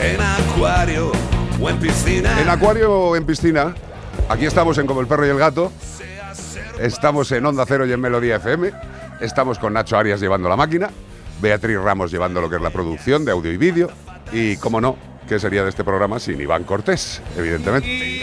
En acuario o en piscina. En acuario o en piscina, aquí estamos en Como el perro y el gato. Estamos en Onda Cero y en Melodía FM. Estamos con Nacho Arias llevando la máquina. Beatriz Ramos llevando lo que es la producción de audio y vídeo. Y, como no, ¿qué sería de este programa sin Iván Cortés, evidentemente?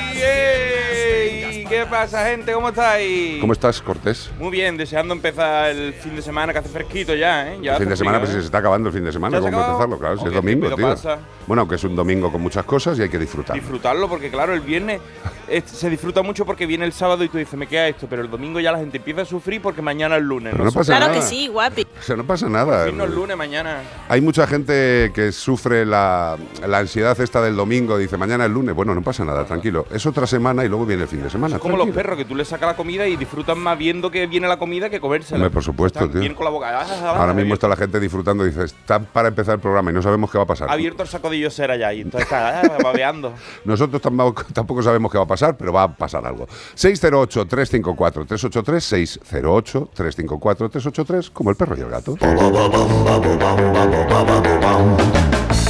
¿Qué pasa, gente? ¿Cómo estáis? ¿Cómo estás, Cortés? Muy bien, deseando empezar el fin de semana que hace fresquito ya, ¿eh? Ya El fin de semana, frío, pues si ¿eh? se está acabando el fin de semana, ¿Ya se ha ¿cómo empezarlo? Claro, si es domingo, tío. pasa. Bueno, aunque es un domingo con muchas cosas y hay que disfrutarlo. Disfrutarlo, porque claro, el viernes eh, se disfruta mucho porque viene el sábado y tú dices, me queda esto, pero el domingo ya la gente empieza a sufrir porque mañana es lunes. Pero no pasa Claro nada. que sí, guapi. O sea, no pasa nada. Sí, no es lunes, mañana. Hay mucha gente que sufre la, la ansiedad esta del domingo, dice mañana es lunes. Bueno, no pasa nada, tranquilo. Es otra semana y luego viene el fin de semana. Es como los perros, que tú les sacas la comida y disfrutan más viendo que viene la comida que comérsela. Hombre, por supuesto, Están tío. bien con la boca. Ah, Ahora mismo está la gente disfrutando, dice, está para empezar el programa y no sabemos qué va a pasar. Ha abierto el saco de Yosera ya y entonces está ah, babeando. Nosotros tampoco, tampoco sabemos qué va a pasar, pero va a pasar algo. 608-354-383, 608-354-383, como el perro y el gato.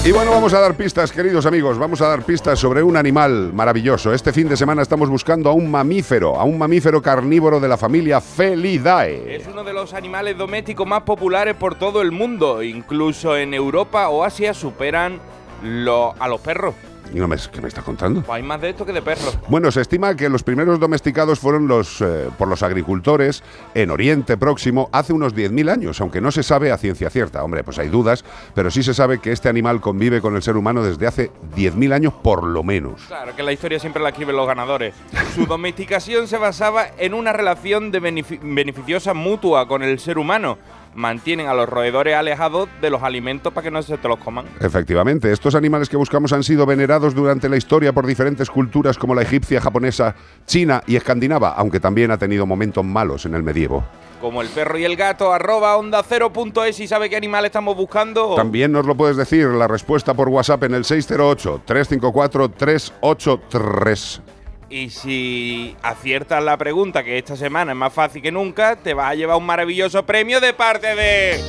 Y bueno, vamos a dar pistas, queridos amigos, vamos a dar pistas sobre un animal maravilloso. Este fin de semana estamos buscando a un mamífero, a un mamífero carnívoro de la familia Felidae. Es uno de los animales domésticos más populares por todo el mundo. Incluso en Europa o Asia superan lo- a los perros. No me, ¿Qué me estás contando? Pues hay más de esto que de perros. Bueno, se estima que los primeros domesticados fueron los, eh, por los agricultores en Oriente Próximo hace unos 10.000 años, aunque no se sabe a ciencia cierta. Hombre, pues hay dudas, pero sí se sabe que este animal convive con el ser humano desde hace 10.000 años por lo menos. Claro que la historia siempre la escriben los ganadores. Su domesticación se basaba en una relación de benefi- beneficiosa mutua con el ser humano. Mantienen a los roedores alejados de los alimentos para que no se te los coman. Efectivamente, estos animales que buscamos han sido venerados durante la historia por diferentes culturas como la egipcia, japonesa, china y escandinava, aunque también ha tenido momentos malos en el medievo. Como el perro y el gato, arroba onda cero punto es y sabe qué animal estamos buscando. También nos lo puedes decir, la respuesta por WhatsApp en el 608-354-383. Y si aciertas la pregunta, que esta semana es más fácil que nunca, te vas a llevar un maravilloso premio de parte de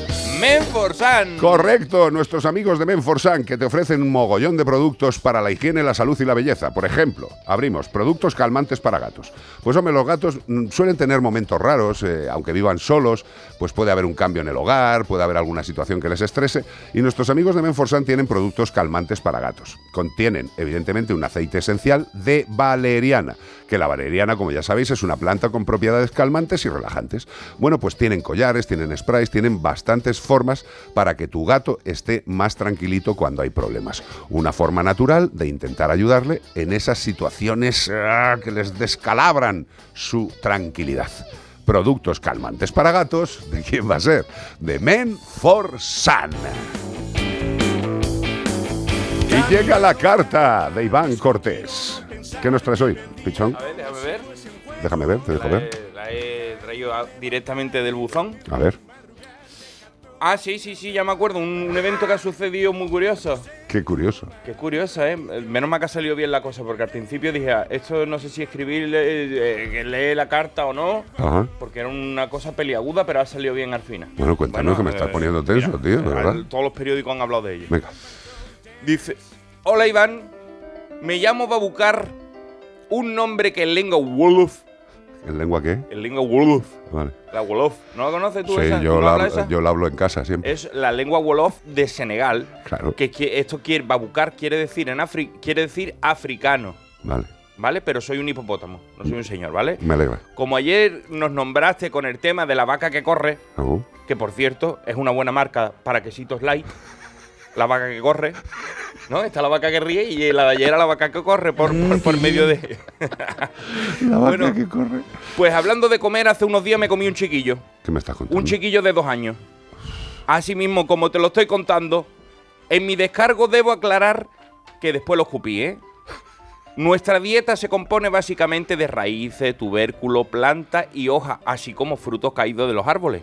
Menforsan. Correcto, nuestros amigos de Menforsan que te ofrecen un mogollón de productos para la higiene, la salud y la belleza. Por ejemplo, abrimos productos calmantes para gatos. Pues hombre, los gatos mm, suelen tener momentos raros, eh, aunque vivan solos, pues puede haber un cambio en el hogar, puede haber alguna situación que les estrese. Y nuestros amigos de Menforsan tienen productos calmantes para gatos. Contienen, evidentemente, un aceite esencial de que la valeriana, como ya sabéis, es una planta con propiedades calmantes y relajantes. Bueno, pues tienen collares, tienen sprays, tienen bastantes formas para que tu gato esté más tranquilito cuando hay problemas. Una forma natural de intentar ayudarle en esas situaciones ah, que les descalabran su tranquilidad. Productos calmantes para gatos, ¿de quién va a ser? De Men for Sun. Y llega la carta de Iván Cortés. ¿Qué nos traes hoy, Pichón? A ver, déjame ver. Déjame ver, te dejo La ver. he, la he traído directamente del buzón. A ver, Ah, sí, sí, sí, ya me acuerdo. Un, un evento que ha sucedido muy curioso. qué curioso. Qué curioso, ¿eh? Menos mal que ha salido bien la cosa, porque al principio dije, ah, esto no sé si escribir, eh, que lee la carta o no, Ajá. porque era una cosa peliaguda, pero ha salido bien al final. Bueno, cuéntanos que me estás poniendo tenso, tío, de eh, verdad. Todos los periódicos han hablado de ello. Venga. Dice, hola Iván, me llamo Babucar, un nombre que en lengua Wolof ¿En lengua qué? En lengua Wolof. Vale. La Wolof. ¿No la conoces tú Sí, esa? ¿Tú yo la, esa? yo la hablo en casa siempre. Es la lengua Wolof de Senegal. Claro. Que, esto quiere, babucar quiere decir en Afri quiere decir africano, Vale, ¿vale? Pero soy un hipopótamo, no soy un señor, ¿vale? me alegra. Como ayer nos nombraste con el tema de la vaca que corre, Oh, que por cierto es una buena marca para quesitos light, la vaca que corre, ¿no? Está la vaca que ríe y la de ayer era la vaca que corre por, por, por medio de... La vaca Bueno. que corre. Pues hablando de comer, hace unos días me comí un chiquillo, ¿Qué me estás contando? un chiquillo de dos años. Así mismo, como te lo estoy contando, en mi descargo debo aclarar que después lo escupí, ¿eh? Nuestra dieta se compone básicamente de raíces, tubérculo, planta y hoja, así como frutos caídos de los árboles.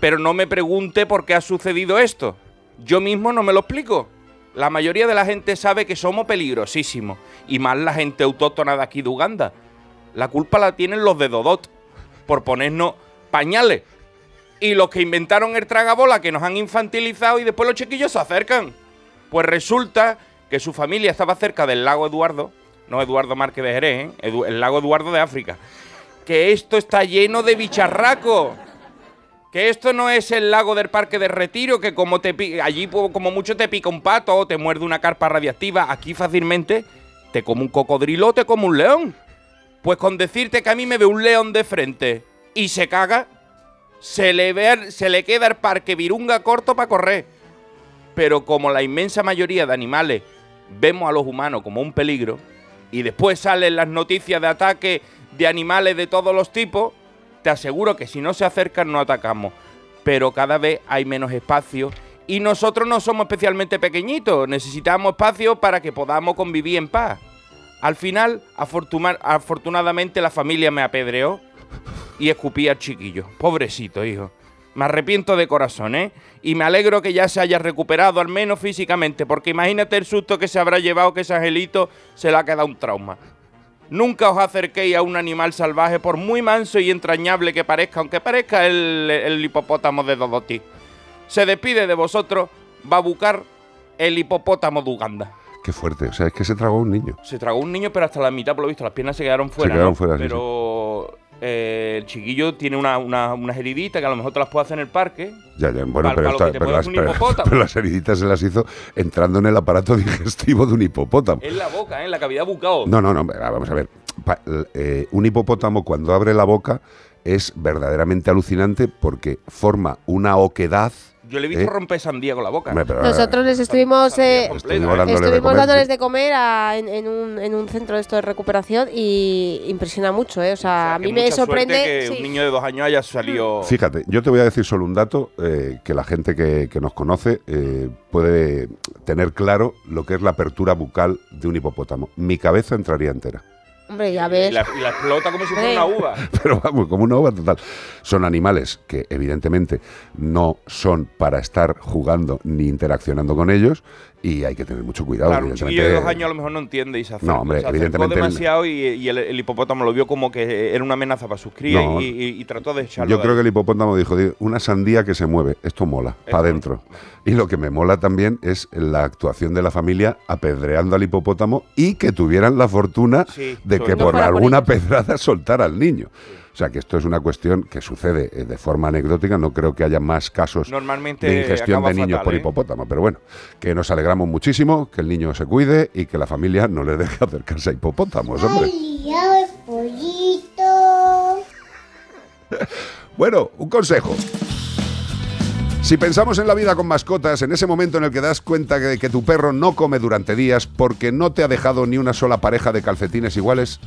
Pero no me pregunte por qué ha sucedido esto. Yo mismo no me lo explico. La mayoría de la gente sabe que somos peligrosísimos, y más la gente autóctona de aquí de Uganda. La culpa la tienen los de Dodot, por ponernos pañales. Y los que inventaron el tragabola que nos han infantilizado y después los chiquillos se acercan. Pues resulta que su familia estaba cerca del lago Eduardo, no Eduardo Márquez de Jerez, ¿eh? El lago Eduardo de África. Que esto está lleno de bicharracos. Que esto no es el lago del Parque de Retiro, que como te allí po- como mucho te pica un pato o te muerde una carpa radiactiva. Aquí fácilmente te come un cocodrilo o te come un león. Pues con decirte que a mí me ve un león de frente y se caga, se le, ve, se le queda el parque virunga corto para correr. Pero como la inmensa mayoría de animales vemos a los humanos como un peligro, y después salen las noticias de ataque de animales de todos los tipos, te aseguro que si no se acercan no atacamos. Pero cada vez hay menos espacio y nosotros no somos especialmente pequeñitos, necesitamos espacio para que podamos convivir en paz. Al final, afortuna- afortunadamente, la familia me apedreó y escupí al chiquillo. Pobrecito, hijo. Me arrepiento de corazón, ¿eh? Y me alegro que ya se haya recuperado, al menos físicamente, porque imagínate el susto que se habrá llevado que ese angelito se le ha quedado un trauma. Nunca os acerquéis a un animal salvaje, por muy manso y entrañable que parezca, aunque parezca el, el hipopótamo de Dodoti. Se despide de vosotros, Babucar, el hipopótamo de Uganda. Qué fuerte. O sea, es que se tragó un niño. Se tragó un niño, pero hasta la mitad, por lo visto, las piernas se quedaron fuera. quedaron ¿no? fuera, sí, Pero eh, el chiquillo tiene una, una, unas heriditas que a lo mejor te las puede hacer en el parque. Ya, ya, bueno, Para- pero, para las, un pero- hipopótamo. pero las heriditas se las hizo entrando en el aparato digestivo de un hipopótamo. En la boca, ¿eh? en la cavidad bucal. No, no, no, vamos a ver. Pa- eh, un hipopótamo cuando abre la boca es verdaderamente alucinante porque forma una oquedad. Yo le he visto ¿eh? romper sandía con la boca. Hombre, pero- Nosotros les estuvimos, eh, Completa, Estuvimos ¿eh? de estuvimos comer, dándoles sí. de comer a- en, en un, en un centro de esto de recuperación y impresiona mucho, ¿eh? O sea, O sea, a mí me sorprende. que sí. un niño de dos años haya salido. Fíjate, yo te voy a decir solo un dato eh, que la gente que, que nos conoce eh, puede tener claro lo que es la apertura bucal de un hipopótamo. Mi cabeza entraría entera. Hombre, ya Y la, y la explota como si fuera una uva. Pero vamos, como una ova total. Son animales que evidentemente no son para estar jugando ni interaccionando con ellos y hay que tener mucho cuidado. Claro, un chiquillo de dos años a lo mejor no entiende y se acercó, No, hombre, se evidentemente demasiado y, y el, el hipopótamo lo vio como que era una amenaza para sus crías No. y, y- y trató de echarlo. Yo creo que el hipopótamo dijo, "Di, una sandía que se mueve, esto mola, para adentro. Y lo que me mola también es la actuación de la familia apedreando al hipopótamo y que tuvieran la fortuna Sí, de que por alguna pedrada soltara al niño. O sea que esto es una cuestión que sucede eh, de forma anecdótica, no creo que haya más casos Normalmente de ingestión de niños fatal, por ¿eh? hipopótamo. Pero bueno, que nos alegramos muchísimo, que el niño se cuide y que la familia no le deje acercarse a hipopótamos, hombre. Ay, pollito. Bueno, un consejo. Si pensamos en la vida con mascotas, en ese momento en el que das cuenta de que tu perro no come durante días porque no te ha dejado ni una sola pareja de calcetines iguales,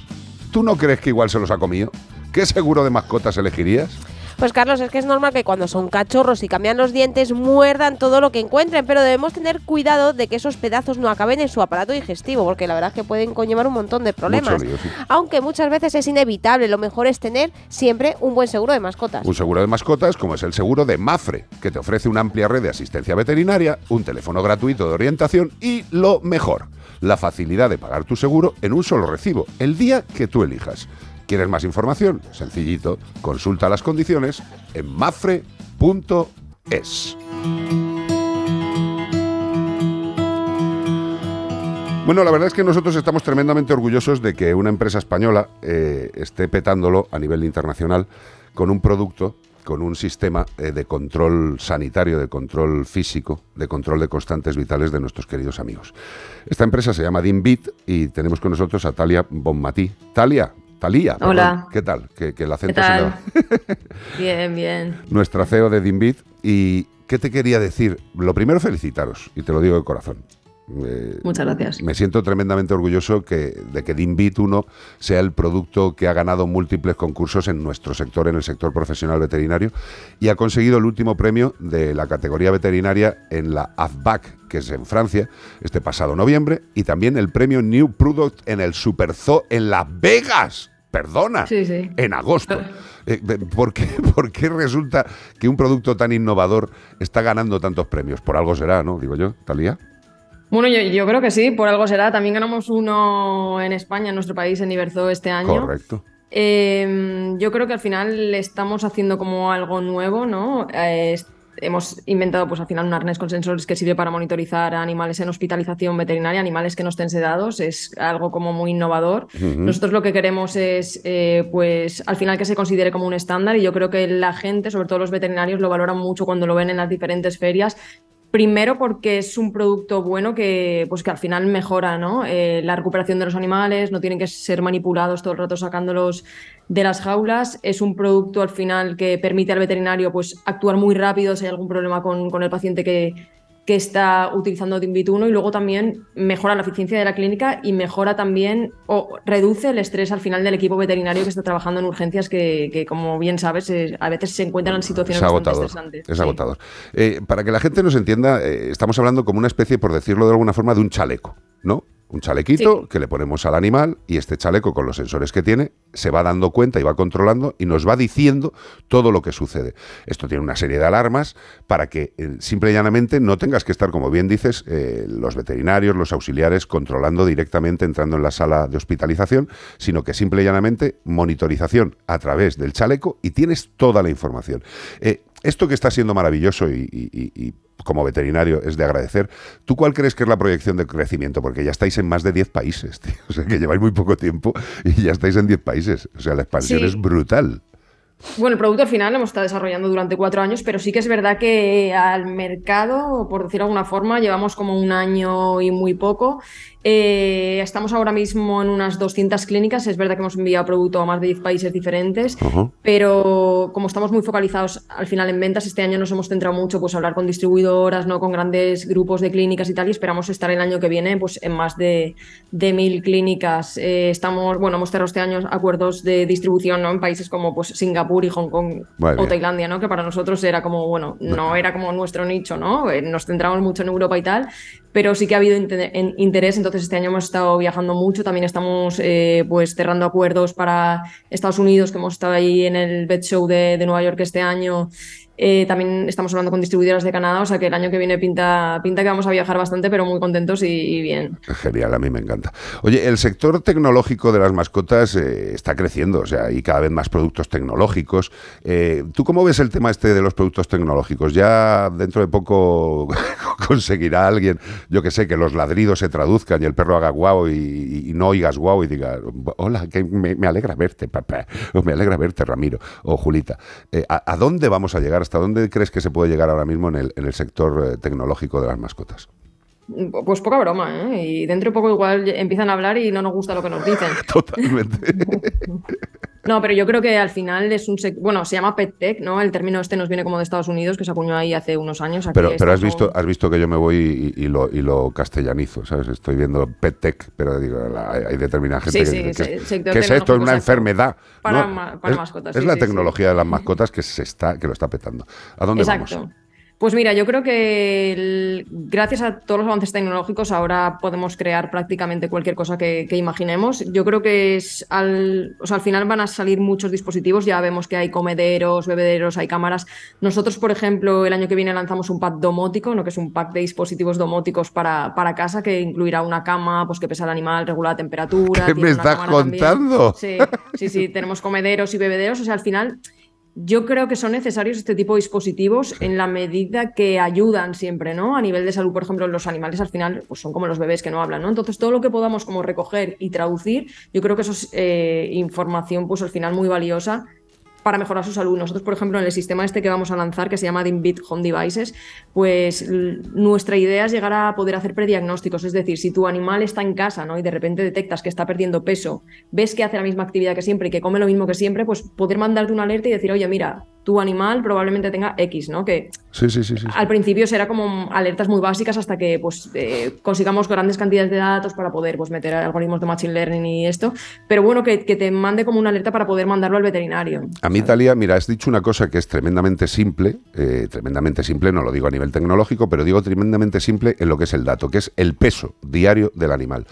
¿tú no crees que igual se los ha comido? ¿Qué seguro de mascotas elegirías? Pues Carlos, es que es normal que cuando son cachorros y cambian los dientes muerdan todo lo que encuentren, pero debemos tener cuidado de que esos pedazos no acaben en su aparato digestivo, porque la verdad es que pueden conllevar un montón de problemas. lío, sí. Aunque muchas veces es inevitable, lo mejor es tener siempre un buen seguro de mascotas. Un seguro de mascotas como es el seguro de Mafre, que te ofrece una amplia red de asistencia veterinaria, un teléfono gratuito de orientación y lo mejor, la facilidad de pagar tu seguro en un solo recibo, el día que tú elijas. ¿Quieres más información? Sencillito, consulta las condiciones en mafre.es. Bueno, la verdad es que nosotros estamos tremendamente orgullosos de que una empresa española eh, esté petándolo a nivel internacional con un producto, con un sistema eh, de control sanitario, de control físico, de control de constantes vitales de nuestros queridos amigos. Esta empresa se llama Dimbit y tenemos con nosotros a Talia Bonmatí. Talia, Talía, perdón. Hola. ¿Qué tal? Que, que el ¿Qué acento se va. Bien, bien. Nuestra CEO de Dimbit. ¿Y qué te quería decir? Lo primero, felicitaros, y te lo digo de corazón. Eh, Muchas gracias. me siento tremendamente orgulloso que, de que Dimbit 1 sea el producto que ha ganado múltiples concursos en nuestro sector, en el sector profesional veterinario, y ha conseguido el último premio de la categoría veterinaria en la AFBAC, que es en Francia, este pasado noviembre, y también el premio New Product en el Super Zoo en Las Vegas. Perdona, Sí, sí. en agosto. Eh, ¿por, qué, ¿Por qué resulta que un producto tan innovador está ganando tantos premios? Por algo será, ¿no? Digo yo, Talía. Bueno, yo, yo creo que sí, por algo será. También ganamos uno en España, en nuestro país, en Iberzo este año. Correcto. Eh, yo creo que al final le estamos haciendo como algo nuevo, ¿no? Eh, hemos inventado, pues al final, un arnés con sensores que sirve para monitorizar a animales en hospitalización veterinaria, animales que no estén sedados. Es algo como muy innovador. Nosotros lo que queremos es, eh, pues, al final que se considere como un estándar y yo creo que la gente, sobre todo los veterinarios, lo valoran mucho cuando lo ven en las diferentes ferias. Primero porque es un producto bueno que, pues que al final mejora ¿no? Eh, la recuperación de los animales, no tienen que ser manipulados todo el rato sacándolos de las jaulas. Es un producto al final que permite al veterinario pues, actuar muy rápido si hay algún problema con, con el paciente que, que está utilizando Dimbit 1 y luego también mejora la eficiencia de la clínica y mejora también o reduce el estrés al final del equipo veterinario que está trabajando en urgencias que, que, como bien sabes, eh, a veces se encuentran en situaciones Es agotador. estresantes. Es Sí. agotador. Eh, para que la gente nos entienda, eh, estamos hablando como una especie, por decirlo de alguna forma, de un chaleco, ¿no? Un chalequito Sí. que le ponemos al animal y este chaleco con los sensores que tiene se va dando cuenta y va controlando y nos va diciendo todo lo que sucede. Esto tiene una serie de alarmas para que eh, simple y llanamente no tengas que estar, como bien dices, eh, los veterinarios, los auxiliares controlando directamente entrando en la sala de hospitalización, sino que simple y llanamente monitorización a través del chaleco y tienes toda la información. Eh, esto que está siendo maravilloso y, y- y- y como veterinario es de agradecer. ¿Tú cuál crees que es la proyección de crecimiento? Porque ya estáis en más de 10 países, tío. O sea, que lleváis muy poco tiempo y ya estáis en 10 países. O sea, la expansión Sí. es brutal. Bueno, el producto al final lo hemos estado desarrollando durante cuatro años, pero sí que es verdad que al mercado, por decirlo de alguna forma, llevamos como un año y muy poco. Eh, estamos ahora mismo en unas 200 clínicas. Es verdad que hemos enviado producto a más de 10 países diferentes, pero como estamos muy focalizados al final en ventas, este año nos hemos centrado mucho pues, a hablar con distribuidoras, ¿no? con grandes grupos de clínicas y tal, y esperamos estar el año que viene pues, en más de, de mil clínicas. Eh, estamos, bueno, hemos cerrado este año acuerdos de distribución ¿no? en países como pues, Singapur y Hong Kong Muy o bien. Tailandia, ¿no? que para nosotros era como, bueno, no era como nuestro nicho, ¿no? Eh, Nos centramos mucho en Europa y tal, pero sí que ha habido interés, entonces este año hemos estado viajando mucho, también estamos eh, pues cerrando acuerdos para Estados Unidos, que hemos estado ahí en el Vet Show de, de Nueva York este año, Eh, también estamos hablando con distribuidoras de Canadá, o sea que el año que viene pinta, pinta que vamos a viajar bastante, pero muy contentos y, bien. Genial, a mí me encanta. Oye, el sector tecnológico de las mascotas eh, está creciendo, o sea, hay cada vez más productos tecnológicos. Eh, ¿Tú cómo ves el tema este de los productos tecnológicos? Ya dentro de poco conseguirá alguien, yo que sé, que los ladridos se traduzcan y el perro haga guau y, no oigas guau y diga, hola, que me, alegra verte, papá, o me alegra verte, Ramiro, o Julita. Eh, ¿a, a dónde vamos a llegar? ¿Hasta dónde crees que se puede llegar ahora mismo en el, en el sector eh, tecnológico de las mascotas? Pues poca broma, ¿eh? Y dentro de poco igual empiezan a hablar y no nos gusta lo que nos dicen. Totalmente. No, pero yo creo que al final es un sec- bueno, se llama pet tech, ¿no? El término este nos viene como de Estados Unidos, que se acuñó ahí hace unos años. Pero, pero has visto, has visto que yo me voy y, y lo, y lo castellanizo, ¿sabes? Estoy viendo pet tech, pero digo, hay, determinada gente Sí, que, sí, que- sí, sector ¿qué es esto? Es una enfermedad. Para ¿no? ma- para es, mascotas, es la tecnología de las mascotas que se está, que lo está petando. ¿A dónde Exacto. vamos? Pues mira, yo creo que el- gracias a todos los avances tecnológicos ahora podemos crear prácticamente cualquier cosa que, que imaginemos. Yo creo que es al, o sea, al final van a salir muchos dispositivos, ya vemos que hay comederos, bebederos, hay cámaras. Nosotros, por ejemplo, el año que viene lanzamos un pack domótico, ¿no? que es un pack de dispositivos domóticos para, para casa que incluirá una cama, pues que pesa el animal, regula la temperatura. ¿Qué me estás también. contando? Sí, sí, sí, tenemos comederos y bebederos, o sea, al final yo creo que son necesarios este tipo de dispositivos en la medida que ayudan siempre, ¿no? A nivel de salud, por ejemplo, los animales al final pues son como los bebés que no hablan, ¿no? Entonces, todo lo que podamos como recoger y traducir, yo creo que eso es eh, información, pues al final muy valiosa para mejorar su salud. Nosotros, por ejemplo, en el sistema este que vamos a lanzar, que se llama Dimbit Home Devices, pues nuestra idea es llegar a poder hacer prediagnósticos. Es decir, si tu animal está en casa ¿no? y de repente detectas que está perdiendo peso, ves que hace la misma actividad que siempre y que come lo mismo que siempre, pues poder mandarte una alerta y decir, oye, mira, tu animal probablemente tenga X, ¿no? Que sí, sí, sí, al principio será como alertas muy básicas hasta que pues, eh, consigamos grandes cantidades de datos para poder pues, meter algoritmos de Machine Learning y esto. Pero bueno, que, te mande como una alerta para poder mandarlo al veterinario. A mí, Talia, mira, has dicho una cosa que es tremendamente simple, eh, tremendamente simple, no lo digo a nivel tecnológico, pero digo tremendamente simple en lo que es el dato, que es el peso diario del animal.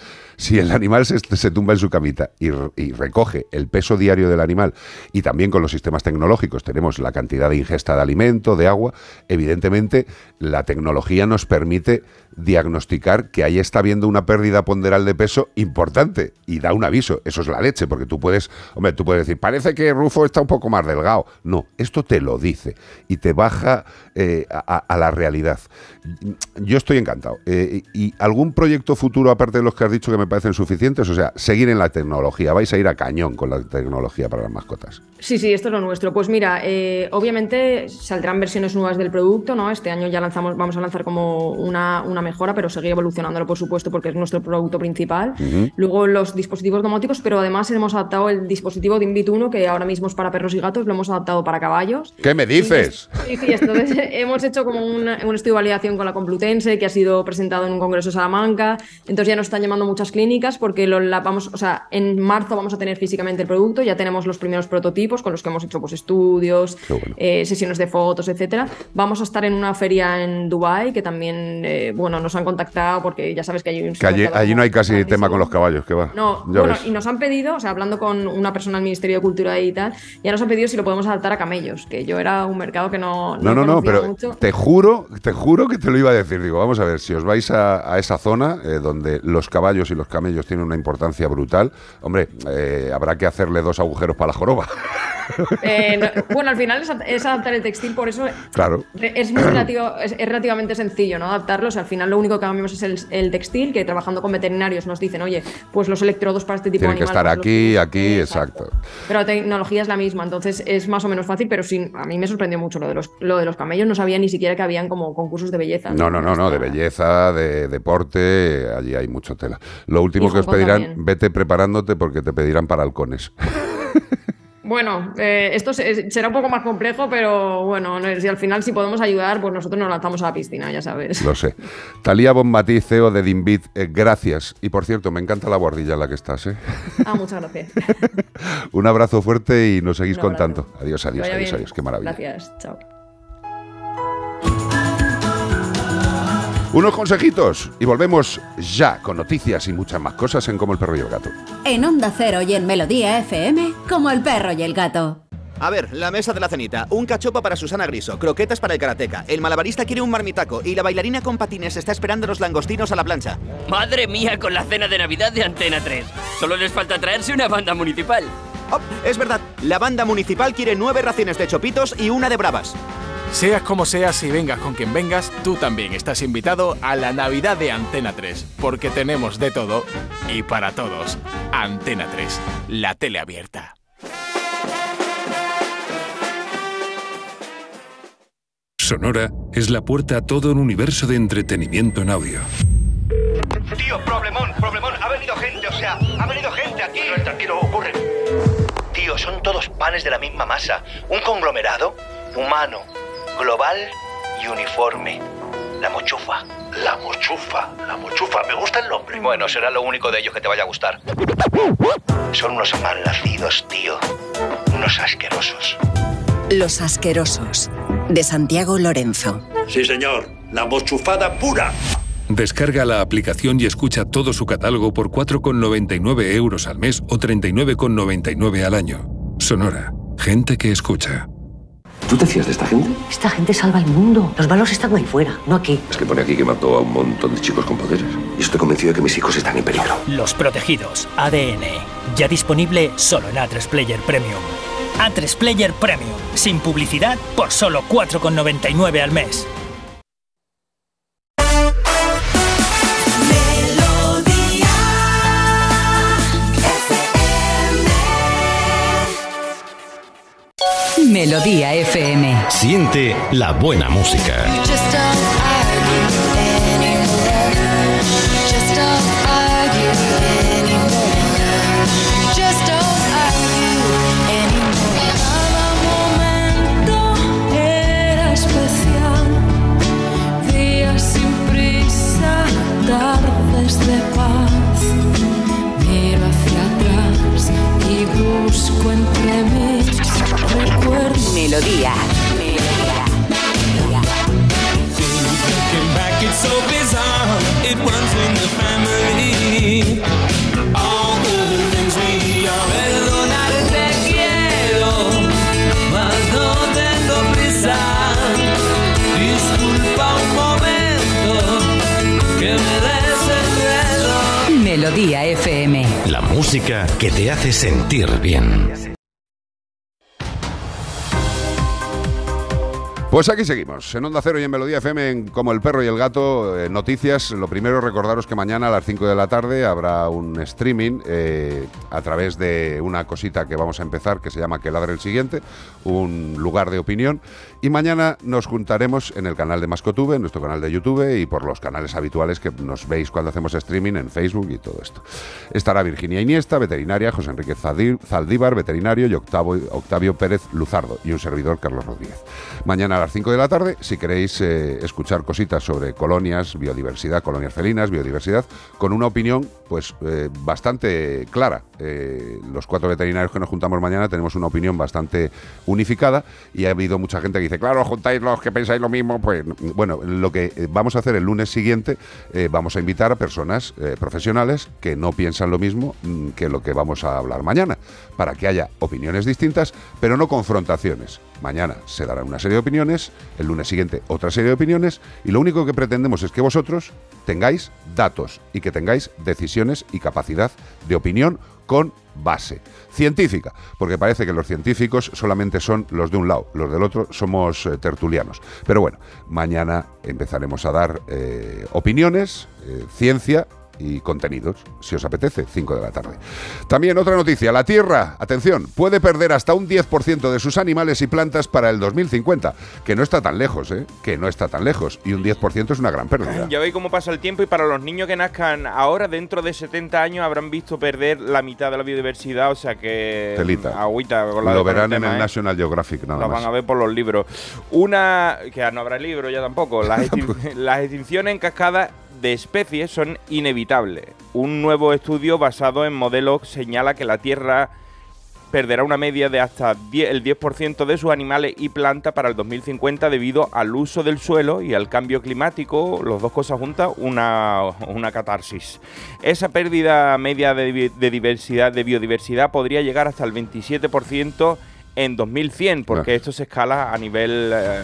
Si el animal se, tumba en su camita y, recoge el peso diario del animal y también con los sistemas tecnológicos tenemos la cantidad de ingesta de alimento, de agua, evidentemente la tecnología nos permite diagnosticar que ahí está habiendo una pérdida ponderal de peso importante y da un aviso. Eso es la leche, porque tú puedes, hombre, tú puedes decir, parece que Rufo está un poco más delgado. No, esto te lo dice y te baja eh, a, la realidad. Yo estoy encantado. Eh, ¿Y algún proyecto futuro, aparte de los que has dicho que me parecen suficientes? O sea, seguir en la tecnología. Vais a ir a cañón con la tecnología para las mascotas. Sí, sí, esto es lo nuestro. Pues mira, eh, obviamente saldrán versiones nuevas del producto, ¿no? Este año ya lanzamos, vamos a lanzar como una, una mejora, pero seguir evolucionándolo, por supuesto, porque es nuestro producto principal. Luego los dispositivos domóticos, pero además hemos adaptado el dispositivo de Invit 1, que ahora mismo es para perros y gatos, lo hemos adaptado para caballos. ¿Qué me dices? Sí, sí, entonces hemos hecho como un, un, estudio de validación con la Complutense, que ha sido presentado en un congreso de Salamanca. Entonces ya nos están llamando muchas clínicas, porque lo, la, vamos, o sea, en marzo vamos a tener físicamente el producto, ya tenemos los primeros prototipos con los que hemos hecho pues, estudios, eh, sesiones de fotos, etcétera. Vamos a estar en una feria en Dubai que también, eh, bueno, nos han contactado porque ya sabes que hay un... Que allí, no hay casi tema con los caballos, que va. No, bueno, y nos han pedido, o sea, hablando con una persona del Ministerio de Cultura y tal, ya nos han pedido si lo podemos adaptar a camellos, que yo era un mercado que no... No, no, no, pero te juro, te juro que te lo iba a decir. Digo, vamos a ver, si os vais a, esa zona eh, donde los caballos y los camellos tienen una importancia brutal, hombre, eh, habrá que hacerle dos agujeros para la joroba. bueno, al final es, adaptar el textil, por eso claro. es, muy relativo, es, relativamente sencillo ¿no? adaptarlos. Al final lo único que cambiamos es el, textil, que trabajando con veterinarios nos dicen, oye, pues los electrodos para este tipo de animal. Tienen que estar aquí, aquí, exacto. Pero la tecnología es la misma, entonces es más o menos fácil, pero sí, a mí me sorprendió mucho lo de los, lo de los camellos. No sabía ni siquiera que habían como concursos de belleza. No, no, no, no, de belleza, de deporte, allí hay mucho tela. Lo último que os pedirán, vete preparándote porque te pedirán para halcones. Bueno, eh, esto será un poco más complejo, pero bueno, si al final si podemos ayudar, pues nosotros nos lanzamos a la piscina, ya sabes. Lo sé. Talía Bonmatí, CEO de Dimbit, eh, gracias. Y por cierto, me encanta la guardilla en la que estás. ¿eh? Ah, muchas gracias. un abrazo fuerte y nos seguís contando. Adiós, adiós, adiós, adiós. Qué maravilla. Gracias, chao. Unos consejitos y volvemos ya con noticias y muchas más cosas en Como el perro y el gato. En Onda Cero y en Melodía FM, Como el perro y el gato. A ver, la mesa de la cenita. Un cachopa para Susana Griso, croquetas para el karateca. El malabarista quiere un marmitaco y la bailarina con patines está esperando los langostinos a la plancha. Madre mía con la cena de Navidad de Antena 3. Solo les falta traerse una banda municipal. Oh, es verdad, la banda municipal quiere nueve raciones de chopitos y una de bravas. Seas como seas y vengas con quien vengas, tú también estás invitado a la Navidad de Antena 3, porque tenemos de todo y para todos. Antena 3, la tele abierta. Sonora es la puerta a todo un universo de entretenimiento en audio. Tío, problemón, problemón, ha venido gente, o sea, ha venido gente aquí. tranquilo, ocurre. Tío, son todos panes de la misma masa. Un conglomerado humano global y uniforme. La mochufa. La mochufa, la mochufa. Me gusta el nombre. Bueno, será lo único de ellos que te vaya a gustar. Son unos malnacidos, tío. Unos asquerosos. Los asquerosos. De Santiago Lorenzo. Sí, señor. La mochufada pura. Descarga la aplicación y escucha todo su catálogo por 4,99 euros al mes o 39,99 al año. Sonora. Gente que escucha. ¿Tú te fías de esta gente? Esta gente salva el mundo. Los malos están ahí fuera, no aquí. Es que pone aquí que mató a un montón de chicos con poderes. Y estoy convencido de que mis hijos están en peligro. Los protegidos, ADN. Ya disponible solo en A3 Player Premium. A3 Player Premium, sin publicidad por solo 4,99 al mes. Melodía FM. Siente la buena música. Música que te hace sentir bien. Pues aquí seguimos, en Onda Cero y en Melodía FM, como el perro y el gato, eh, noticias. Lo primero, recordaros que mañana a las 5 de la tarde habrá un streaming eh, a través de una cosita que vamos a empezar, que se llama Que ladre el siguiente, un lugar de opinión. Y mañana nos juntaremos en el canal de Mascotube, en nuestro canal de YouTube y por los canales habituales que nos veis cuando hacemos streaming en Facebook y todo esto. Estará Virginia Iniesta, veterinaria, José Enrique Zaldívar, veterinario, y Octavio, Octavio Pérez Luzardo, y un servidor, Carlos Rodríguez. Mañana las 5 de la tarde, si queréis eh, escuchar cositas sobre colonias, biodiversidad, colonias felinas, biodiversidad, con una opinión pues eh, bastante clara. Eh, los cuatro veterinarios que nos juntamos mañana tenemos una opinión bastante unificada y ha habido mucha gente que dice, claro, juntáis los que pensáis lo mismo, pues bueno, lo que vamos a hacer el lunes siguiente, vamos a invitar a personas profesionales que no piensan lo mismo mm, que lo que vamos a hablar mañana, para que haya opiniones distintas, pero no confrontaciones. Mañana se darán una serie de opiniones, el lunes siguiente otra serie de opiniones, y lo único que pretendemos es que vosotros tengáis datos y que tengáis decisiones y capacidad de opinión con base científica, porque parece que los científicos solamente son los de un lado, los del otro somos eh, tertulianos. Pero bueno, mañana empezaremos a dar eh, opiniones, eh, ciencia y contenidos, si os apetece, 5 de la tarde. También otra noticia, la Tierra, atención, puede perder hasta un 10% de sus animales y plantas para el 2050, que no está tan lejos, ¿eh? Que no está tan lejos, y un 10% es una gran pérdida. Ya veis cómo pasa el tiempo y para los niños que nazcan ahora, dentro de 70 años, habrán visto perder la mitad de la biodiversidad, o sea que... Telita. Agüita con la Lo verán en el ¿eh? National Geographic, nada Lo más. van a ver por los libros. Una. que no habrá libro ya tampoco. Las, extin- las extinciones en cascada de especies son inevitables. Un nuevo estudio basado en modelos señala que la Tierra perderá una media de hasta 10 el 10% de sus animales y plantas para el 2050 debido al uso del suelo y al cambio climático, los dos cosas juntas, una, una catarsis. Esa pérdida media de, di- de diversidad, de biodiversidad podría llegar hasta el 27% en 2100, porque esto se escala a nivel, eh,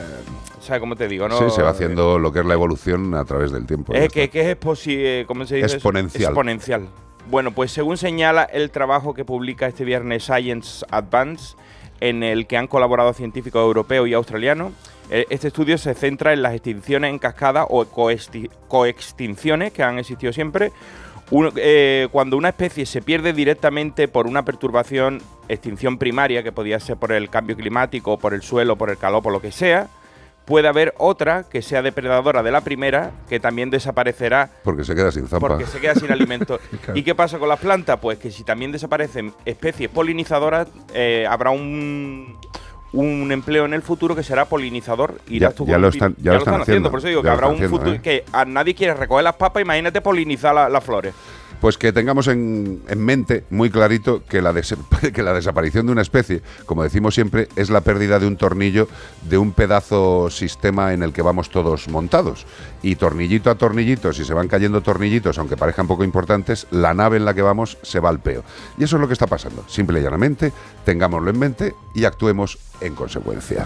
¿sabes cómo te digo? No? Sí, se va haciendo lo que es la evolución a través del tiempo. Es que, es eh, ¿cómo se dice? eso? Exponencial. Exponencial. Bueno, pues según señala el trabajo que publica este viernes Science Advance, en el que han colaborado científicos europeos y australianos, eh, este estudio se centra en las extinciones en cascada o coexti- coextinciones que han existido siempre. Uno- eh, cuando una especie se pierde directamente por una perturbación, extinción primaria, que podía ser por el cambio climático, por el suelo, por el calor, por lo que sea, puede haber otra que sea depredadora de la primera, que también desaparecerá Porque se queda sin zampa. porque se queda sin alimento. Claro. ¿Y qué pasa con las plantas? Pues que si también desaparecen especies polinizadoras, eh, habrá un, un empleo en el futuro que será polinizador. Irás Ya- tú ya lo están- ya lo están haciendo, Por eso digo que habrá un futuro ¿eh? que a nadie quiere recoger las papas, imagínate polinizar la- las flores. Pues que tengamos en, en mente muy clarito que la, que la desaparición de una especie, como decimos siempre, es la pérdida de un tornillo de un pedazo sistema en el que vamos todos montados. Y tornillito a tornillito, si se van cayendo tornillitos, aunque parezcan poco importantes, la nave en la que vamos se va al peo. Y eso es lo que está pasando. Simple y llanamente, tengámoslo en mente y actuemos en consecuencia.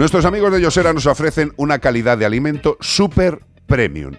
Nuestros amigos de Yosera nos ofrecen una calidad de alimento super premium.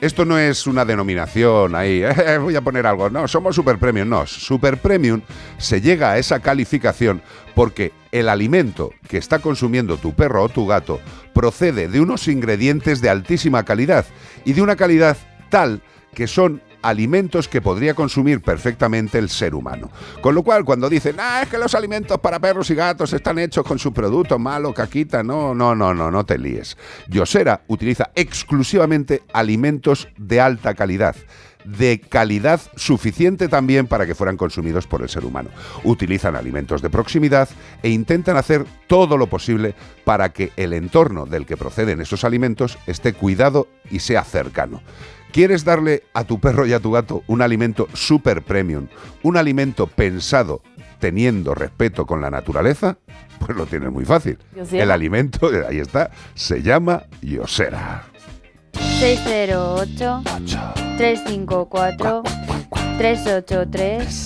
Esto no es una denominación ahí, "Eh, voy a poner algo, no, somos Super Premium, no, Super Premium se llega a esa calificación porque el alimento que está consumiendo tu perro o tu gato procede de unos ingredientes de altísima calidad y de una calidad tal que son alimentos que podría consumir perfectamente el ser humano. Con lo cual, cuando dicen, ah, es que los alimentos para perros y gatos están hechos con sus productos malos, caquita, no, no, no, no, no te líes. Yosera utiliza exclusivamente alimentos de alta calidad de calidad suficiente también para que fueran consumidos por el ser humano. Utilizan alimentos de proximidad e intentan hacer todo lo posible para que el entorno del que proceden esos alimentos esté cuidado y sea cercano. ¿Quieres darle a tu perro y a tu gato un alimento super premium, un alimento pensado teniendo respeto con la naturaleza? Pues lo tienes muy fácil. Yosera. El alimento, ahí está, se llama Yosera. 608 354 383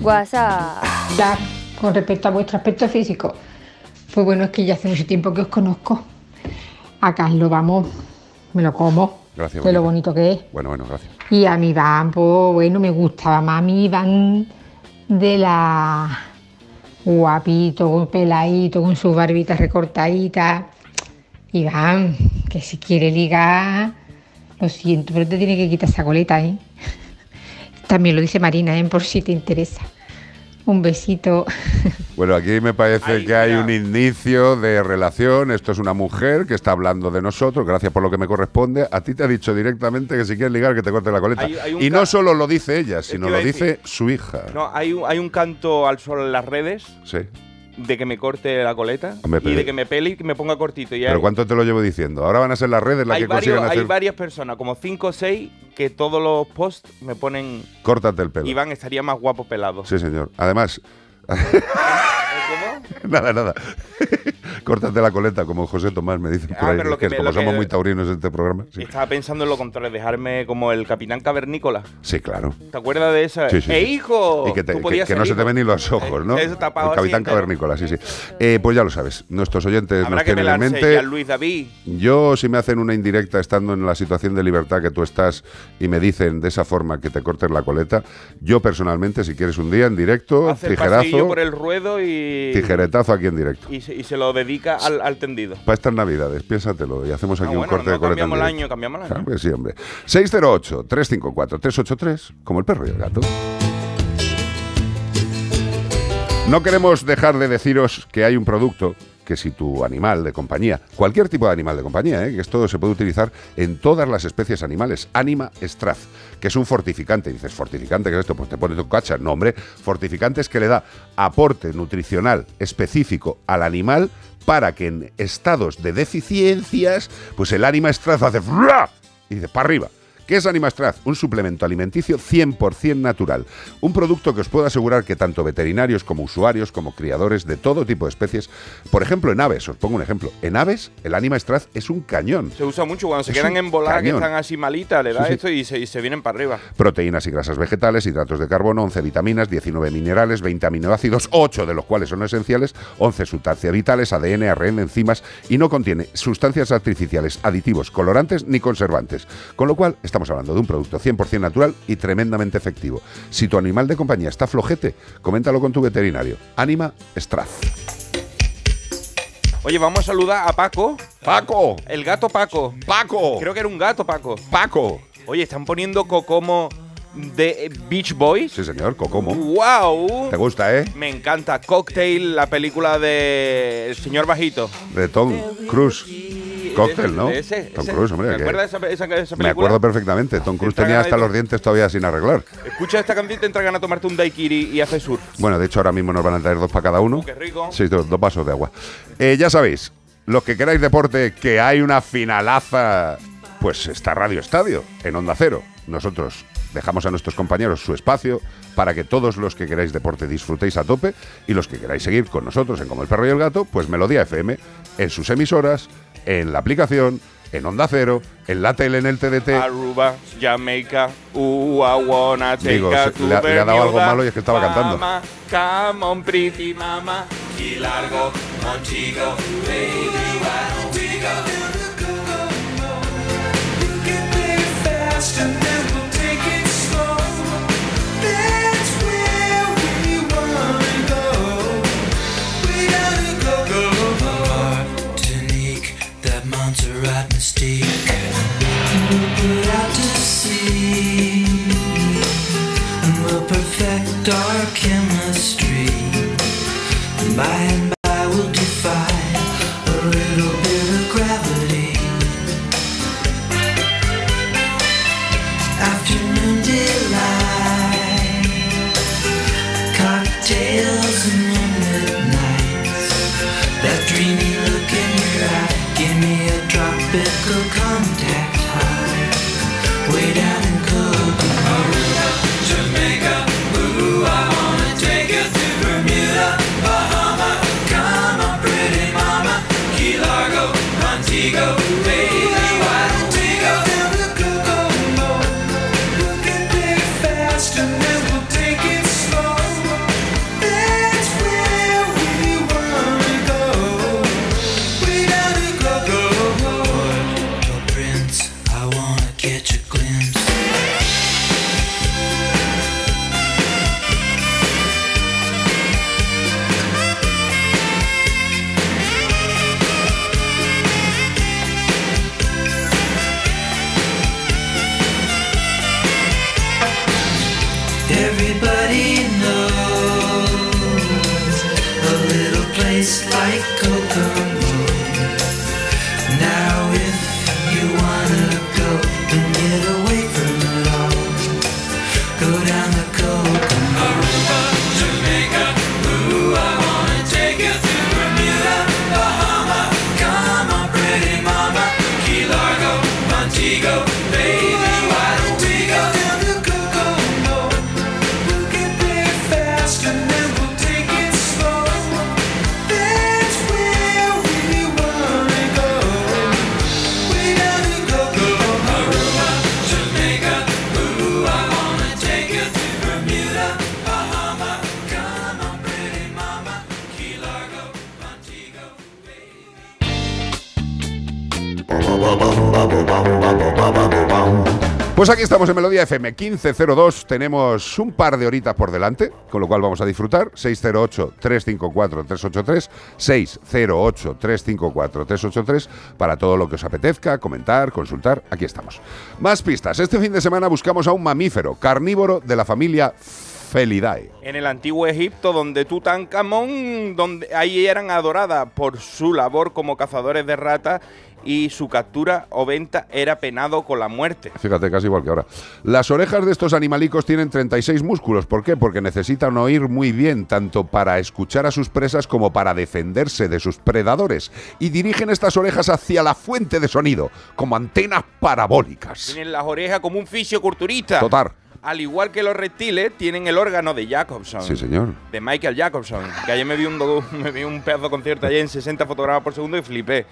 WhatsApp. Ya, con respecto a vuestro aspecto físico, pues bueno, es que ya hace mucho tiempo que os conozco. A Carlos, vamos, me lo como, Gracias. de lo bonito que es. Bueno, bueno, gracias. Y a mi Iván, pues bueno, me gustaba más mi Iván de la guapito, peladito, con sus barbitas recortaditas. Iván, que si quiere ligar, lo siento, pero te tiene que quitar esa coleta, ¿eh? También lo dice Marina, ¿eh? Por si te interesa. Un besito. Bueno, aquí me parece que hay un inicio de relación. Esto es una mujer que está hablando de nosotros. Gracias por lo que me corresponde. A ti te ha dicho directamente que si quieres ligar, que te corte la coleta. Hay- hay un y no solo lo dice ella, sino lo dice su hija. No, hay un, hay un canto al sol en las redes Sí. De que me corte la coleta Hombre, y de que me pele y que me ponga cortito. Y Pero hay, ¿cuánto te lo llevo diciendo? Ahora van a ser las redes las hay que varios- consigan hay varias personas, como cinco o seis, que todos los posts me ponen Córtate el pelo. Iván estaría más guapo pelado. Sí, señor. Además... nada, nada. Córtate la coleta, como José Tomás me dice por Ah, ahí. lo Es que que me- como que- somos muy taurinos en este programa. Sí, Estaba pensando en lo contrario, dejarme como el capitán cavernícola. Sí, claro. ¿Te acuerdas de esa? Sí, sí, ¡Eh, hijo! Y que, te- que- que no se te ven ni los ojos, ¿no? Eso tapado el capitán cavernícola, sí, sí. Eh, pues ya lo sabes, nuestros oyentes Habrá nos tienen en mente. Luis David. Yo, si me hacen una indirecta estando en la situación de libertad que tú estás y me dicen de esa forma que te cortes la coleta, yo personalmente, si quieres un día en directo, Hace el pasillo tijerazo, por el ruedo y... tijeretazo aquí en directo. Y se, y se lo dedica al, al tendido. Para estas navidades, piénsatelo y hacemos aquí Ah, un bueno, corte no de coleta. en cambiamos el año, cambiamos el año. Claro que sí, hombre. 608-354-383, como el perro y el gato. No queremos dejar de deciros que hay un producto que si tu animal de compañía, cualquier tipo de animal de compañía, ¿eh? que esto se puede utilizar en todas las especies animales, Anima Straz, que es un fortificante. Dices, ¿fortificante qué es esto? Pues te pone tu cacha. No, hombre, fortificante es que le da aporte nutricional específico al animal para que en estados de deficiencias, pues el Anima Straz hace ¡fra! y dice, para arriba. ¿Qué es Animastraz? Un suplemento alimenticio 100% natural. Un producto que os puedo asegurar que tanto veterinarios como usuarios, como criadores de todo tipo de especies, por ejemplo en aves, os pongo un ejemplo, en aves el Animastraz es un cañón. Se usa mucho cuando se Es quedan volada, que están así malitas, le da Sí, sí. esto y se, y se vienen para arriba. Proteínas y grasas vegetales, hidratos de carbono, 11 vitaminas, 19 minerales, 20 aminoácidos, 8 de los cuales son esenciales, 11 sustancias vitales, ADN, ARN, enzimas y no contiene sustancias artificiales, aditivos, colorantes ni conservantes. Con lo cual, estamos hablando de un producto 100% natural y tremendamente efectivo. Si tu animal de compañía está flojete, coméntalo con tu veterinario. Anima Straz. Oye, vamos a saludar a Paco. ¡Paco! El gato Paco. ¡Paco! Creo que era un gato, Paco. ¡Paco! Oye, están poniendo Cocomo de Beach Boys. Sí, señor, Cocomo. ¡Wow! ¿Te gusta, eh? Me encanta. Cocktail, la película de El Señor Bajito. De Tom Cruise. Cóctel, ¿no? Ese, Tom. Cruise, hombre. ¿Te acuerdas de esa, esa- esa Me película? acuerdo perfectamente. Tom Cruise tenía hasta los dientes todavía sin arreglar. Escucha esta canción y te entra ganas de tomarte un daiquiri y hacer surf. Bueno, de hecho ahora mismo nos van a traer dos para cada uno. Uh, qué rico. Sí, dos, dos vasos de agua. Eh, ya sabéis, los que queráis deporte, que hay una finalaza, pues está Radio Estadio, en Onda Cero. Nosotros dejamos a nuestros compañeros su espacio para que todos los que queráis deporte disfrutéis a tope y los que queráis seguir con nosotros en Como el Perro y el Gato, pues Melodía FM, en sus emisoras, en la aplicación, en Onda Cero, en la tele, en el TDT. Aruba, Jamaica, take Digo, se- le ha- le ha dado algo malo y es que estaba cantando. Mama, come on, pretty mama. Y largo contigo, baby, why don't we go? to right mystique. We'll put out to sea, and we'll perfect our chemistry. By and by Pues aquí estamos en Melodía FM 1502. Tenemos un par de horitas por delante, con lo cual vamos a disfrutar. 608-354-383, 608-354-383, para todo lo que os apetezca, comentar, consultar. Aquí estamos. Más pistas. Este fin de semana buscamos a un mamífero carnívoro de la familia Felidae. En el antiguo Egipto, donde Tutankamón, donde ahí eran adoradas por su labor como cazadores de ratas y su captura o venta era penado con la muerte. Fíjate, casi igual que ahora. Las orejas de estos animalicos tienen 36 músculos. ¿Por qué? Porque necesitan oír muy bien, tanto para escuchar a sus presas como para defenderse de sus predadores. Y dirigen estas orejas hacia la fuente de sonido, como antenas parabólicas. Tienen las orejas como un fisioculturista. Total. Al igual que los reptiles, tienen el órgano de Jacobson. Sí, señor. De Michael Jacobson. Que ayer me vi un, me vi un pedazo de concierto ayer en 60 fotogramas por segundo y flipé.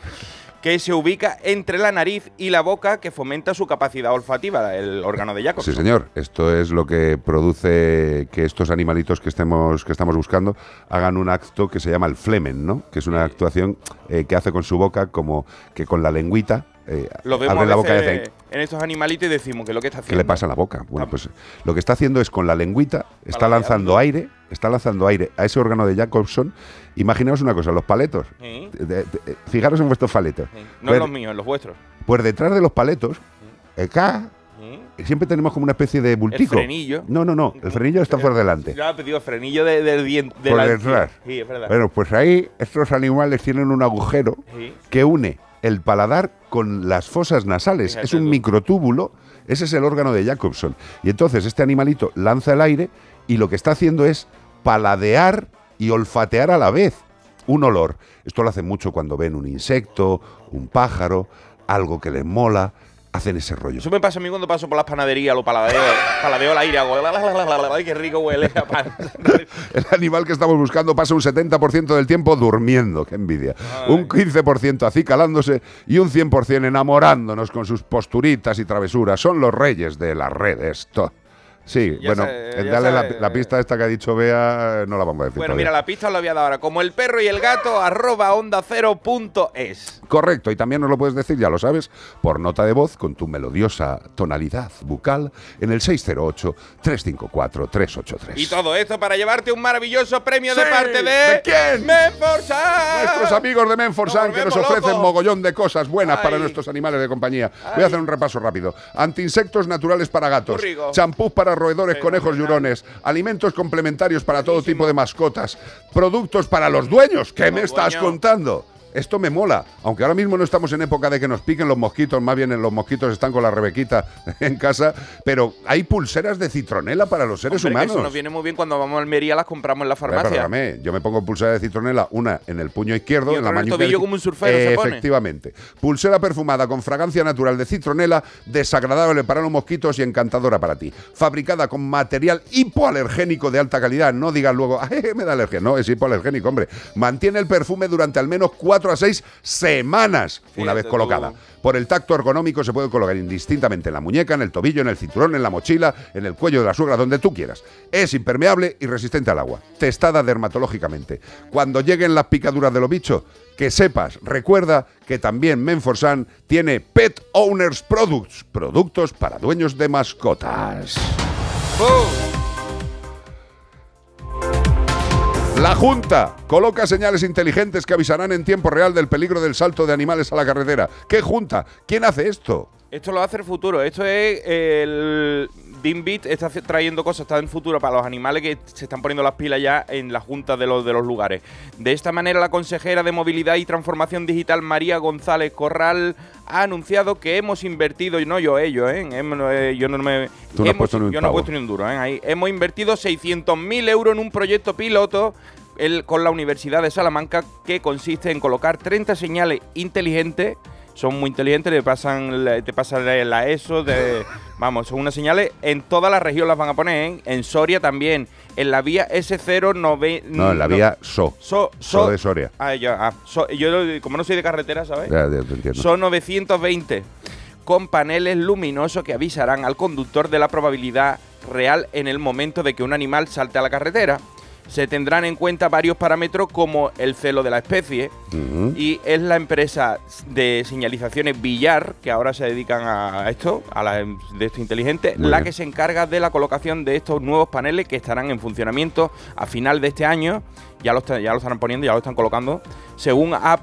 Que se ubica entre la nariz y la boca, que fomenta su capacidad olfativa, el órgano de Jacobson. Sí, señor. Esto es lo que produce que estos animalitos que estemos que estamos buscando hagan un acto que se llama el flemen, ¿no? Que es una actuación eh, que hace con su boca como que con la lengüita eh, Lo vemos abre a la boca y en estos animalitos y decimos que lo que está ¿Qué haciendo. le pasa en la boca? Bueno, pues lo que está haciendo es con la lengüita, está lanzando aire, está lanzando aire a ese órgano de Jacobson. Imaginaos una cosa, los paletos. Sí. De- de- de- fijaros en vuestros paletos. No Pues- en los míos, en los vuestros. Pues detrás de los paletos, acá, siempre tenemos como una especie de bultico. frenillo. No, no, no, el frenillo está por delante. Ya he pedido frenillo de- del diente. de Por la- detrás. Sí, es verdad. Bueno, pues ahí estos animales tienen un agujero que une el paladar con las fosas nasales. Fíjate es un tú. microtúbulo, ese es el órgano de Jacobson. Y entonces este animalito lanza el aire y lo que está haciendo es paladear y olfatear a la vez un olor. Esto lo hacen mucho cuando ven un insecto, un pájaro, algo que les mola, hacen ese rollo. Eso me pasa a mí cuando paso por las panaderías, lo paladeo, paladeo el aire, hago. Ay, qué rico huele a pan. El animal que estamos buscando pasa un 70% del tiempo durmiendo, qué envidia. Un 15% acicalándose y un 100% enamorándonos con sus posturitas y travesuras. Son los reyes de las redes. to- Sí, Ya bueno, dale la, la pista esta que ha dicho Bea, eh, no la vamos a decir. Bueno, todavía. mira, la pista os la voy a dar ahora. Como el perro y el gato, arroba onda cero punto es. Correcto, y también nos lo puedes decir, ya lo sabes, por nota de voz con tu melodiosa tonalidad bucal en el 608-354-383. Y todo esto para llevarte un maravilloso premio de parte de. ¿de quién? Menforsan. Nuestros amigos de Menforsan que nos ofrecen locos. mogollón de cosas buenas para nuestros animales de compañía. Voy a hacer un repaso rápido. Antiinsectos naturales para gatos, champús para para roedores, conejos y hurones, alimentos complementarios para todo tipo de mascotas, productos para los dueños. ¿Qué me estás contando? Esto me mola, aunque ahora mismo no estamos en época de que nos piquen los mosquitos, más bien los mosquitos están con la rebequita en casa, pero hay pulseras de citronela para los seres Hombre, humanos. Eso nos viene muy bien cuando vamos a Almería, las compramos en la Eh, farmacia. yo me pongo pulsera de citronela, una en el puño izquierdo, Y en la tobillo como un surfero se pone. Efectivamente. Pulsera perfumada con fragancia natural de citronela, desagradable para los mosquitos y encantadora para ti. Fabricada con material hipoalergénico de alta calidad. No digas luego, "Ay, me da alergia. No, es hipoalergénico, hombre. Mantiene el perfume durante al menos 4 a 6 semanas una vez colocada. tú. Por el tacto ergonómico se puede colocar indistintamente en la muñeca, en el tobillo, en el cinturón, en la mochila, en el cuello de la suegra, donde tú quieras. Es impermeable y resistente al agua. Testada dermatológicamente. Cuando lleguen las picaduras de los bichos, que sepas, recuerda que también Menforsan tiene Pet Owners Products, productos para dueños de mascotas. La Junta coloca señales inteligentes que avisarán en tiempo real del peligro del salto de animales a la carretera. ¿Qué Junta? ¿Quién hace esto? Esto lo hace el futuro. Esto es el Beat está trayendo cosas, está en futuro para los animales que se están poniendo las pilas ya en la junta de los, de los lugares. De esta manera, la consejera de Movilidad y Transformación Digital, María González Corral, ha anunciado que hemos invertido, y no yo, ellos, ¿eh? Hemos- eh, yo no me. Tú no has puesto ni un yo no he puesto ni un duro, ¿eh? Ahí. Hemos invertido 600.000 euros en un proyecto piloto el- con la Universidad de Salamanca que consiste en colocar 30 señales inteligentes. Son muy inteligentes, te pasan, te pasan la- ESO, de, vamos, son unas señales en toda la región las van a poner, ¿eh? en Soria también, en la vía S09... No, en la vía So. So, So de Soria. Ah, ya, ah, So- yo como no soy de carretera, ¿sabes? Ya, ya te entiendo. Son 920 con paneles luminosos que avisarán al conductor de la probabilidad real en el momento de que un animal salte a la carretera. Se tendrán en cuenta varios parámetros como el celo de la especie y es la empresa de señalizaciones Villar, que ahora se dedican a esto, a la de esto inteligente, Muy la bien. que se encarga de la colocación de estos nuevos paneles que estarán en funcionamiento a final de este año. Ya lo, está- ya lo estarán poniendo, ya lo están colocando, según ha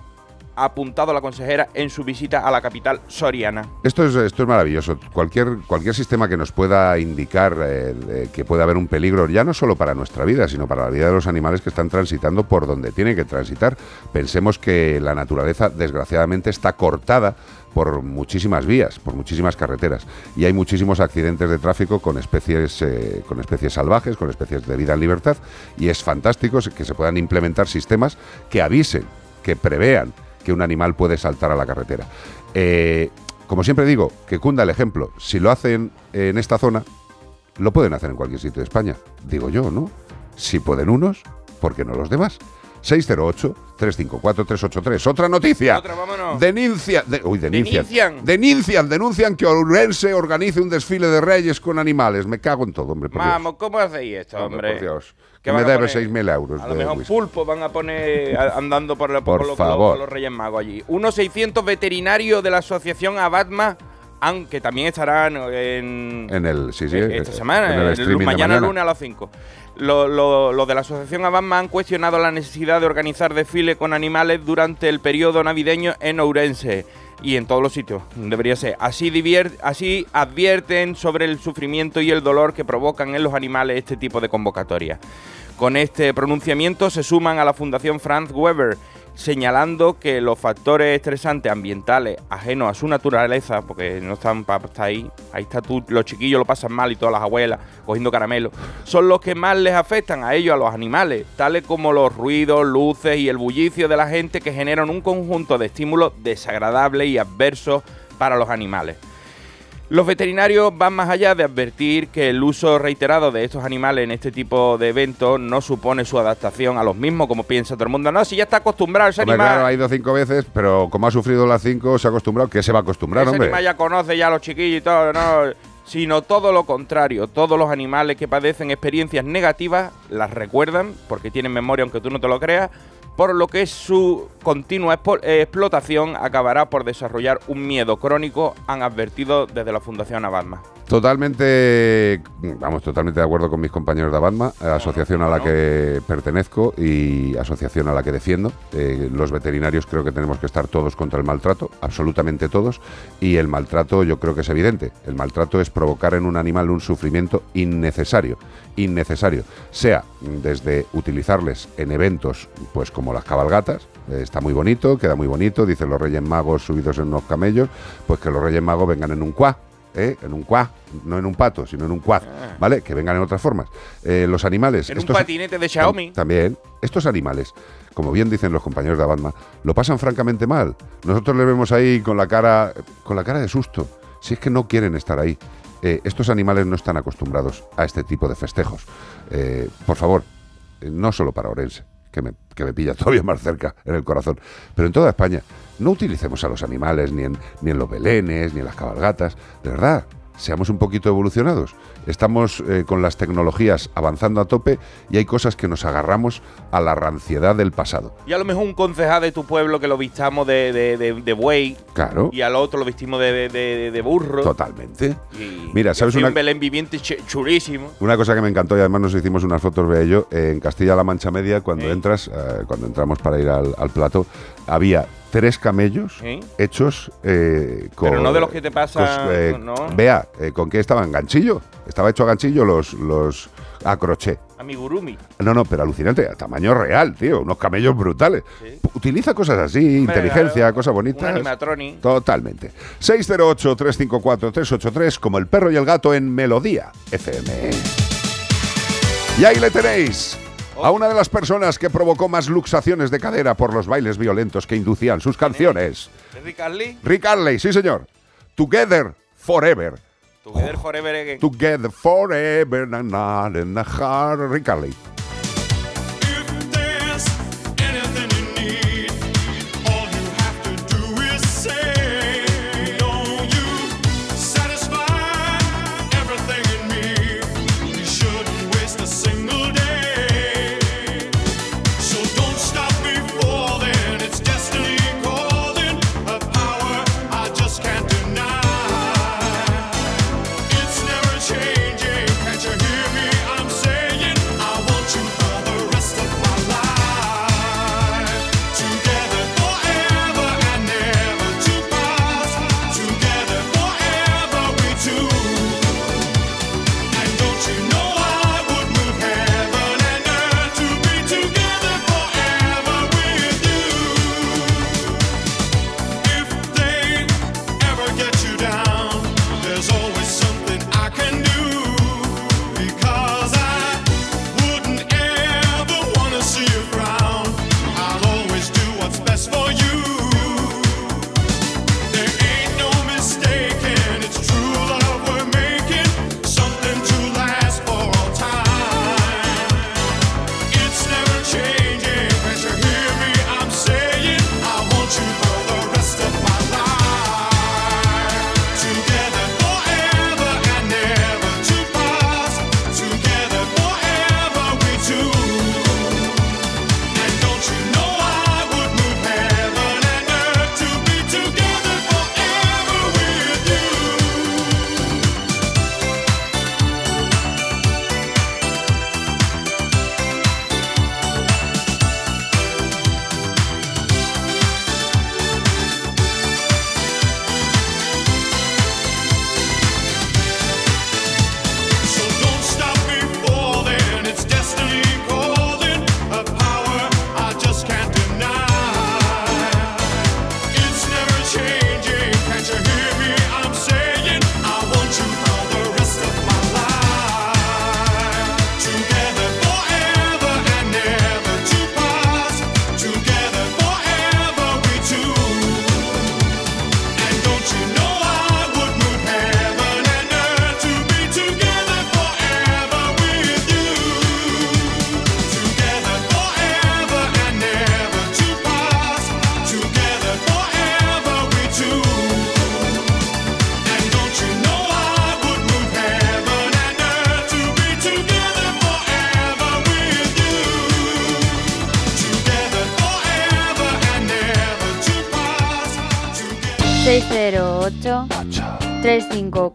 apuntado la consejera en su visita a la capital soriana. Esto es, esto es maravilloso. Cualquier, cualquier sistema que nos pueda indicar eh, que puede haber un peligro, ya no solo para nuestra vida, sino para la vida de los animales que están transitando por donde tienen que transitar. Pensemos que la naturaleza, desgraciadamente, está cortada por muchísimas vías, por muchísimas carreteras. Y hay muchísimos accidentes de tráfico con especies, eh, con especies salvajes, con especies de vida en libertad. Y es fantástico que se puedan implementar sistemas que avisen, que prevean que un animal puede saltar a la carretera. Eh, como siempre digo, que cunda el ejemplo. Si lo hacen en esta zona, lo pueden hacer en cualquier sitio de España. Digo yo, ¿no? Si pueden unos, ¿por qué no los demás? 608-354-383. Otra noticia. Otra. Denuncia, de- uy, denuncian. Denuncian. Denuncian, denuncian que Ourense organice un desfile de reyes con animales. Me cago en todo, hombre. Por Dios. Vamos, ¿cómo hacéis esto, hombre? por Dios. ¿Qué Que me debe poner? 6.000 euros A lo mejor whisky. pulpo van a poner andando por, la- Por con los- los- favor. con los Reyes Magos allí. Unos 600 veterinarios de la asociación Abatma, aunque también estarán en, En el, sí, sí, eh, eh, esta semana, en el el mañana, mañana. lunes a las 5. Los lo, lo de la asociación Abatma han cuestionado la necesidad de organizar desfiles con animales durante el periodo navideño en Ourense. Y en todos los sitios, debería ser. Así advierten sobre el sufrimiento y el dolor que provocan en los animales este tipo de convocatorias. Con este pronunciamiento se suman a la Fundación Franz Weber, señalando que los factores estresantes ambientales ajenos a su naturaleza, porque no están para estar ahí, ahí está tú, los chiquillos lo pasan mal y todas las abuelas cogiendo caramelo, son los que más les afectan a ellos, a los animales, tales como los ruidos, luces y el bullicio de la gente que generan un conjunto de estímulos desagradables y adversos para los animales. Los veterinarios van más allá de advertir que el uso reiterado de estos animales en este tipo de eventos no supone su adaptación a los mismos, como piensa todo el mundo. No, si ya está acostumbrado ese Hombre, animal. claro, ha ido cinco veces, pero como ha sufrido las cinco, se ha acostumbrado. ¿Qué se va a acostumbrar, ese hombre? animal ya conoce ya a los chiquillos y todo, no. Sino todo lo contrario. Todos los animales que padecen experiencias negativas las recuerdan porque tienen memoria, aunque tú no te lo creas. Por lo que su continua explotación acabará por desarrollar un miedo crónico, han advertido desde la Fundación Abatma. Totalmente, vamos, totalmente de acuerdo con mis compañeros de Abadma, asociación a la que pertenezco y asociación a la que defiendo. Eh, los veterinarios creo que tenemos que estar todos contra el maltrato, absolutamente todos, y el maltrato yo creo que es evidente. El maltrato es provocar en un animal un sufrimiento innecesario, innecesario, sea desde utilizarles en eventos, pues como las cabalgatas, eh, está muy bonito, queda muy bonito, dicen los Reyes Magos subidos en unos camellos, pues que los Reyes Magos vengan en un cuá, ¿eh? en un cuá, no en un pato, sino en un cuad, ¿vale? Que vengan en otras formas. Eh, los animales... Ah. En un patinete de Xiaomi. También, estos animales, como bien dicen los compañeros de Abadma, lo pasan francamente mal. Nosotros les vemos ahí con la cara, con la cara de susto. Si es que no quieren estar ahí. Eh, estos animales no están acostumbrados a este tipo de festejos. Por favor, no solo para Orense, que me, pilla todavía más cerca en el corazón, pero en toda España, no utilicemos a los animales ni en, ni en los belenes, ni en las cabalgatas. De verdad, seamos un poquito evolucionados. Estamos eh, con las tecnologías avanzando a tope y hay cosas que nos agarramos a la ranciedad del pasado. Y a lo mejor un concejal de tu pueblo que lo vistamos de, de, de- de buey. Claro. Y al otro lo vestimos de, de- burro. Totalmente. Y- Mira, ¿sabes una- un Belén viviente ch- churísimo. Una cosa que me encantó y además nos hicimos unas fotos, vea yo, en Castilla-La Mancha Media, cuando entras, eh, cuando entramos para ir al, al plato, había tres camellos hechos eh, con... Pero no de los que te pasan, con, eh, no. Vea, eh, ¿con qué estaban? ¿Ganchillo? Estaba hecho a ganchillo los... los a crochet. Amigurumi. No, no, pero alucinante, a tamaño real, tío, unos camellos brutales. Utiliza cosas así, inteligencia, claro, cosas Un bonitas. animatronic. Totalmente. 608-354-383, como el perro y el gato en Melodía FM. Y ahí le tenéis. A una de las personas que provocó más luxaciones de cadera por los bailes violentos que inducían sus canciones. ¿Es Rick Astley, sí señor. Together Forever. Together Forever Again. Together Forever, na, na, na, na.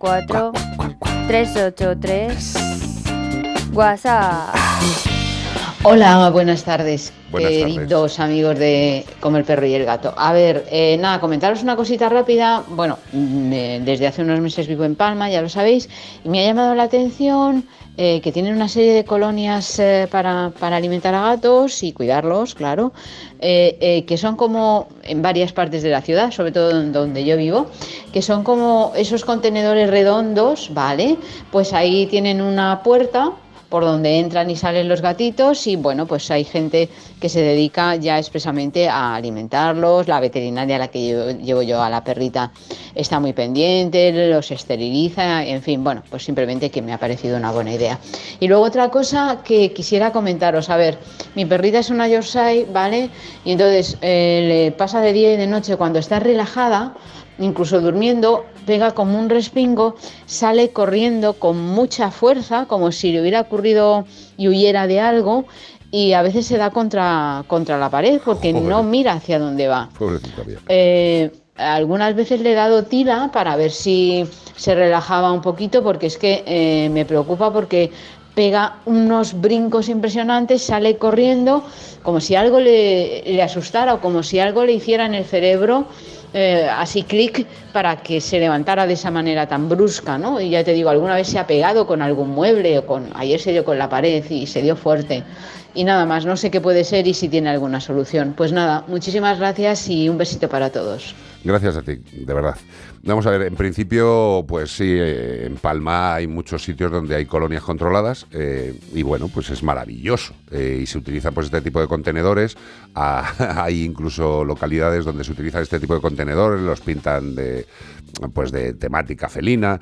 4 383 WhatsApp. Hola, buenas tardes, queridos amigos de Como el Perro y el Gato. A ver, eh, nada, comentaros una cosita rápida. Bueno, mm, eh, desde hace unos meses vivo en Palma, ya lo sabéis, y me ha llamado la atención eh, que tienen una serie de colonias para, para, alimentar a gatos y cuidarlos, claro, que son como en varias partes de la ciudad, sobre todo donde yo vivo que son como esos contenedores redondos, ¿vale? Pues ahí tienen una puerta por donde entran y salen los gatitos y bueno, pues hay gente que se dedica ya expresamente a alimentarlos, la veterinaria a la que llevo yo a la perrita está muy pendiente, los esteriliza, en fin, bueno, pues simplemente que me ha parecido una buena idea. Y luego otra cosa que quisiera comentaros, a ver, mi perrita es una Yorkshire, ¿vale? Y entonces eh, le pasa de día y de noche cuando está relajada, incluso durmiendo, pega como un respingo, sale corriendo con mucha fuerza, como si le hubiera ocurrido y huyera de algo, y a veces se da contra, contra la pared porque no mira hacia dónde va. Eh, algunas veces le he dado tila para ver si se relajaba un poquito, porque es que eh, me preocupa porque pega unos brincos impresionantes, sale corriendo como si algo le, le asustara o como si algo le hiciera en el cerebro. Eh, así clic para que se levantara de esa manera tan brusca, ¿no? Y ya te digo, alguna vez se ha pegado con algún mueble o con ayer se dio con la pared y se dio fuerte. Y nada más, no sé qué puede ser y si tiene alguna solución. Pues nada, muchísimas gracias y un besito para todos. Gracias a ti, de verdad. Vamos a ver, en principio, pues sí, eh, en Palma hay muchos sitios donde hay colonias controladas eh, y bueno, pues es maravilloso. Eh, y se utiliza pues este tipo de contenedores. Hay incluso localidades donde se utilizan este tipo de contenedores, los pintan de pues de temática felina.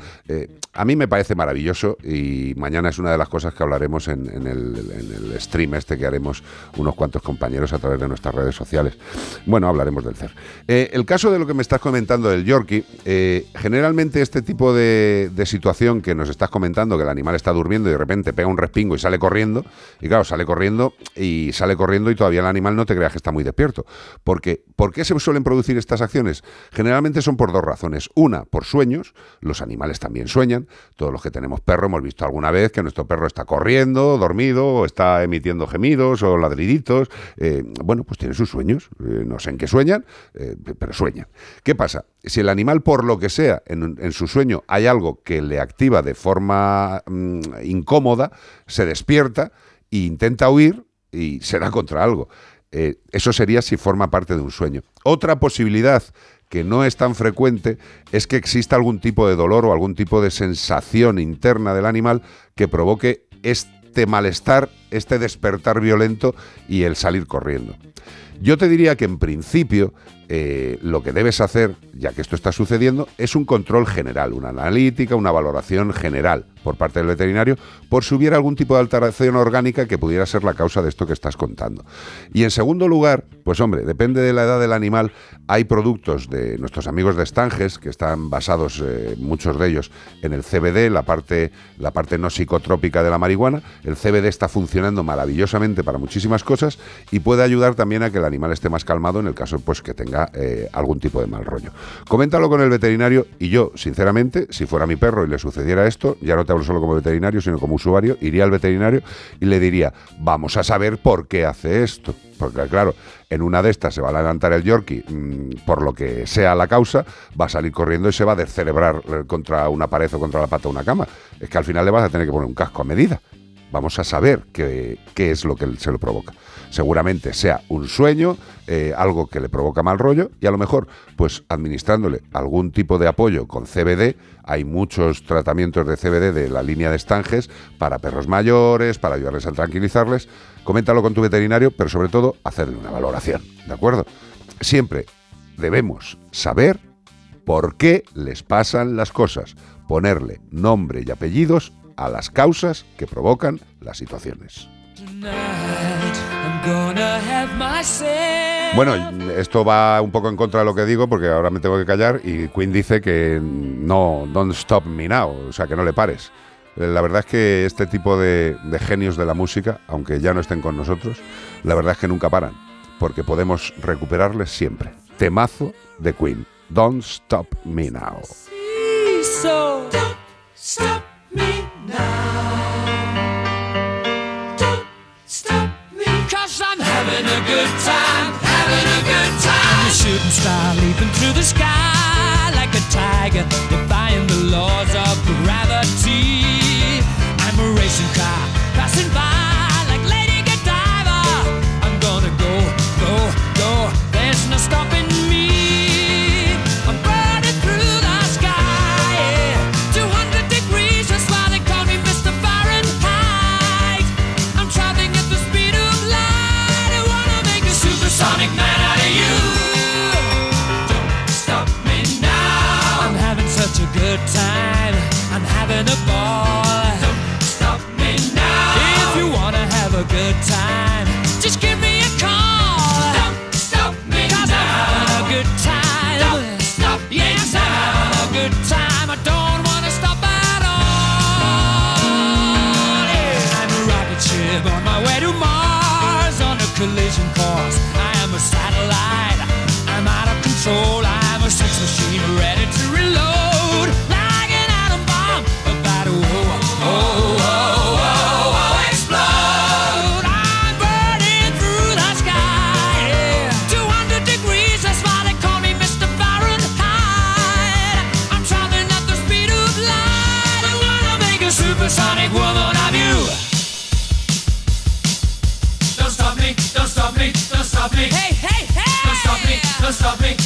A mí me parece maravilloso y mañana es una de las cosas que hablaremos en, en el, en el stream este que haremos unos cuantos compañeros a través de nuestras redes sociales. Bueno, hablaremos del CER. El caso de lo que me estás comentando del Yorkie, eh, generalmente este tipo de, situación que nos estás comentando, que el animal está durmiendo y de repente pega un respingo y sale corriendo, y claro, sale corriendo y sale corriendo y todavía el animal no te creas que está muy despierto. Porque, ¿Por qué se suelen producir estas acciones? Generalmente son por dos razones. Una, por sueños, los animales también sueñan, todos los que tenemos perro hemos visto alguna vez que nuestro perro está corriendo, dormido, o está emitiendo gemidos o ladriditos. Eh, bueno, pues tiene sus sueños, Eh, no sé en qué sueñan, pero sueñan. ¿Qué pasa? Si el animal, por lo que sea, en, su sueño hay algo que le activa de forma mm, incómoda, se despierta e intenta huir y se da contra algo. Eh, eso sería si forma parte de un sueño. Otra posibilidad que no es tan frecuente es que exista algún tipo de dolor o algún tipo de sensación interna del animal que provoque este malestar, este despertar violento y el salir corriendo. Yo te diría que en principio eh, lo que debes hacer, ya que esto está sucediendo, es un control general, una analítica, una valoración general por parte del veterinario por si hubiera algún tipo de alteración orgánica que pudiera ser la causa de esto que estás contando. Y en segundo lugar, pues hombre, depende de la edad del animal, hay productos de nuestros amigos de Estanges que están basados, eh, muchos de ellos, en el CBD, la parte, la parte no psicotrópica de la marihuana. El CBD está funcionando maravillosamente para muchísimas cosas y puede ayudar también a que el animal esté más calmado en el caso pues que tenga eh, algún tipo de mal rollo. Coméntalo con el veterinario y yo, sinceramente, si fuera mi perro y le sucediera esto, ya no te hablo solo como veterinario, sino como usuario, iría al veterinario y le diría, vamos a saber por qué hace esto. Porque claro, en una de estas se va a levantar el Yorkie, mm, por lo que sea la causa, va a salir corriendo y se va a descerebrar eh, contra una pared o contra la pata de una cama. Es que al final le vas a tener que poner un casco a medida. Vamos a saber qué, es lo que se lo provoca. Seguramente sea un sueño, eh, algo que le provoca mal rollo y a lo mejor, pues administrándole algún tipo de apoyo con CBD, hay muchos tratamientos de CBD de la línea de estanges para perros mayores, para ayudarles a tranquilizarles. Coméntalo con tu veterinario, pero sobre todo hacerle una valoración, ¿de acuerdo? Siempre debemos saber por qué les pasan las cosas, ponerle nombre y apellidos a las causas que provocan las situaciones. Bueno, esto va un poco en contra de lo que digo porque ahora me tengo que callar y Queen dice que no, don't stop me now, o sea, que no le pares. La verdad es que este tipo de, de genios de la música, aunque ya no estén con nosotros, la verdad es que nunca paran, porque podemos recuperarles siempre. Temazo de Queen, Don't Stop Me Now. So don't stop me good time, having a good time. I'm a shooting star leaping through the sky like a tiger, defying the laws of gravity. I'm a racing car passing by good time, just give me a call. Don't stop me now. I'm having a good time. Don't stop yes, I'm having a good time. I don't wanna stop at all. Yeah. I'm a rocket ship on my way to Mars on a collision course. I am a satellite. I'm out of control. I'm a sex machine ready to reload. Stop me.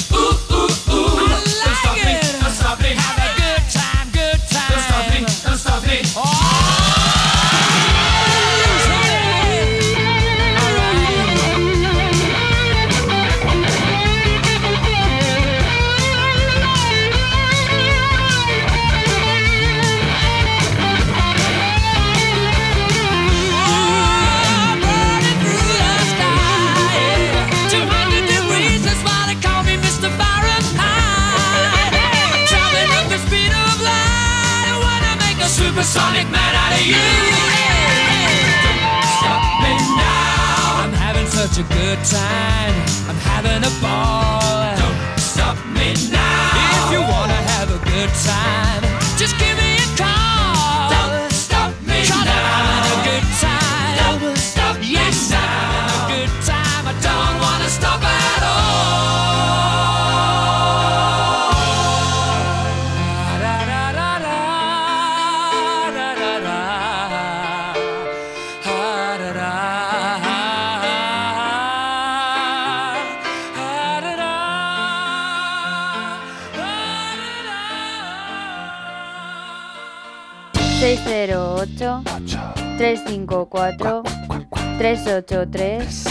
383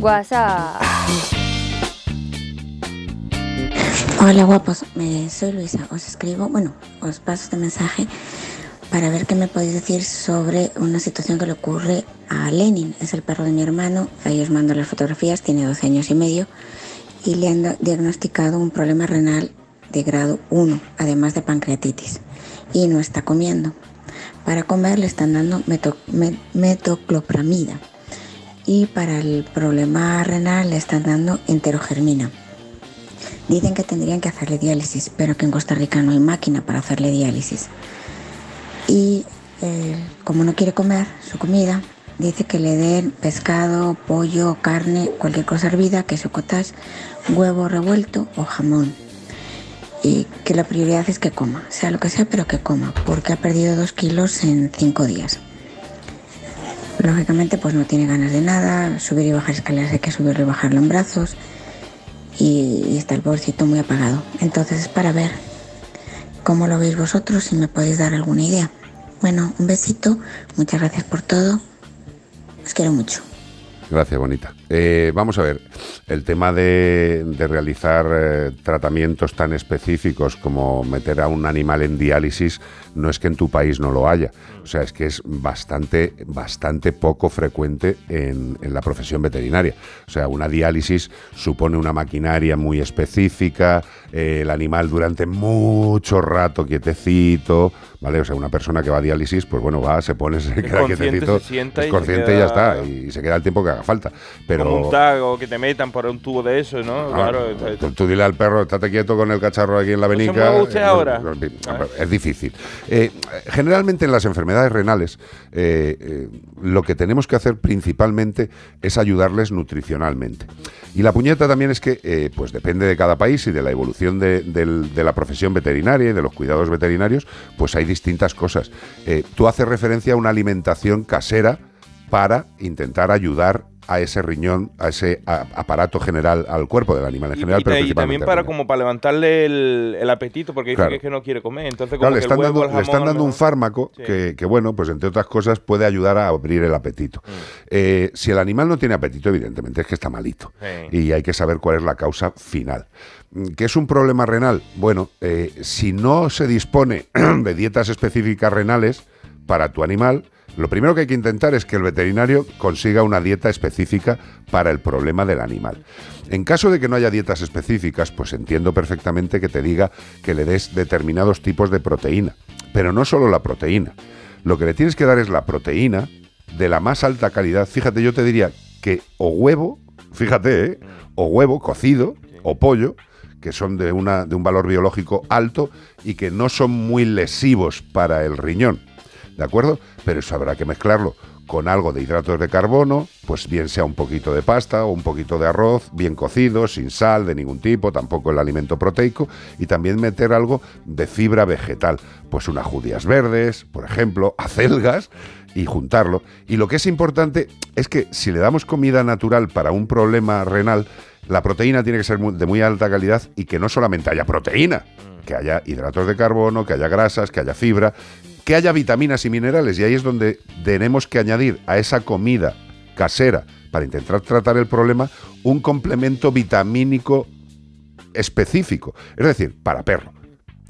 WhatsApp. Hola guapos, me, soy Luisa, os escribo, bueno, os paso este mensaje para ver qué me podéis decir sobre una situación que le ocurre a Lenin, es el perro de mi hermano, ahí os mando las fotografías, tiene 12 años y medio. Y le han diagnosticado un problema renal de grado 1, además de pancreatitis, y no está comiendo. Para comer le están dando meto- me- metoclopramida y para el problema renal le están dando enterogermina. Dicen que tendrían que hacerle diálisis, pero que en Costa Rica no hay máquina para hacerle diálisis. Y eh, como no quiere comer su comida, dice que le den pescado, pollo, carne, cualquier cosa hervida, queso cottage, huevo revuelto o jamón. Y que la prioridad es que coma, sea lo que sea, pero que coma, porque ha perdido dos kilos en cinco días. Lógicamente, pues no tiene ganas de nada, subir y bajar escaleras hay que subirlo y bajarlo en brazos y, está el pobrecito muy apagado. Entonces es para ver cómo lo veis vosotros, si me podéis dar alguna idea. Bueno, un besito, muchas gracias por todo, os quiero mucho. Gracias, bonita. Eh, vamos a ver, el tema de, de realizar eh, tratamientos tan específicos como meter a un animal en diálisis no es que en tu país no lo haya. O sea, es que es bastante, bastante poco frecuente en, en la profesión veterinaria. O sea, una diálisis supone una maquinaria muy específica, eh, el animal durante mucho rato quietecito, ¿vale? O sea, una persona que va a diálisis, pues bueno, va, se pone, se queda quietecito, se sienta es y se consciente y ya está, y se queda el tiempo que haga falta. Pero Como un tag o que te metan por un tubo de eso, ¿no? Ah, claro. tú, tú dile al perro, estate quieto con el cacharro aquí en la ¿No se venica. mueve usted Eh, ahora? no, Es difícil. Eh, generalmente en las enfermedades renales, eh, eh, lo que tenemos que hacer principalmente es ayudarles nutricionalmente. Y la puñeta también es que, eh, pues depende de cada país y de la evolución de, de la profesión veterinaria y de los cuidados veterinarios, pues hay distintas cosas. Tú haces referencia a una alimentación casera para intentar ayudar a ese riñón, a ese a- aparato general, al cuerpo del animal en general, y pero y también para como para levantarle el, el apetito, porque dice Claro. que es que no quiere comer. Entonces, como le que están, el huevo, dando, el le están dando un fármaco Sí. que, que, bueno, pues entre otras cosas puede ayudar a abrir el apetito. Eh, si el animal no tiene apetito, evidentemente es que está malito. Sí. Y hay que saber cuál es la causa final. Mm, ¿Qué es un problema renal? Bueno, eh, si no se dispone de dietas específicas renales para tu animal, lo primero que hay que intentar es que el veterinario consiga una dieta específica para el problema del animal. En caso de que no haya dietas específicas, pues entiendo perfectamente que te diga que le des determinados tipos de proteína. Pero no solo la proteína. Lo que le tienes que dar es la proteína de la más alta calidad. Fíjate, yo te diría que o huevo, fíjate, ¿eh? o huevo cocido o pollo, que son de, una, de un valor biológico alto y que no son muy lesivos para el riñón. ¿De acuerdo? Pero eso habrá que mezclarlo con algo de hidratos de carbono, pues bien sea un poquito de pasta o un poquito de arroz, bien cocido, sin sal de ningún tipo, tampoco el alimento proteico, y también meter algo de fibra vegetal, pues unas judías verdes, por ejemplo, acelgas, y juntarlo. Y lo que es importante es que si le damos comida natural para un problema renal, la proteína tiene que ser de muy alta calidad y que no solamente haya proteína, que haya hidratos de carbono, que haya grasas, que haya fibra, que haya vitaminas y minerales. Y ahí es donde tenemos que añadir a esa comida casera para intentar tratar el problema un complemento vitamínico específico, es decir, para perro.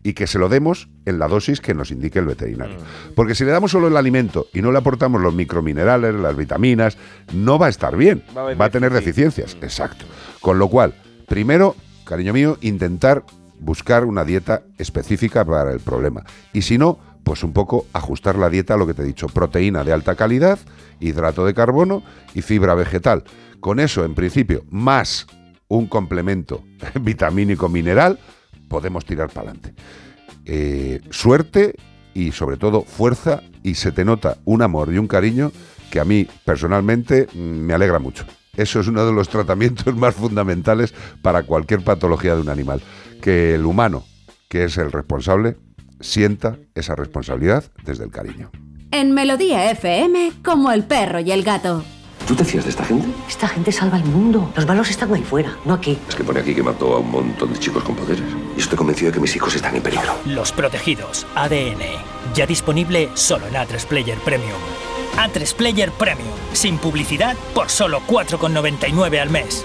Y que se lo demos en la dosis que nos indique el veterinario. Porque si le damos solo el alimento y no le aportamos los microminerales, las vitaminas, no va a estar bien. Va a haber Va a tener deficiencias. Exacto. Con lo cual, primero, cariño mío, intentar buscar una dieta específica para el problema. Y si no, pues un poco ajustar la dieta a lo que te he dicho. Proteína de alta calidad, hidrato de carbono y fibra vegetal. Con eso, en principio, más un complemento vitamínico mineral, podemos tirar para adelante. Eh, suerte y sobre todo fuerza y se te nota un amor y un cariño que a mí personalmente mm, me alegra mucho. Eso es uno de los tratamientos más fundamentales para cualquier patología de un animal. Que el humano, que es el responsable, sienta esa responsabilidad desde el cariño. En Melodía FM, como el perro y el gato. ¿Tú te fías de esta gente? Esta gente salva el mundo. Los malos están ahí fuera, no aquí. Es que pone aquí que mató a un montón de chicos con poderes. Y estoy convencido de que mis hijos están en peligro. Los protegidos ADN. Ya disponible solo en A3 Player Premium. A3 Player Premium. Sin publicidad por solo 4,99 al mes.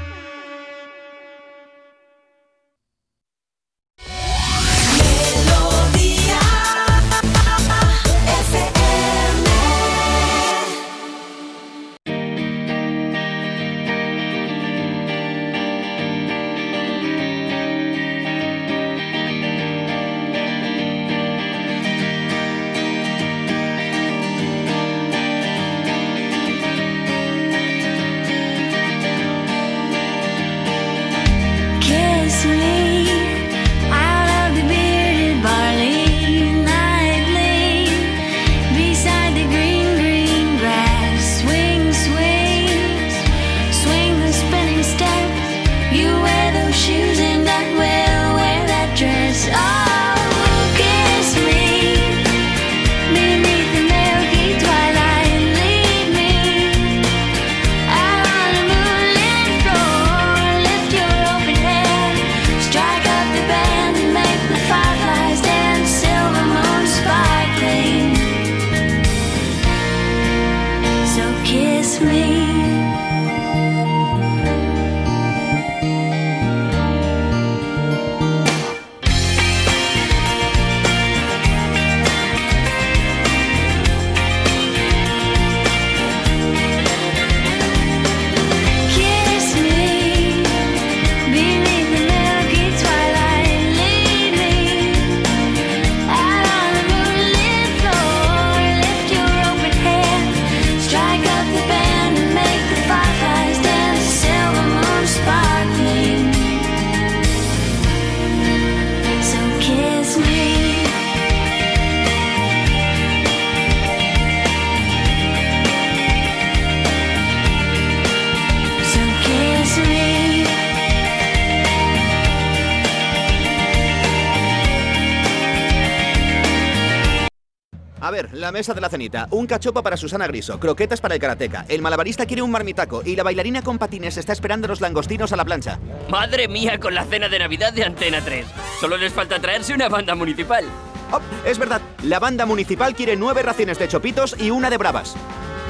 La mesa de la cenita. Un cachopo para Susana Griso, croquetas para el karateca. El malabarista quiere un marmitaco y la bailarina con patines está esperando los langostinos a la plancha. Madre mía con la cena de Navidad de Antena 3. Solo les falta traerse una banda municipal. Oh, es verdad, la banda municipal quiere nueve raciones de chopitos y una de bravas.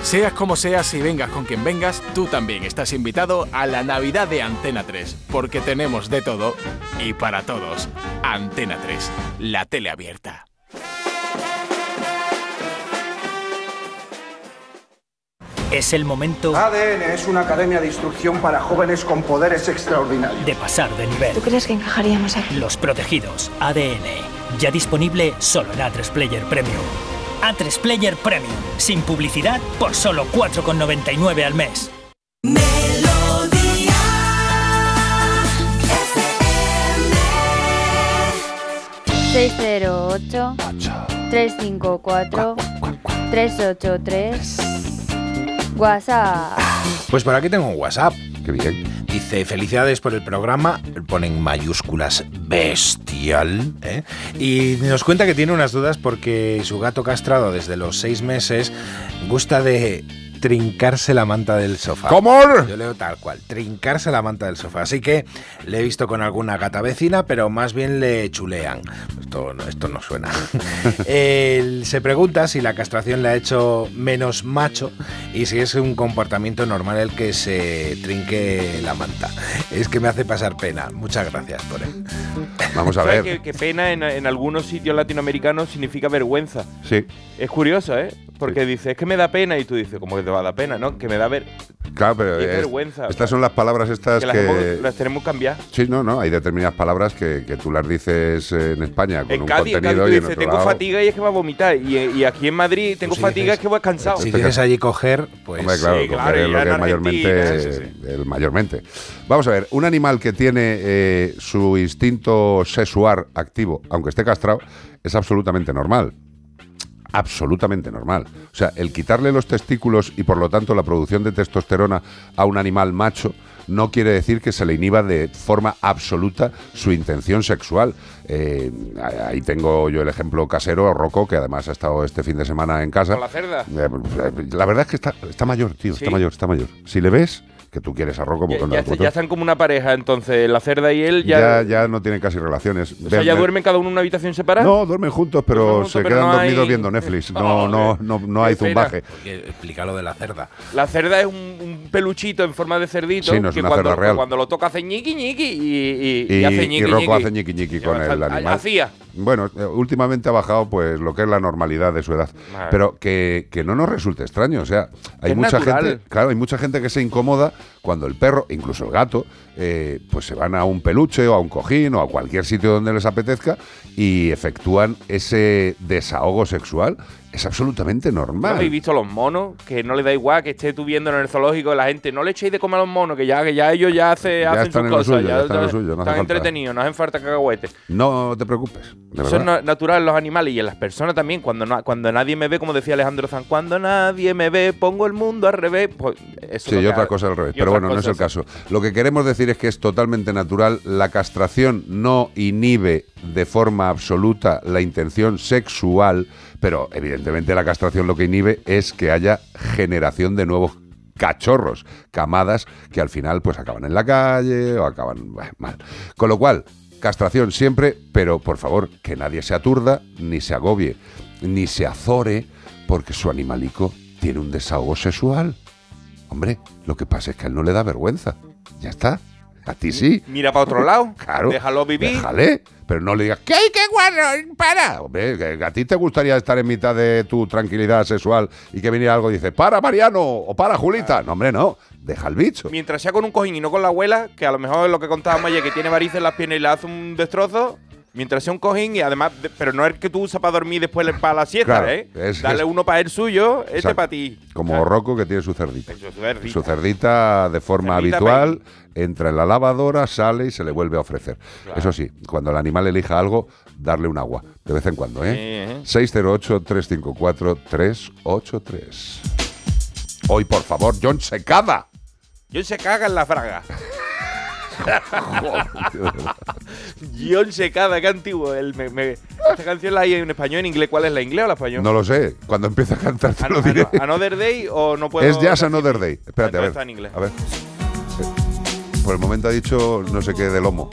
Seas como seas y vengas con quien vengas, tú también estás invitado a la Navidad de Antena 3, porque tenemos de todo y para todos. Antena 3, la tele abierta. Es el momento ADN es una academia de instrucción para jóvenes con poderes extraordinarios. de pasar de nivel. ¿Tú crees que encajaríamos aquí? Los protegidos ADN, ya disponible solo en A3 Player Premium. A3 Player Premium, sin publicidad, por solo 4,99 al mes. 608 354 383 WhatsApp. Pues por aquí tengo un WhatsApp. Qué bien. Dice, felicidades por el programa, ponen mayúsculas bestial, ¿eh? y nos cuenta que tiene unas dudas porque su gato castrado desde los seis meses gusta de trincarse la manta del sofá. ¿Cómo? Yo leo tal cual, trincarse la manta del sofá. Así que le he visto con alguna gata vecina, pero más bien le chulean. Esto, no- esto no suena. Él se pregunta si la castración le ha hecho menos macho y si es un comportamiento normal el que se trinque la manta. Es que me hace pasar pena. Muchas gracias por él. Vamos a ¿Sabes ver. que, que pena en, en algunos sitios latinoamericanos significa vergüenza? Sí. Es curioso, ¿eh? Porque dice, es que me da pena y tú dices, ¿cómo que te va a dar pena? ¿No? Que me da ver... Claro, pero Qué es- vergüenza. estas son las palabras estas que que... las, hemos- las tenemos que cambiar. Sí, no, no, hay determinadas palabras que, que tú las dices en España con En un Cádiz, en Cádiz contenido tú y en dices, otro tengo lado... fatiga y es que va a vomitar. Y, y aquí en Madrid tengo si fatiga dices- es que voy cansado. Si quieres allí coger, pues... Hombre, claro, Sí, coger claro, es y lo que es mayormente, Argentina, sí, sí, el mayormente. Vamos a ver, un animal que tiene eh, su instinto sexual activo, aunque esté castrado, es absolutamente normal. Absolutamente normal. O sea, el quitarle los testículos y por lo tanto la producción de testosterona a un animal macho no quiere decir que se le inhiba de forma absoluta su intención sexual. Eh, ahí tengo yo el ejemplo casero, Rocco, que además ha estado este fin de semana en casa. Con la cerda. Eh, La verdad es que está, está mayor, tío, Sí. está mayor, está mayor. Si le ves, que tú quieres a Rocco, Ya, porque no ya, ya están como una pareja, entonces la cerda y él ya... ya, ya no tienen casi relaciones. o sea, ya duermen cada uno en una habitación separada. No, duermen juntos, pero Duermen juntos, se pero quedan no dormidos hay- viendo Netflix. No, no, no, no hay zumbaje. Explica lo de la cerda. La cerda es un, un peluchito en forma de cerdito Sí, no es que una cuando, cerda real. cuando lo toca hace ñiqui ñiqui y, y, Y, y hace y ñiqui Rocco ñiqui. hace ñiqui ñiqui Y con el animal. Hacía. Bueno, eh, últimamente ha bajado pues lo que es la normalidad de su edad. Vale. Pero que, que no nos resulte extraño. O sea, hay es mucha natural. gente, claro, hay mucha gente que se incomoda cuando el perro, incluso el gato, eh, pues se van a un peluche o a un cojín o a cualquier sitio donde les apetezca y efectúan ese desahogo sexual. Es absolutamente ¿No normal. habéis visto los monos? Que no le da igual que esté tú viendo en el zoológico la gente. No le echéis de comer a los monos, que ya, que ya ellos ya, hace, Ya hacen están sus en lo cosas. suyo, ya están en lo suyo, no están entretenidos, no hacen falta cacahuetes. No te preocupes. De Eso es verdad. natural en los animales y en las personas también. Cuando, no- cuando nadie me ve, como decía Alejandro Zan, cuando nadie me ve, pongo el mundo al revés. Pues eso Sí, y otra cosa al revés. Pero bueno, no es el caso. Lo que queremos decir es que es totalmente natural. La castración no inhibe de forma absoluta la intención sexual, pero evidentemente la castración lo que inhibe es que haya generación de nuevos cachorros, camadas que al final pues acaban en la calle o acaban mal. Con lo cual, castración siempre, pero por favor, que nadie se aturda, ni se agobie, ni se azore, porque su animalico tiene un desahogo sexual. Hombre, lo que pasa es que a él no le da vergüenza. Ya está. A ti sí. Mira para otro lado. Claro. Déjalo vivir. Déjale. Pero no le digas, ¿qué hay, qué guarro? ¡Para! Hombre, que a ti te gustaría estar en mitad de tu tranquilidad sexual y que viniera algo y dice, ¡para, Mariano! o ¡para, Julita! No, hombre, no. Deja al bicho. Mientras sea con un cojín y no con la abuela, que a lo mejor es lo que contaba ayer, que tiene varices en las piernas y le hace un destrozo. Mientras sea un cojín y además, de- pero no es el que tú usas para dormir después para la siesta, Claro, ¿eh? es- Dale es- uno para el suyo, este para ti. Como Rocco que tiene su cerdita. Su cerdita. Su cerdita de forma Cerdita habitual entra en la lavadora, sale y se le vuelve a ofrecer. Eso sí, cuando el animal elija algo, darle un agua, de vez en cuando, ¿eh? Sí, 608-354-383. Hoy, por favor, John Secada. Yo se caga en la fraga. John Secada, qué antiguo. El, me- me- esta canción la hay en español, en inglés. ¿Cuál es la inglés o la español? No lo sé. Cuando empiece a cantar te lo diré. Another Day o no puedo. Es Jazz Another Day. Espérate, a ver. está en inglés. A ver. Por el momento ha dicho no sé qué de lomo.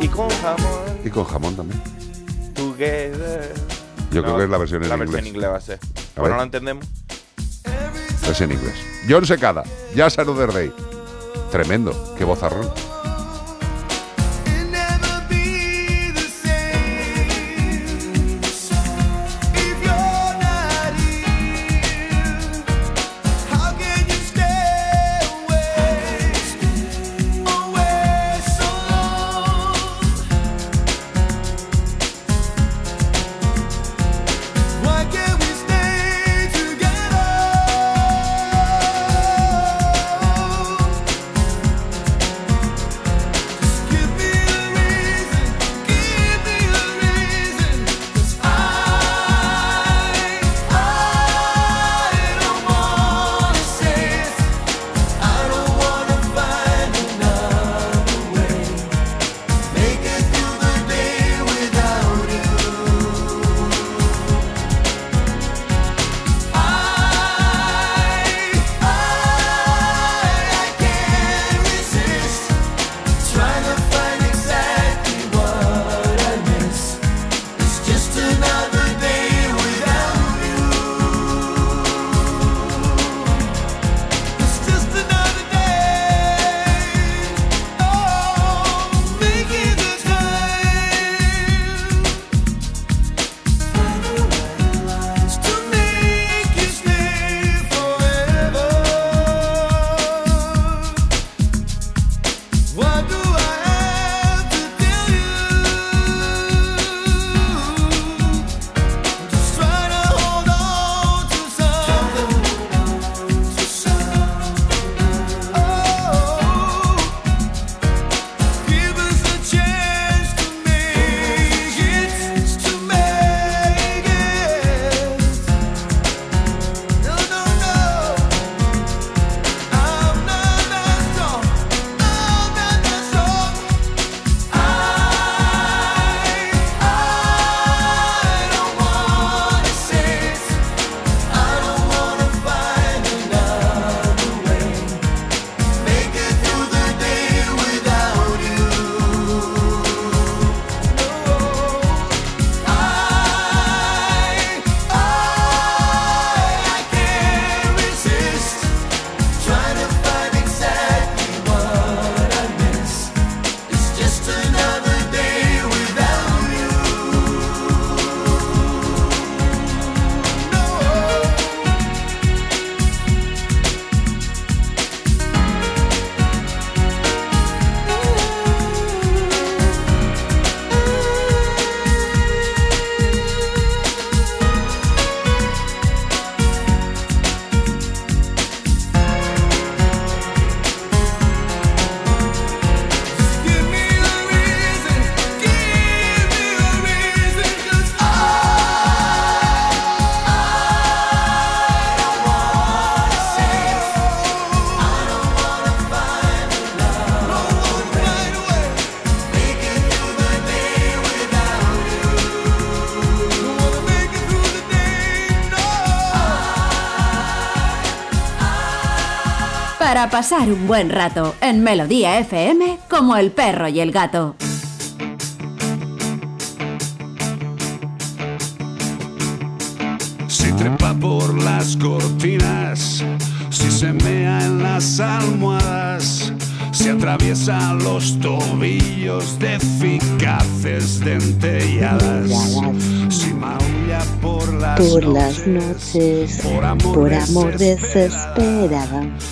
Y con jamón, Y con jamón también. together. Yo No, creo que es la versión en La inglés. versión en inglés va a ser. A Pues ver. no la entendemos. Es en inglés. John Secada. Jazz Another Day. Tremendo. Qué vozarrón. Pasar un buen rato en Melodía FM como el perro y el gato. Si trepa por las cortinas, si se mea en las almohadas, si atraviesa los tobillos de eficaces dentelladas, si maulla por las Por noches, las noches, por amor, por amor desesperado. desesperada.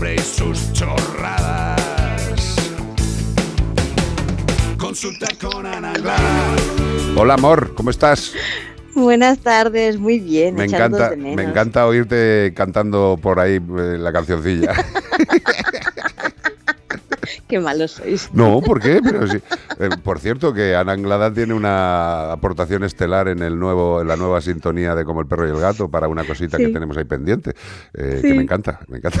hombre y sus chorradas. Consulta con Ana. Hola, amor, ¿cómo estás? Buenas tardes, muy bien. Me encanta, de menos. me encanta oírte cantando por ahí eh, la cancioncilla. Qué malos sois. No, ¿por qué? Pero sí. Eh, por cierto, que Ana Anglada tiene una aportación estelar en el nuevo, en la nueva sintonía de Como el perro y el gato para una cosita que tenemos ahí pendiente. eh, Sí. Que me encanta, me encanta.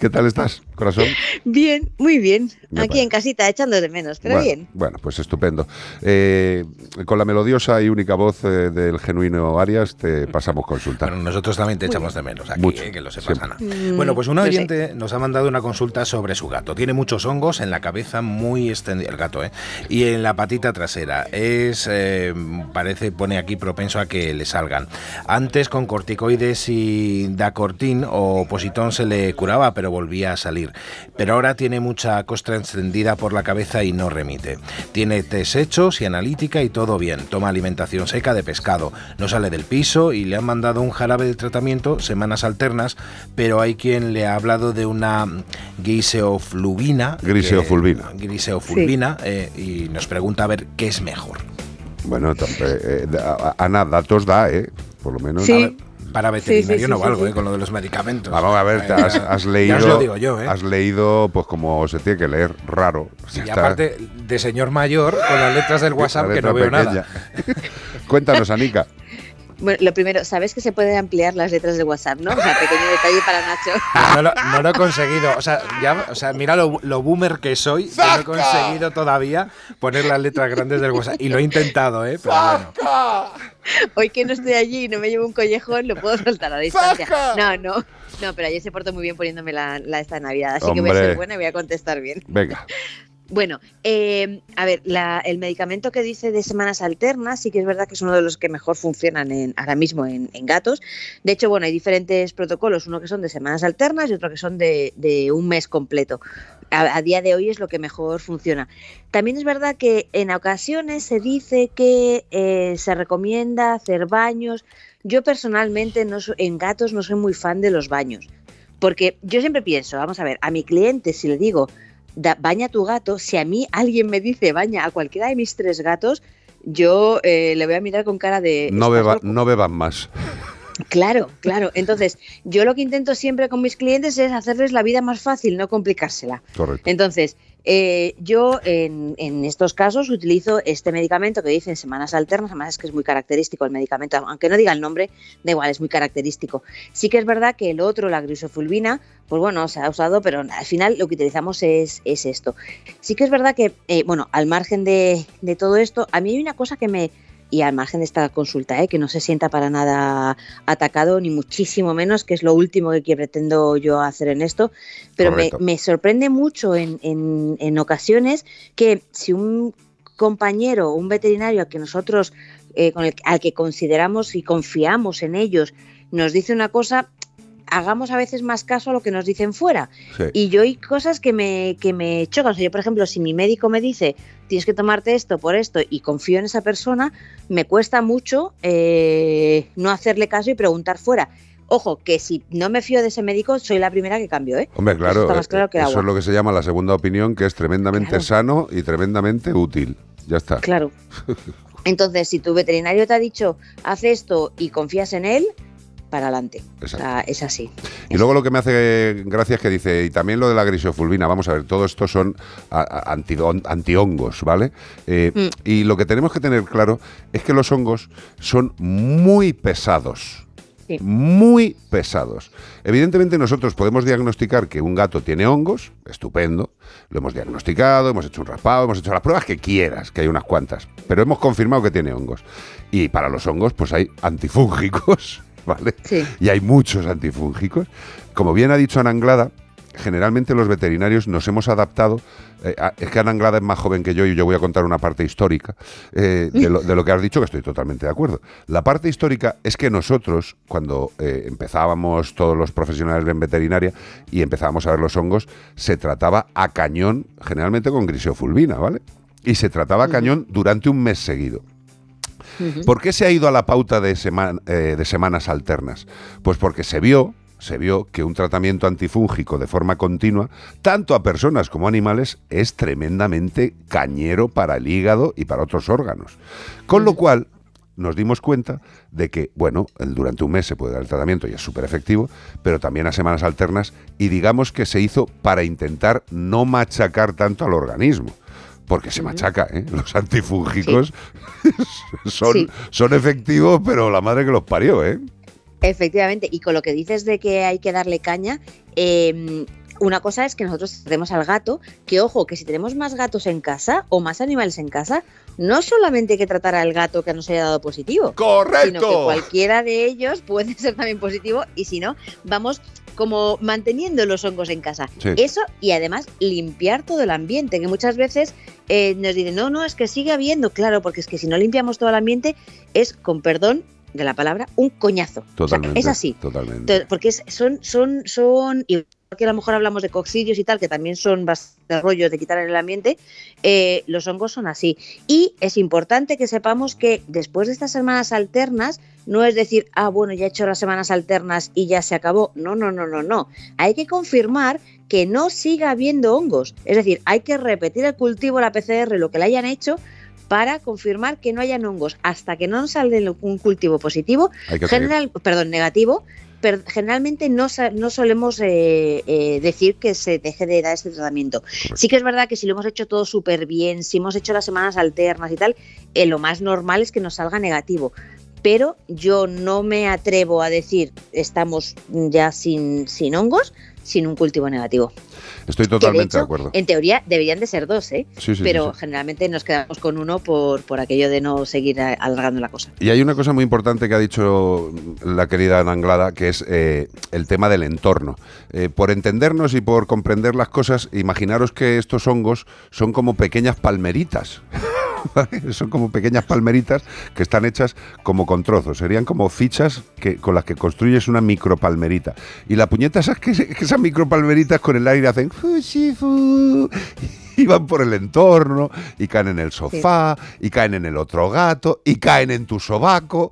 ¿Qué tal estás, corazón? Bien, muy bien. Me Aquí parece. en casita, echando de menos, pero bueno, bien. Bueno, pues estupendo. Eh, con la melodiosa y única voz eh, del genuino Arias te pasamos consulta. Bueno, nosotros también te echamos de menos aquí, Mucho, eh, que lo sepas, siempre. Ana. Mm, Bueno, pues sé. oyente nos ha mandado una consulta sobre su gato. Tiene muchos hongos en la cabeza muy extendida, el gato, ¿eh? Y en la patita trasera. Es, eh, parece, pone aquí propenso a que le salgan. Antes con corticoides y dacortín o positón se le curaba, pero volvía a salir. Pero ahora tiene mucha costra extendida por la cabeza y no remite. Tiene test hechos y analítica y todo bien. Toma alimentación seca de pescado. No sale del piso y le han mandado un jarabe de tratamiento semanas alternas, pero hay quien le ha hablado de una griseofluvina. que- Griseofulvina. griseofulvina, eh, y nos pregunta a ver qué es mejor. Bueno, eh, eh, Ana, datos da, ¿eh? Por lo menos. A ver, Para veterinario Sí, sí, sí, no valgo, sí. eh, con lo de los medicamentos. Vamos a ver, te has, has Ya leído. os lo digo yo, ¿eh? Has leído, pues como se tiene que leer, raro. Ya Y está. aparte de señor mayor, con las letras del WhatsApp que no veo nada. Cuéntanos, Anica. Bueno, lo primero, sabes que se pueden ampliar las letras de WhatsApp, ¿no? O sea, pequeño detalle para Nacho. No lo, no lo he conseguido. O sea, ya, o sea mira lo, lo boomer que soy. que No he conseguido todavía poner las letras grandes del WhatsApp. Y lo he intentado, ¿eh? Pero bueno. Hoy que no estoy allí y no me llevo un collejón, lo puedo soltar a distancia. No, no. No, pero ayer se portó muy bien poniéndome la, la esta Navidad, así que voy a ser buena y voy a contestar bien. Venga. Bueno, eh, a ver, la- el medicamento que dice de semanas alternas sí que es verdad que es uno de los que mejor funcionan en, ahora mismo en, gatos. De hecho, bueno, hay diferentes protocolos, uno que son de semanas alternas y otro que son de, un mes completo. A, día de hoy es lo que mejor funciona. También es verdad que en ocasiones se dice que eh, se recomienda hacer baños. Yo personalmente no en gatos no soy muy fan de los baños. Porque yo siempre pienso, vamos a ver, a mi cliente si le digo, da- baña a tu gato, si a mí alguien me dice baña a cualquiera de mis tres gatos, yo eh, le voy a mirar con cara de... No, "¿Estás beba, loco?". no beban más. Claro, claro. Entonces, yo lo que intento siempre con mis clientes es hacerles la vida más fácil, no complicársela. Correcto. Entonces, eh, yo en, estos casos utilizo este medicamento que dicen semanas alternas, además es que es muy característico el medicamento, aunque no diga el nombre, da igual, es muy característico. Sí que es verdad que el otro, la grisofulvina, pues bueno, se ha usado, pero al final lo que utilizamos es, es esto. Sí que es verdad que, eh, bueno, al margen de todo esto, a mí hay una cosa que me, y al margen de esta consulta, ¿eh? que no se sienta para nada atacado, ni muchísimo menos, que es lo último que, pretendo yo hacer en esto, pero me, sorprende mucho en, en- en ocasiones que si un compañero, un veterinario al que nosotros, eh, con el, al que consideramos y confiamos en ellos, nos dice una cosa, hagamos a veces más caso a lo que nos dicen fuera. Sí. Y yo hay cosas que me, que me chocan. O sea, yo, por ejemplo, si mi médico me dice tienes que tomarte esto por esto y confío en esa persona, me cuesta mucho eh, no hacerle caso y preguntar fuera. Ojo, que si no me fío de ese médico, soy la primera que cambio, ¿eh? Hombre, claro, está más eh, claro que eso es lo que se llama la segunda opinión, que es tremendamente Claro. sano y tremendamente útil. Ya está. Claro. Entonces, si tu veterinario te ha dicho haz esto y confías en él, para adelante. O sea, es así. Y luego lo que me hace gracia es que dice, y también lo de la grisofulvina, vamos a ver, todo esto son antihongos, ¿vale? Eh, Mm. Y lo que tenemos que tener claro es que los hongos son muy pesados. Muy pesados. Evidentemente nosotros podemos diagnosticar que un gato tiene hongos, estupendo, lo hemos diagnosticado, hemos hecho un raspado, hemos hecho las pruebas que quieras, que hay unas cuantas, pero hemos confirmado que tiene hongos. Y para los hongos pues hay antifúngicos, ¿vale? Y hay muchos antifúngicos. Como bien ha dicho Ana Anglada, generalmente los veterinarios nos hemos adaptado. eh, a- es que Ana Anglada es más joven que yo y yo voy a contar una parte histórica eh, de, lo, de lo que has dicho, que estoy totalmente de acuerdo. La parte histórica es que nosotros, cuando eh, empezábamos todos los profesionales en veterinaria y empezábamos a ver los hongos, se trataba a cañón, generalmente con griseofulvina, ¿vale? Y se trataba a cañón durante un mes seguido. ¿Por qué se ha ido a la pauta de, eh, de semanas alternas? Pues porque se vio se vio que un tratamiento antifúngico de forma continua, tanto a personas como a animales, es tremendamente cañero para el hígado y para otros órganos. Con lo cual, nos dimos cuenta de que, bueno, durante un mes se puede dar el tratamiento y es súper efectivo, pero también a semanas alternas y digamos que se hizo para intentar no machacar tanto al organismo. Porque se machaca, ¿eh? Los antifúngicos son, Sí. son efectivos, pero la madre que los parió, ¿eh? Efectivamente, y con lo que dices de que hay que darle caña, eh, una cosa es que nosotros tenemos al gato, que ojo, que si tenemos más gatos en casa o más animales en casa, no solamente hay que tratar al gato que nos haya dado positivo, ¡Correcto! sino que cualquiera de ellos puede ser también positivo y si no, vamos como manteniendo los hongos en casa. Sí. Eso y además limpiar todo el ambiente, que muchas veces eh, nos dicen, no, no, es que sigue habiendo, claro, porque es que si no limpiamos todo el ambiente es, con perdón de la palabra, un coñazo. O sea, Totalmente. es así. Totalmente. Porque son, son, son, que a lo mejor hablamos de coccidios y tal, que también son bastante rollos de quitar en el ambiente, eh, los hongos son así. Y es importante que sepamos que después de estas semanas alternas, no es decir, ah, bueno, ya he hecho las semanas alternas y ya se acabó. No, no, no, no, no. Hay que confirmar que no siga habiendo hongos. Es decir, hay que repetir el cultivo, la PCR, lo que le hayan hecho para confirmar que no hayan hongos. Hasta que no salga un cultivo positivo, general, perdón, negativo, pero generalmente no, no solemos eh, eh, decir que se deje de dar este tratamiento. Sí que es verdad que si lo hemos hecho todo súper bien, si hemos hecho las semanas alternas y tal, eh, lo más normal es que nos salga negativo. Pero yo no me atrevo a decir estamos ya sin, sin hongos, sin un cultivo negativo. Estoy de totalmente de, acuerdo. En teoría deberían de ser dos, ¿eh? Sí, sí, pero sí, generalmente nos quedamos con uno por, por aquello de no seguir alargando la cosa. Y hay una cosa muy importante que ha dicho la querida Ana Anglada, que es eh, el tema del entorno. Eh, por entendernos y por comprender las cosas, imaginaros que estos hongos son como pequeñas palmeritas. son como pequeñas palmeritas que están hechas como con trozos. Serían como fichas que, con las que construyes una micropalmerita. Y la puñeta es que, que esas micropalmeritas con el aire hacen... y van por el entorno, y caen en el sofá, y caen en el otro gato, y caen en tu sobaco.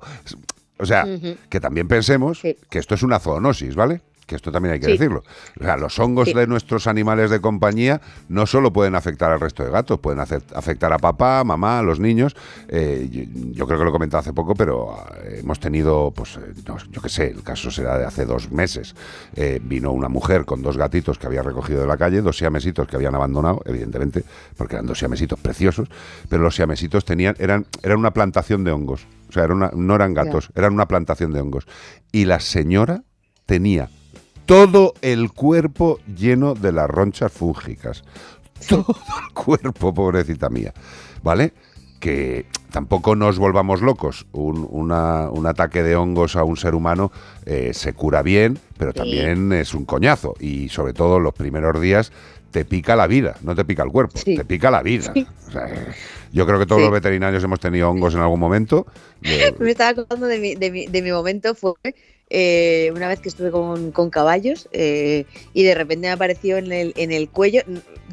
O sea, que también pensemos que esto es una zoonosis, ¿vale? Que esto también hay que Sí. decirlo. O sea, los hongos Sí. de nuestros animales de compañía no solo pueden afectar al resto de gatos, pueden hacer- afectar a papá, mamá, a los niños. Eh, yo, yo creo que lo he comentado hace poco, pero ah, hemos tenido, pues, eh, no, yo qué sé, el caso será de hace dos meses. Eh, vino una mujer con dos gatitos que había recogido de la calle, dos siamesitos que habían abandonado, evidentemente, porque eran dos siamesitos preciosos, pero los siamesitos tenían, eran, eran una plantación de hongos. O sea, era una- no eran gatos, eran una plantación de hongos. Y la señora tenía todo el cuerpo lleno de las ronchas fúngicas. Todo el cuerpo, pobrecita mía. ¿Vale? Que tampoco nos volvamos locos. Un, una- un ataque de hongos a un ser humano eh, se cura bien, pero también es un coñazo. Y sobre todo los primeros días te pica la vida, no te pica el cuerpo, te pica la vida. O sea, yo creo que todos los veterinarios hemos tenido hongos en algún momento. Me estaba acordando de mi, de mi, de mi momento, fue eh, una vez que estuve con, con caballos eh, y de repente me apareció en el, en el cuello,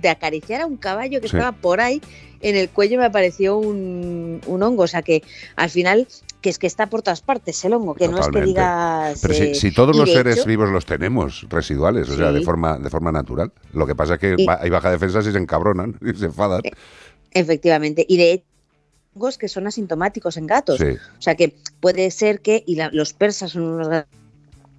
de acariciar a un caballo que Sí. estaba por ahí, en el cuello me apareció un, un hongo, o sea que al final, que es que está por todas partes el hongo, que no es que digas... Pero si, eh, si todos los seres hecho- vivos los tenemos residuales, o sea, de forma, de forma natural. Lo que pasa es que Sí. hay baja defensa y se encabronan y se enfadan. Efectivamente, y de hecho, hongos que son asintomáticos en gatos. Sí. O sea que puede ser que, y la- los persas son unos gatos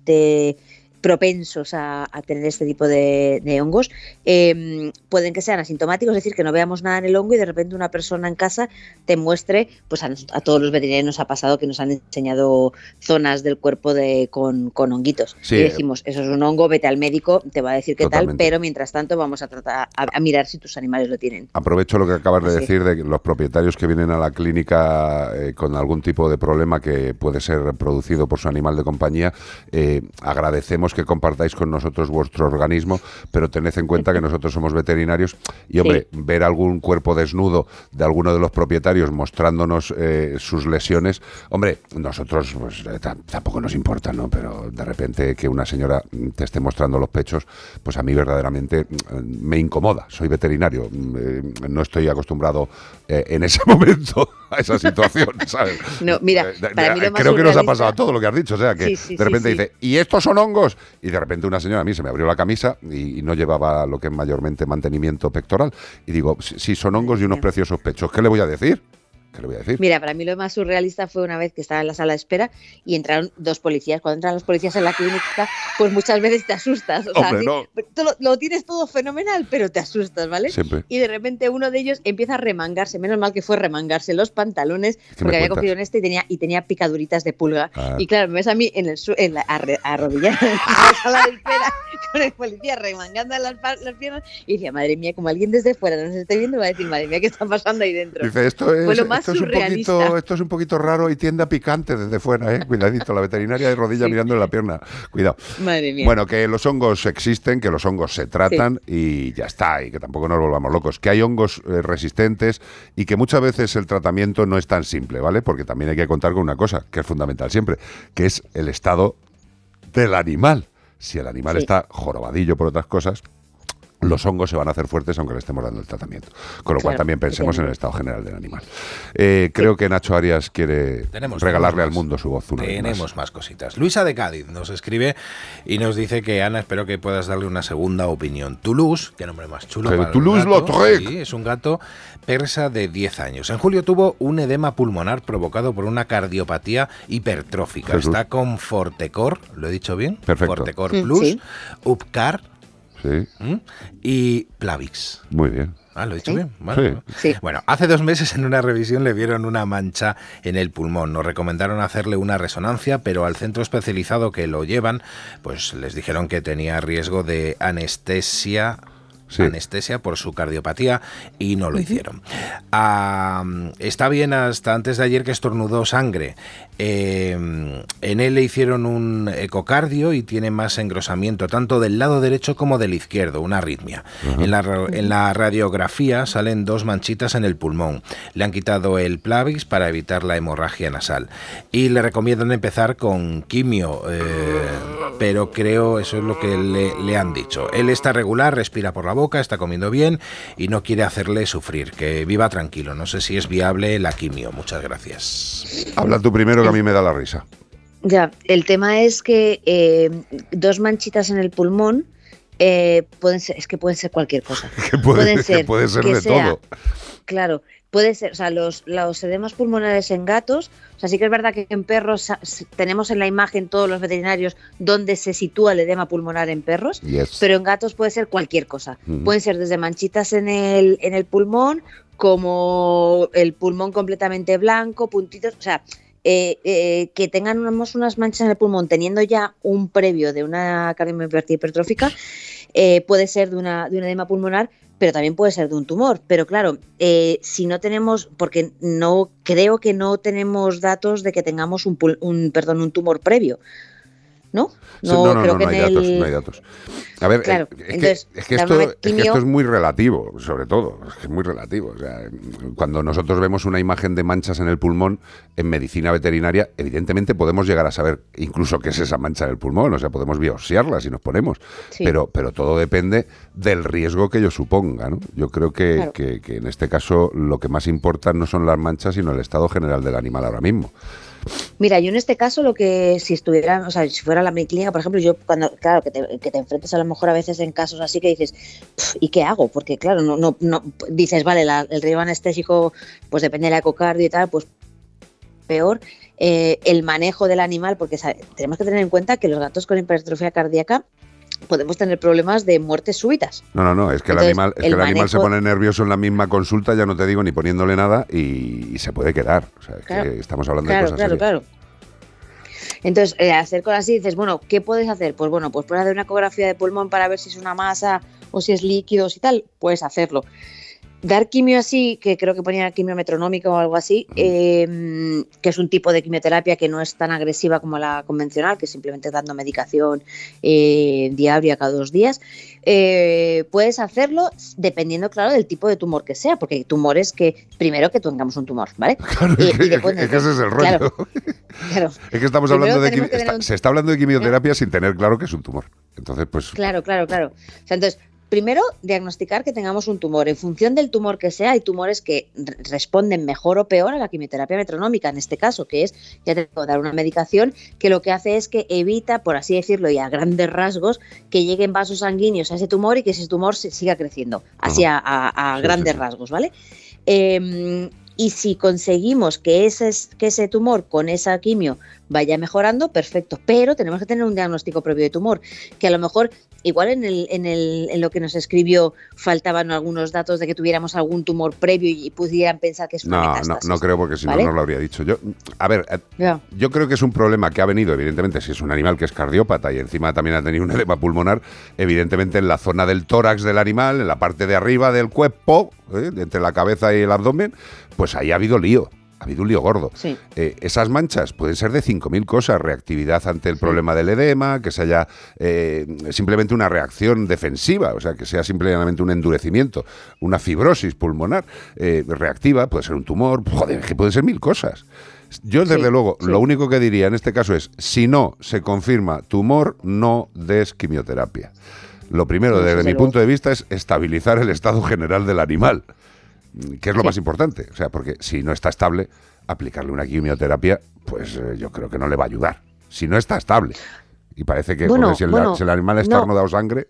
de- propensos a, a tener este tipo de, de hongos, eh, pueden que sean asintomáticos, es decir, que no veamos nada en el hongo y de repente una persona en casa te muestre, pues a, a todos los veterinarios nos ha pasado que nos han enseñado zonas del cuerpo de, con, con honguitos. Sí. Y decimos, eso es un hongo, vete al médico, te va a decir qué tal, pero mientras tanto vamos a tratar a, a mirar si tus animales lo tienen. Aprovecho lo que acabas de decir de que los propietarios que vienen a la clínica eh, con algún tipo de problema que puede ser producido por su animal de compañía. eh, agradecemos que compartáis con nosotros vuestro organismo, pero tened en cuenta que nosotros somos veterinarios y, hombre, ver algún cuerpo desnudo de alguno de los propietarios mostrándonos eh, sus lesiones, hombre, nosotros pues, eh, tam- tampoco nos importa, ¿no? Pero de repente que una señora te esté mostrando los pechos, pues a mí verdaderamente mm, me incomoda. Soy veterinario, mm, eh, no estoy acostumbrado eh, en ese momento a esa situación, ¿sabes? No, mira, Eh, de- para de- mí lo más creo que nos ha pasado todo lo que has dicho, o sea, que Sí, sí, de repente sí. dice, ¿y estos son hongos? Y de repente una señora a mí se me abrió la camisa y, y no llevaba lo que es mayormente mantenimiento pectoral. Y digo, sí, son hongos y unos preciosos pechos. ¿Qué le voy a decir? ¿Qué le voy a decir? Mira, para mí lo más surrealista fue una vez que estaba en la sala de espera y entraron dos policías. Cuando entran los policías en la clínica, pues muchas veces te asustas. O sea, Hombre, no. tú lo, lo tienes todo fenomenal, pero te asustas, ¿vale? Siempre. Y de repente uno de ellos empieza a remangarse, menos mal que fue remangarse los pantalones, ¿Qué me porque había cuentas? cogido en este y tenía, y tenía picaduritas de pulga. Ah. Y claro, me ves a mí en el en la, arrodillada en la sala de espera con el policía remangando las, piernas y decía, madre mía, como alguien desde fuera nos esté viendo, va a decir, madre mía, ¿qué está pasando ahí dentro? Dice, esto es, Fue lo más esto, es un poquito, esto es un poquito raro y tiende a picante desde fuera, ¿eh? Cuidadito, la veterinaria de rodilla mirando en la pierna. Cuidado. Madre mía. Bueno, que los hongos existen, que los hongos se tratan y ya está, y que tampoco nos volvamos locos. Que hay hongos eh, resistentes y que muchas veces el tratamiento no es tan simple, ¿vale? Porque también hay que contar con una cosa, que es fundamental siempre, que es el estado del animal. Si el animal Sí. está jorobadillo por otras cosas, los hongos se van a hacer fuertes aunque le estemos dando el tratamiento. Con lo cual también pensemos en el estado general del animal. Eh, creo que Nacho Arias quiere Tenemos- regalarle tenemos al mundo su voz. una vez más. Tenemos más cositas. Luisa de Cádiz nos escribe y nos dice que Ana, espero que puedas darle una segunda opinión. Toulouse, qué nombre más chulo. Para un Toulouse-Lautrec. gato. Sí, es un gato persa de 10 años. En julio tuvo un edema pulmonar provocado por una cardiopatía hipertrófica. Jesús. Está con Fortecor, ¿lo he dicho bien? Perfecto. Fortecor Plus, sí. Upcar Sí, ¿m? y Plavix. muy bien. Ah, lo he dicho Sí. bien. Vale. Sí. Bueno, hace dos meses en una revisión le vieron una mancha en el pulmón. Nos recomendaron hacerle una resonancia, pero al centro especializado que lo llevan, pues les dijeron que tenía riesgo de anestesia. Anestesia por su cardiopatía y no lo hicieron. Ah, está bien hasta antes de ayer que estornudó sangre. Eh, en él le hicieron un ecocardio y tiene más engrosamiento tanto del lado derecho como del izquierdo, una arritmia. En la, ra- en la radiografía salen dos manchitas en el pulmón. Le han quitado el Plavix para evitar la hemorragia nasal. Y le recomiendan empezar con quimio, eh, pero creo eso es lo que le, le han dicho. Él está regular, respira por la boca, está comiendo bien y no quiere hacerle sufrir. Que viva tranquilo. No sé si es viable la quimio. Muchas gracias. Habla tú primero que a mí me da la risa. Ya, el tema es que eh, dos manchitas en el pulmón eh, pueden ser, es que pueden ser cualquier cosa. Que puede, Pueden que ser puede ser que de sea- todo. Claro, puede ser, o sea, los, los edemas pulmonares en gatos, o sea, sí que es verdad que en perros tenemos en la imagen todos los veterinarios dónde se sitúa el edema pulmonar en perros, Yes. pero en gatos puede ser cualquier cosa. Ujú. Pueden ser desde manchitas en el, en el pulmón, como el pulmón completamente blanco, puntitos, o sea, eh, eh, que tengan unos- unas manchas en el pulmón teniendo ya un previo de una cardiomiopatia hipertrófica, eh, puede ser de, una, de un edema pulmonar, pero también puede ser de un tumor. Pero claro, eh, si no tenemos, porque no creo que no tenemos datos de que tengamos un, un perdón, un tumor previo, ¿no? No, no, creo no, que no hay datos, no hay datos. A ver, Claro, es, entonces, que, es, que esto, es que esto es muy relativo, sobre todo, es que es muy relativo. O sea, cuando nosotros vemos una imagen de manchas en el pulmón en medicina veterinaria, evidentemente podemos llegar a saber incluso qué es esa mancha en el pulmón, o sea, podemos biopsiarla si nos ponemos, Sí. pero, pero todo depende del riesgo que ello suponga. ¿no? Yo creo que, Claro. que- que en este caso lo que más importa no son las manchas, sino el estado general del animal ahora mismo. Mira, yo en este caso lo que si estuviera, o sea, si fuera la mi clínica, por ejemplo, yo cuando, claro, que te, que te enfrentes a lo mejor a veces en casos así que dices, "Pf, ¿y qué hago? Porque claro, no, no, no dices, vale, la- el riesgo anestésico, pues depende del ecocardio y tal, pues peor eh, el manejo del animal, porque tenemos que tener en cuenta que los gatos con hipertrofia cardíaca podemos tener problemas de muertes súbitas. No, no, no, es que Entonces, el animal, es que el animal se pone nervioso en la misma consulta, ya no te digo ni poniéndole nada, y, y se puede quedar. O sea, es Claro. que estamos hablando Claro, de cosas claro, serias. claro. Entonces, eh, hacer cosas así, dices, bueno, ¿qué puedes hacer? Pues bueno, pues puedes hacer una ecografía de pulmón para ver si es una masa o si es líquidos y tal, puedes hacerlo. Dar quimio así, que creo que ponía quimio metronómica o algo así, eh, que es un tipo de quimioterapia que no es tan agresiva como la convencional, que es simplemente dando medicación eh, diaria cada dos días, eh, puedes hacerlo dependiendo, claro, del tipo de tumor que sea, porque hay tumores que, primero que tengamos un tumor, ¿vale? Claro, Y- es, y que, después- es que ese es el rollo. Claro, claro. Es que estamos Primero hablando de tenemos quimi- que tener está- un- se está hablando de quimioterapia sin tener claro que es un tumor. Entonces, pues Claro, claro, claro. O sea, entonces, primero, diagnosticar que tengamos un tumor. En función del tumor que sea, hay tumores que re- responden mejor o peor a la quimioterapia metronómica, en este caso, que es, ya te puedo dar una medicación que lo que hace es que evita, por así decirlo, y a grandes rasgos, que lleguen vasos sanguíneos a ese tumor y que ese tumor se siga creciendo, así a, a- a Sí, grandes sí. rasgos, ¿vale? Eh, y si conseguimos que ese, que ese tumor con esa quimio vaya mejorando, perfecto. Pero tenemos que tener un diagnóstico previo de tumor, que a lo mejor, igual en, el, en, el, en lo que nos escribió, faltaban algunos datos de que tuviéramos algún tumor previo y pudieran pensar que es una No, no, metástasis. no creo porque si ¿vale? no, no lo habría dicho. Yo, a ver, eh, yo creo que es un problema que ha venido, evidentemente, si es un animal que es cardiópata y encima también ha tenido un edema pulmonar, evidentemente en la zona del tórax del animal, en la parte de arriba del cuerpo, ¿eh? entre la cabeza y el abdomen, pues ahí ha habido lío. Ha habido un lío gordo. Sí. Eh, esas manchas pueden ser de 5.000 cosas. Reactividad ante el problema del edema, que se haya eh, simplemente una reacción defensiva, o sea, que sea simplemente un endurecimiento, una fibrosis pulmonar eh, reactiva, puede ser un tumor, joder, que pueden ser mil cosas. Yo, desde Sí, luego, sí. lo único que diría en este caso es, si no se confirma tumor, no des quimioterapia. Lo primero, desde mi punto de vista, es estabilizar el estado general del animal que es lo Sí. más importante. O sea, porque si no está estable, aplicarle una quimioterapia, pues eh, yo creo que no le va a ayudar. Si no está estable. Y parece que Bueno, joder, si, el, bueno, si el animal externo no. dado sangre,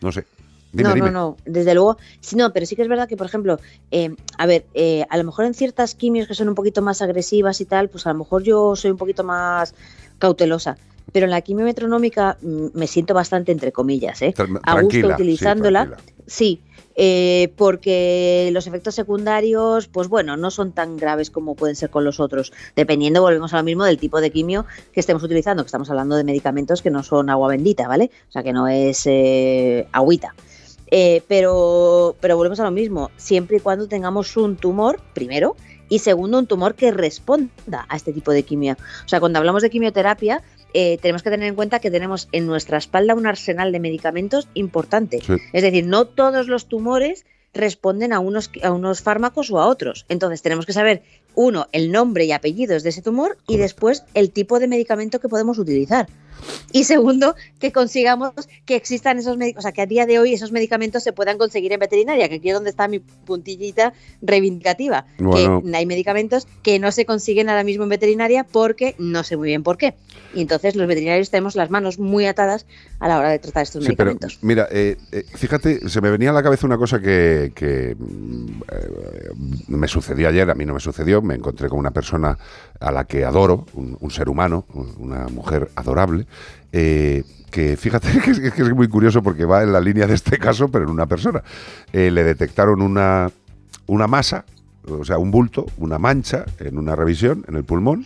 no sé. Dime, no, dime. no, no, desde luego, sí, no, pero sí que es verdad que, por ejemplo, eh, a ver, eh, a lo mejor en ciertas quimios que son un poquito más agresivas y tal, pues a lo mejor yo soy un poquito más cautelosa. Pero en la quimio metronómica mm, me siento bastante entre comillas, ¿eh? A gusto utilizándola. Sí, eh, porque los efectos secundarios, pues bueno, no son tan graves como pueden ser con los otros, dependiendo, volvemos a lo mismo, del tipo de quimio que estemos utilizando, que estamos hablando de medicamentos que no son agua bendita, ¿vale? O sea, que no es eh, agüita. Eh, pero, pero volvemos a lo mismo, siempre y cuando tengamos un tumor, primero, y segundo, un tumor que responda a este tipo de quimio. O sea, cuando hablamos de quimioterapia, eh, tenemos que tener en cuenta que tenemos en nuestra espalda un arsenal de medicamentos importante. Sí. Es decir, no todos los tumores responden a unos, a unos fármacos o a otros. Entonces tenemos que saber, uno, el nombre y apellidos de ese tumor y después el tipo de medicamento que podemos utilizar. Y segundo, que consigamos que existan esos médicos, o sea, que a día de hoy esos medicamentos se puedan conseguir en veterinaria, que aquí es donde está mi puntillita reivindicativa. Bueno. Que hay medicamentos que no se consiguen ahora mismo en veterinaria porque no sé muy bien por qué. Y entonces los veterinarios tenemos las manos muy atadas a la hora de tratar estos Sí, pero medicamentos. mira, eh, eh, fíjate, se me venía a la cabeza una cosa que, que, mm, eh, me sucedió ayer, a mí no me sucedió, me encontré con una persona a la que adoro, un, un ser humano, un- una mujer adorable, eh, que fíjate que es, que es muy curioso porque va en la línea de este caso, pero en una persona. Eh, le detectaron una, una masa, o sea, un bulto, una mancha en una revisión en el pulmón.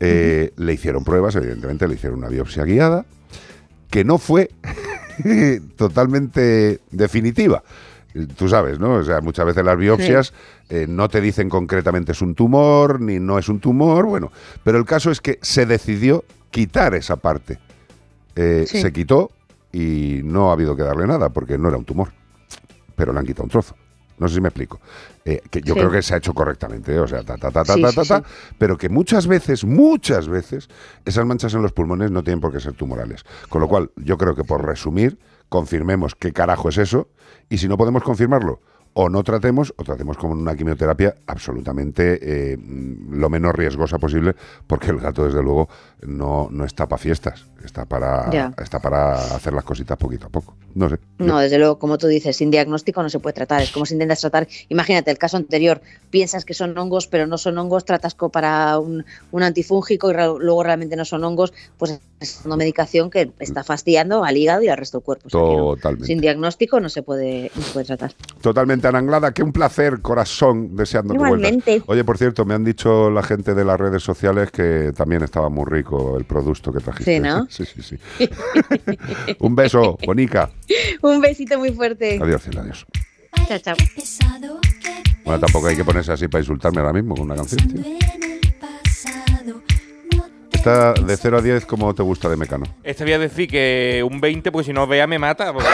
Eh, Le hicieron pruebas, evidentemente le hicieron una biopsia guiada, que no fue totalmente definitiva. Tú sabes, ¿no? O sea, muchas veces las biopsias eh, no te dicen concretamente es un tumor, ni no es un tumor, bueno, pero el caso es que se decidió quitar esa parte. Eh, Sí. Se quitó y no ha habido que darle nada porque no era un tumor, pero le han quitado un trozo. No sé si me explico. Eh, que yo Sí. creo que se ha hecho correctamente, ¿eh? o sea, ta, ta, ta, ta, Sí, ta, sí, ta, ta, pero que muchas veces, muchas veces, esas manchas en los pulmones no tienen por qué ser tumorales. Con lo cual, yo creo que por resumir, confirmemos qué carajo es eso y si no podemos confirmarlo, o no tratemos o tratemos con una quimioterapia absolutamente eh, lo menos riesgosa posible, porque el gato, desde luego, no, no está para fiestas, está para, está para hacer las cositas poquito a poco. No sé. No, desde luego, como tú dices, sin diagnóstico no se puede tratar. Es como si intentas tratar, imagínate el caso anterior, piensas que son hongos, pero no son hongos, tratas co- para un, un antifúngico y re- luego realmente no son hongos, pues es una medicación que está fastidiando al hígado y al resto del cuerpo. O sea que no, Totalmente. sin diagnóstico no se puede, no se puede tratar. Totalmente ananglada, que un placer, corazón, deseando Igualmente. Oye, por cierto, me han dicho la gente de las redes sociales que también estaba muy rico el producto que trajiste. Sí, ¿no? Sí, sí, sí. un beso, Bonica. un besito muy fuerte. Adiós, Cila, adiós. Chao, chao. Bueno, tampoco hay que ponerse así para insultarme ahora mismo con una canción. tío. Esta de 0 a 10, ¿cómo te gusta de Mecano? Este voy a decir que un 20, porque si no Bea me mata. Porque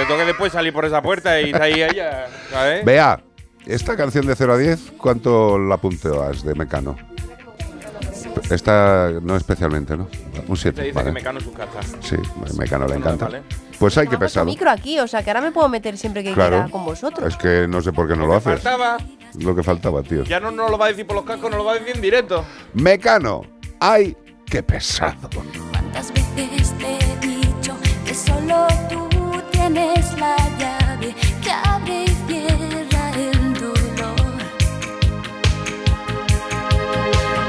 yo tengo que después salir por esa puerta y está ahí ella, ¿sabes? Vea, esta canción de 0 a 10, ¿cuánto la punteas de Mecano? Esta no especialmente, ¿no? Un Te 7. dice Vale. que Mecano es su casa. Sí, Mecano le Vale, encanta. vale. Pues hay que pesado. micro aquí, o sea que ahora me puedo meter siempre que Claro. quiera con vosotros. Es que no sé por qué no lo haces. Faltaba. Lo que faltaba, tío. Ya no nos lo va a decir por los cascos, nos lo va a decir en directo. Mecano, ay, qué pesado. ¿Cuántas veces te he dicho que solo tú tienes la llave que abre y cierra el dolor?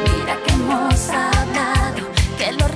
Mira que hemos hablado, que los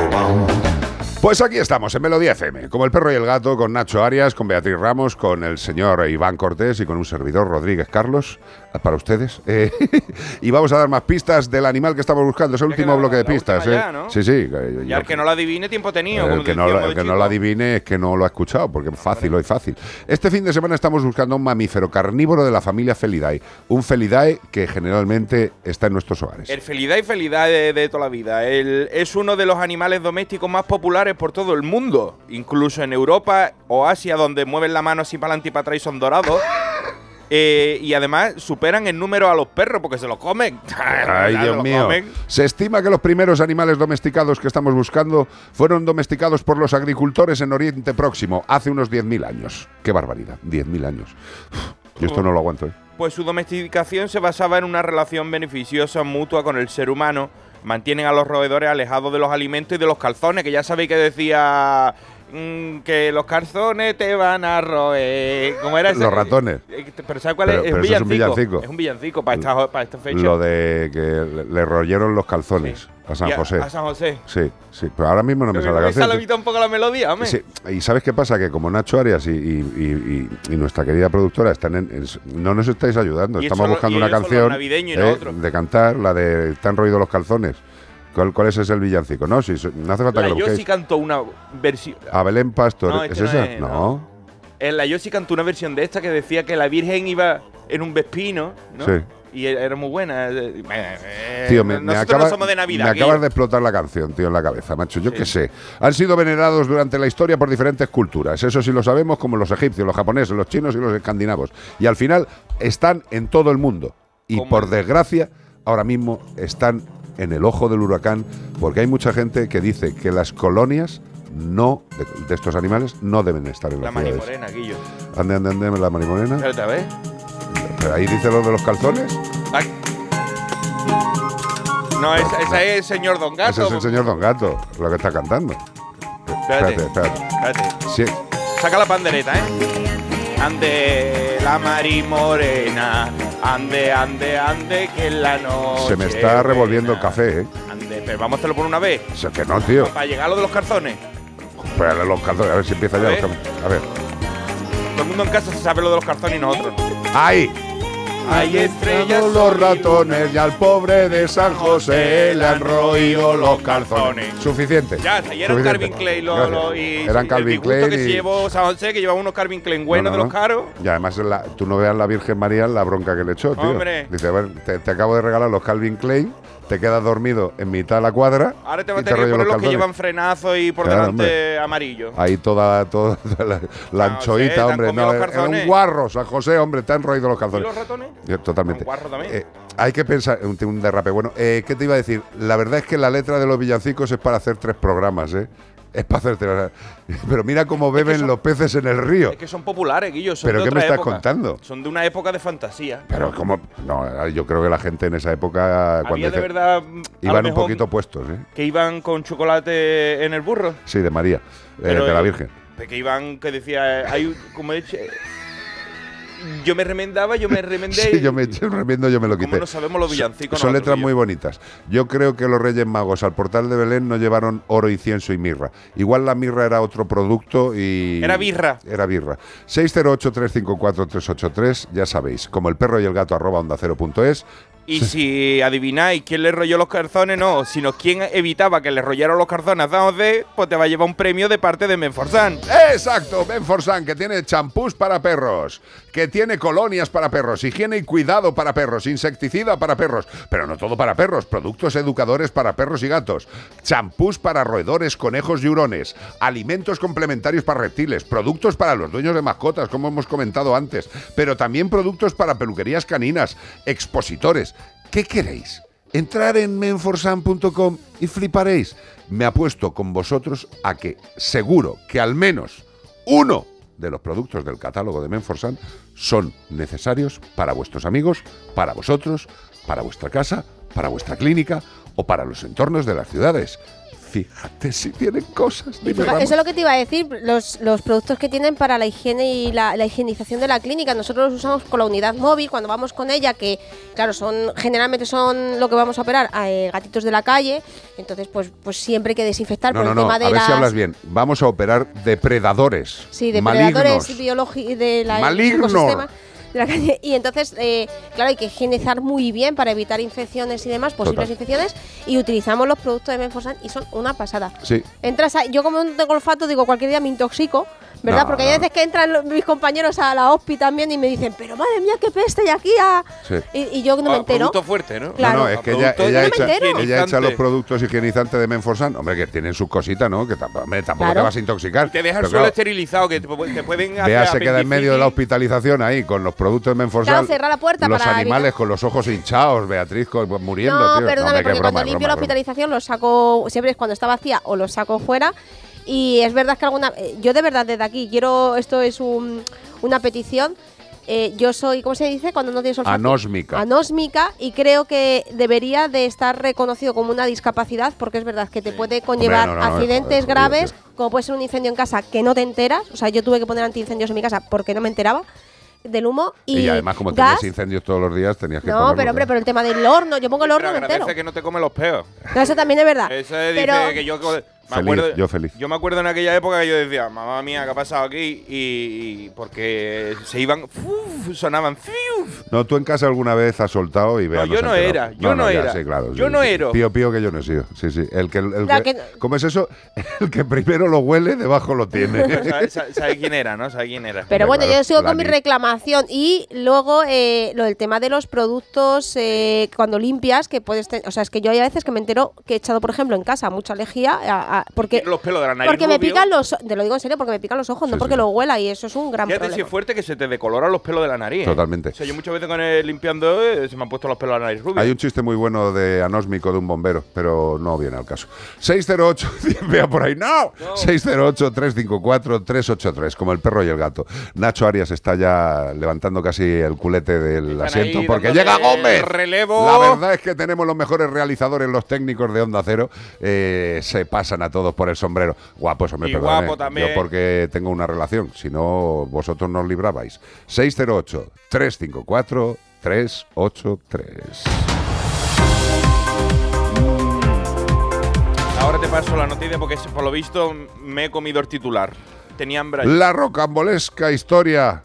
Pues aquí estamos, en Melodía FM, como el perro y el gato, con Nacho Arias, con Beatriz Ramos, con el señor Iván Cortés y con un servidor Rodríguez Carlos, para ustedes. Eh, y vamos a dar más pistas del animal que estamos buscando. Es el último bloque de pistas. ¿eh? ya, ¿no? Sí, sí. que Y yo- al que no lo adivine, tiempo tenido. el que, no, decíamos el que no lo adivine es que no lo ha escuchado, porque es fácil, hoy fácil. Este fin de semana estamos buscando un mamífero carnívoro de la familia Felidae. Un Felidae que generalmente está en nuestros hogares. El Felidae Felidae de, de toda la vida. El- es uno de los animales domésticos más populares por todo el mundo. Incluso en Europa o Asia, donde mueven la mano así para adelante y para atrás y son dorados. Eh, y además superan en número a los perros porque se los comen. Ay, Se Dios los mío. comen. Se estima que los primeros animales domesticados que estamos buscando fueron domesticados por los agricultores en Oriente Próximo hace unos 10.000 años. Qué barbaridad, 10.000 años. Yo esto no lo aguanto, ¿eh? Pues su domesticación se basaba en una relación beneficiosa mutua con el ser humano. Mantienen a los roedores alejados de los alimentos y de los calzones, que ya sabéis que decía mm, que los calzones te van a roer. ¿Cómo era ese? Los ratones. Eh, Pero ¿sabes cuál Pero- es? Es pero un eso es un villancico. Es un villancico para esta, para esta fecha. Lo de que le- le royeron los calzones a San a- José. a San José. Sí, sí, pero ahora mismo no me sale la me canción. sale mí un poco la melodía, hombre. Sí, y sabes qué pasa que como Nacho Arias y, y- y- y- y nuestra querida productora están en, en- no nos estáis ayudando, estamos buscando una canción eh, de cantar, la de ¿Te han roído los calzones? ¿Cuál, cuál es ese el villancico? No, si, no hace falta La que lo yo sí cantó una versión. A Belén Pastor, No, ¿es este no esa? es, no. En la yo sí cantó una versión de esta que decía que la Virgen iba en un vespino, ¿no? Sí. Y era muy buena. Eh, eh, Tío, me, me nosotros acabas, no somos de Navidad. me acabas de explotar la canción, tío, en la cabeza, macho. Yo qué sé. Han sido venerados durante la historia por diferentes culturas. Eso sí lo sabemos, como los egipcios, los japoneses, los chinos y los escandinavos. Y al final están en todo el mundo. Y por desgracia, ahora mismo están en el ojo del huracán, porque hay mucha gente que dice que las colonias no de, de estos animales no deben estar en La las ciudades. marimorena, Guillo. Ande, ande, ande, la marimorena. Espérate, a ver. Pero ahí dice lo de los calzones. Ay. No, esa, esa es el señor Don Gato. Ese es el señor Don Gato, lo que está cantando. Espérate. Espérate, espérate. Espérate. Sí, Saca la pandereta, ¿eh? Ande la marimorena, ande, ande, ande, que en la noche. se me está revolviendo el café, ¿eh? Ande, pero vamos a hacerlo por una vez. O sea, que no, tío. Para llegar a lo de los calzones. Espérale los calzones, a ver si empieza ya. A los calzones. A ver. Todo el mundo en casa se sabe lo de los calzones y nosotros. no. Hay estrellas los ratones y al pobre de San José le han roído los calzones. Suficiente. Ya, y eran suficiente. Calvin Klein lo, Gracias. lo- y Eran el Calvin disgusto Klein que se y- llevó San José, que llevaba unos Calvin Klein buenos No, no, de los no. caros. Y además la- tú no veas la Virgen María la bronca que le echó, tío. Hombre. Dice, a ver, te, te acabo de regalar los Calvin Klein, te quedas dormido en mitad de la cuadra. Ahora te va a y tener que poner los que calzones. llevan frenazo y por Claro, delante hombre. amarillo. Ahí toda, toda la, la anchoita, José, ¿te han hombre. No, los era calzones? un guarro, San José, hombre, te han roído los ¿Y calzones. los ratones? Eh, Totalmente. Un guarro también. Eh, hay que pensar, un, un derrape. Bueno, eh, ¿qué te iba a decir? La verdad es que la letra de los villancicos es para hacer tres programas, ¿eh? Es para hacer tres. Pero mira cómo beben los peces en el río. Es que son populares, Guillo. Son ¿Pero de qué me estás época. contando? Son de una época de fantasía. Pero como no, yo creo que la gente en esa época cuando Había de dice- verdad. mm, iban un poquito puestos, ¿eh? Que iban con chocolate en el burro. Sí, de María, eh, de la Virgen. Que iban, que decía, hay, como he dicho, yo me remendaba, yo me remendé. Sí, yo me eché un remiendo, yo me lo Como quité. no sabemos los villancicos Son letras muy bonitas. Yo creo que los Reyes Magos al portal de Belén no llevaron oro, incienso y mirra. Igual la mirra era otro producto y. Era birra. Era birra. 608-354-383, ya sabéis. Como el perro y el gato arroba onda cero punto es. Y si adivináis quién le rolló los calzones, no, sino quién evitaba que le rollaran los calzones a José, pues te va a llevar un premio de parte de Menforsan. Exacto, Benforsan, que tiene champús para perros, que tiene colonias para perros, higiene y cuidado para perros, insecticida para perros, pero no todo para perros, productos educadores para perros y gatos, champús para roedores, conejos y hurones, alimentos complementarios para reptiles, productos para los dueños de mascotas, como hemos comentado antes, pero también productos para peluquerías caninas, expositores. ¿Qué queréis? Entrar en menforsan.com y fliparéis. Me apuesto con vosotros a que seguro que al menos uno de los productos del catálogo de Menforsan son necesarios para vuestros amigos, para vosotros, para vuestra casa, para vuestra clínica o para los entornos de las ciudades. Fíjate si tienen cosas. dime. Eso es lo que te iba a decir, los, los productos que tienen para la higiene y la, la higienización de la clínica. Nosotros los usamos con la unidad móvil cuando vamos con ella, que claro, son generalmente son lo que vamos a operar, eh, gatitos de la calle. Entonces, pues, pues siempre hay que desinfectar No, por no, el no. tema A de ver las si hablas bien. Vamos a operar depredadores. Sí, de malignos. predadores biológicos de la Malignos. De la calle. Y entonces, eh, claro, hay que higienizar muy bien para evitar infecciones y demás, posibles Total. infecciones. Y utilizamos los productos de Menforsan y son una pasada. Sí. Entras a- yo como no tengo olfato, digo, cualquier día me intoxico, ¿verdad? No, Porque hay no. veces que entran los- mis compañeros a la hospi también y me dicen, pero madre mía, qué peste hay aquí. a-". Sí. Y, y yo no me Ah, entero. producto fuerte, ¿no? Claro. No, no, es que ella, ella echa, ella echa los productos higienizantes de Menforsan. Hombre, que tienen sus cositas, ¿no? Que tampoco, hombre, tampoco Claro. te vas a intoxicar. Te deja el suelo claro, esterilizado, que te, pu- te pueden Vea, hacer se queda en medio de la hospitalización ahí con los productos de Menforsan. Claro, cerrar la puerta Los para animales evitar- con los ojos hinchados, Beatriz con- pues, muriendo. No, tío. perdóname, hombre, qué porque broma, cuando limpio broma, la hospitalización los saco, siempre es cuando está vacía o los saco fuera. Y es verdad que alguna. eh, Yo de verdad desde aquí quiero. Esto es un- una petición. eh, yo soy, ¿cómo se dice? Cuando no tienes olfato. Anósmica. Anósmica y creo que debería de estar reconocido como una discapacidad porque es verdad que te puede conllevar no, no, no, accidentes joder, graves, como puede ser un incendio en casa que no te enteras. O sea, yo tuve que poner antiincendios en mi casa porque no me enteraba del humo y, Y, además, como gas. tenías incendios todos los días, tenías que No, pero hombre, pero el tema del horno, yo pongo el horno Pero entero. agradece que no te come los peos. No, eso también es verdad. Eso dice Pero- que yo me Feliz, acuerdo, yo feliz. Yo me acuerdo en aquella época que yo decía, mamá mía, ¿qué ha pasado aquí? Y, y porque se iban, sonaban. No, tú en casa alguna vez has soltado y veas. yo no era, yo no era. Sí, claro. Yo sí, no sí. era. Pío, pío que yo no he sido. Sí, sí. El que, el La que- que- ¿Cómo es eso? El que primero lo huele, debajo lo tiene. ¿Sabe, sabe- quién era, no? ¿Sabe quién era? Pero bueno, claro, yo sigo con mi reclamación. Y luego eh, lo del tema de los productos eh, cuando limpias, que puedes tener. O sea, es que yo hay veces que me entero que he echado, por ejemplo, en casa mucha lejía. a- a- porque Los pelos de la nariz porque me pican los. Te lo digo en serio, porque me pican los ojos, no porque sí. lo huela. Y eso es un gran Fíjate si problema. es fuerte que se te decoloran los pelos de la nariz. ¿eh? Totalmente. O sea, yo muchas veces con el limpiando eh, se me han puesto los pelos de la nariz rubios. Hay un chiste muy bueno de anósmico de un bombero, pero no viene al caso. 608, vea por ahí, ¡no! 608-354-383, como el perro y el gato. Nacho Arias está ya levantando casi el culete del Están asiento ahí porque llega Gómez. relevo. La verdad es que tenemos los mejores realizadores, los técnicos de Onda Cero. eh, se pasan a todos por el sombrero. Guapos, hombre, Y guapo también. Yo porque tengo una relación, si no, vosotros nos librabais. 608-354-383. Ahora te paso la noticia porque por lo visto me he comido el titular. Tenía hambre. La rocambolesca historia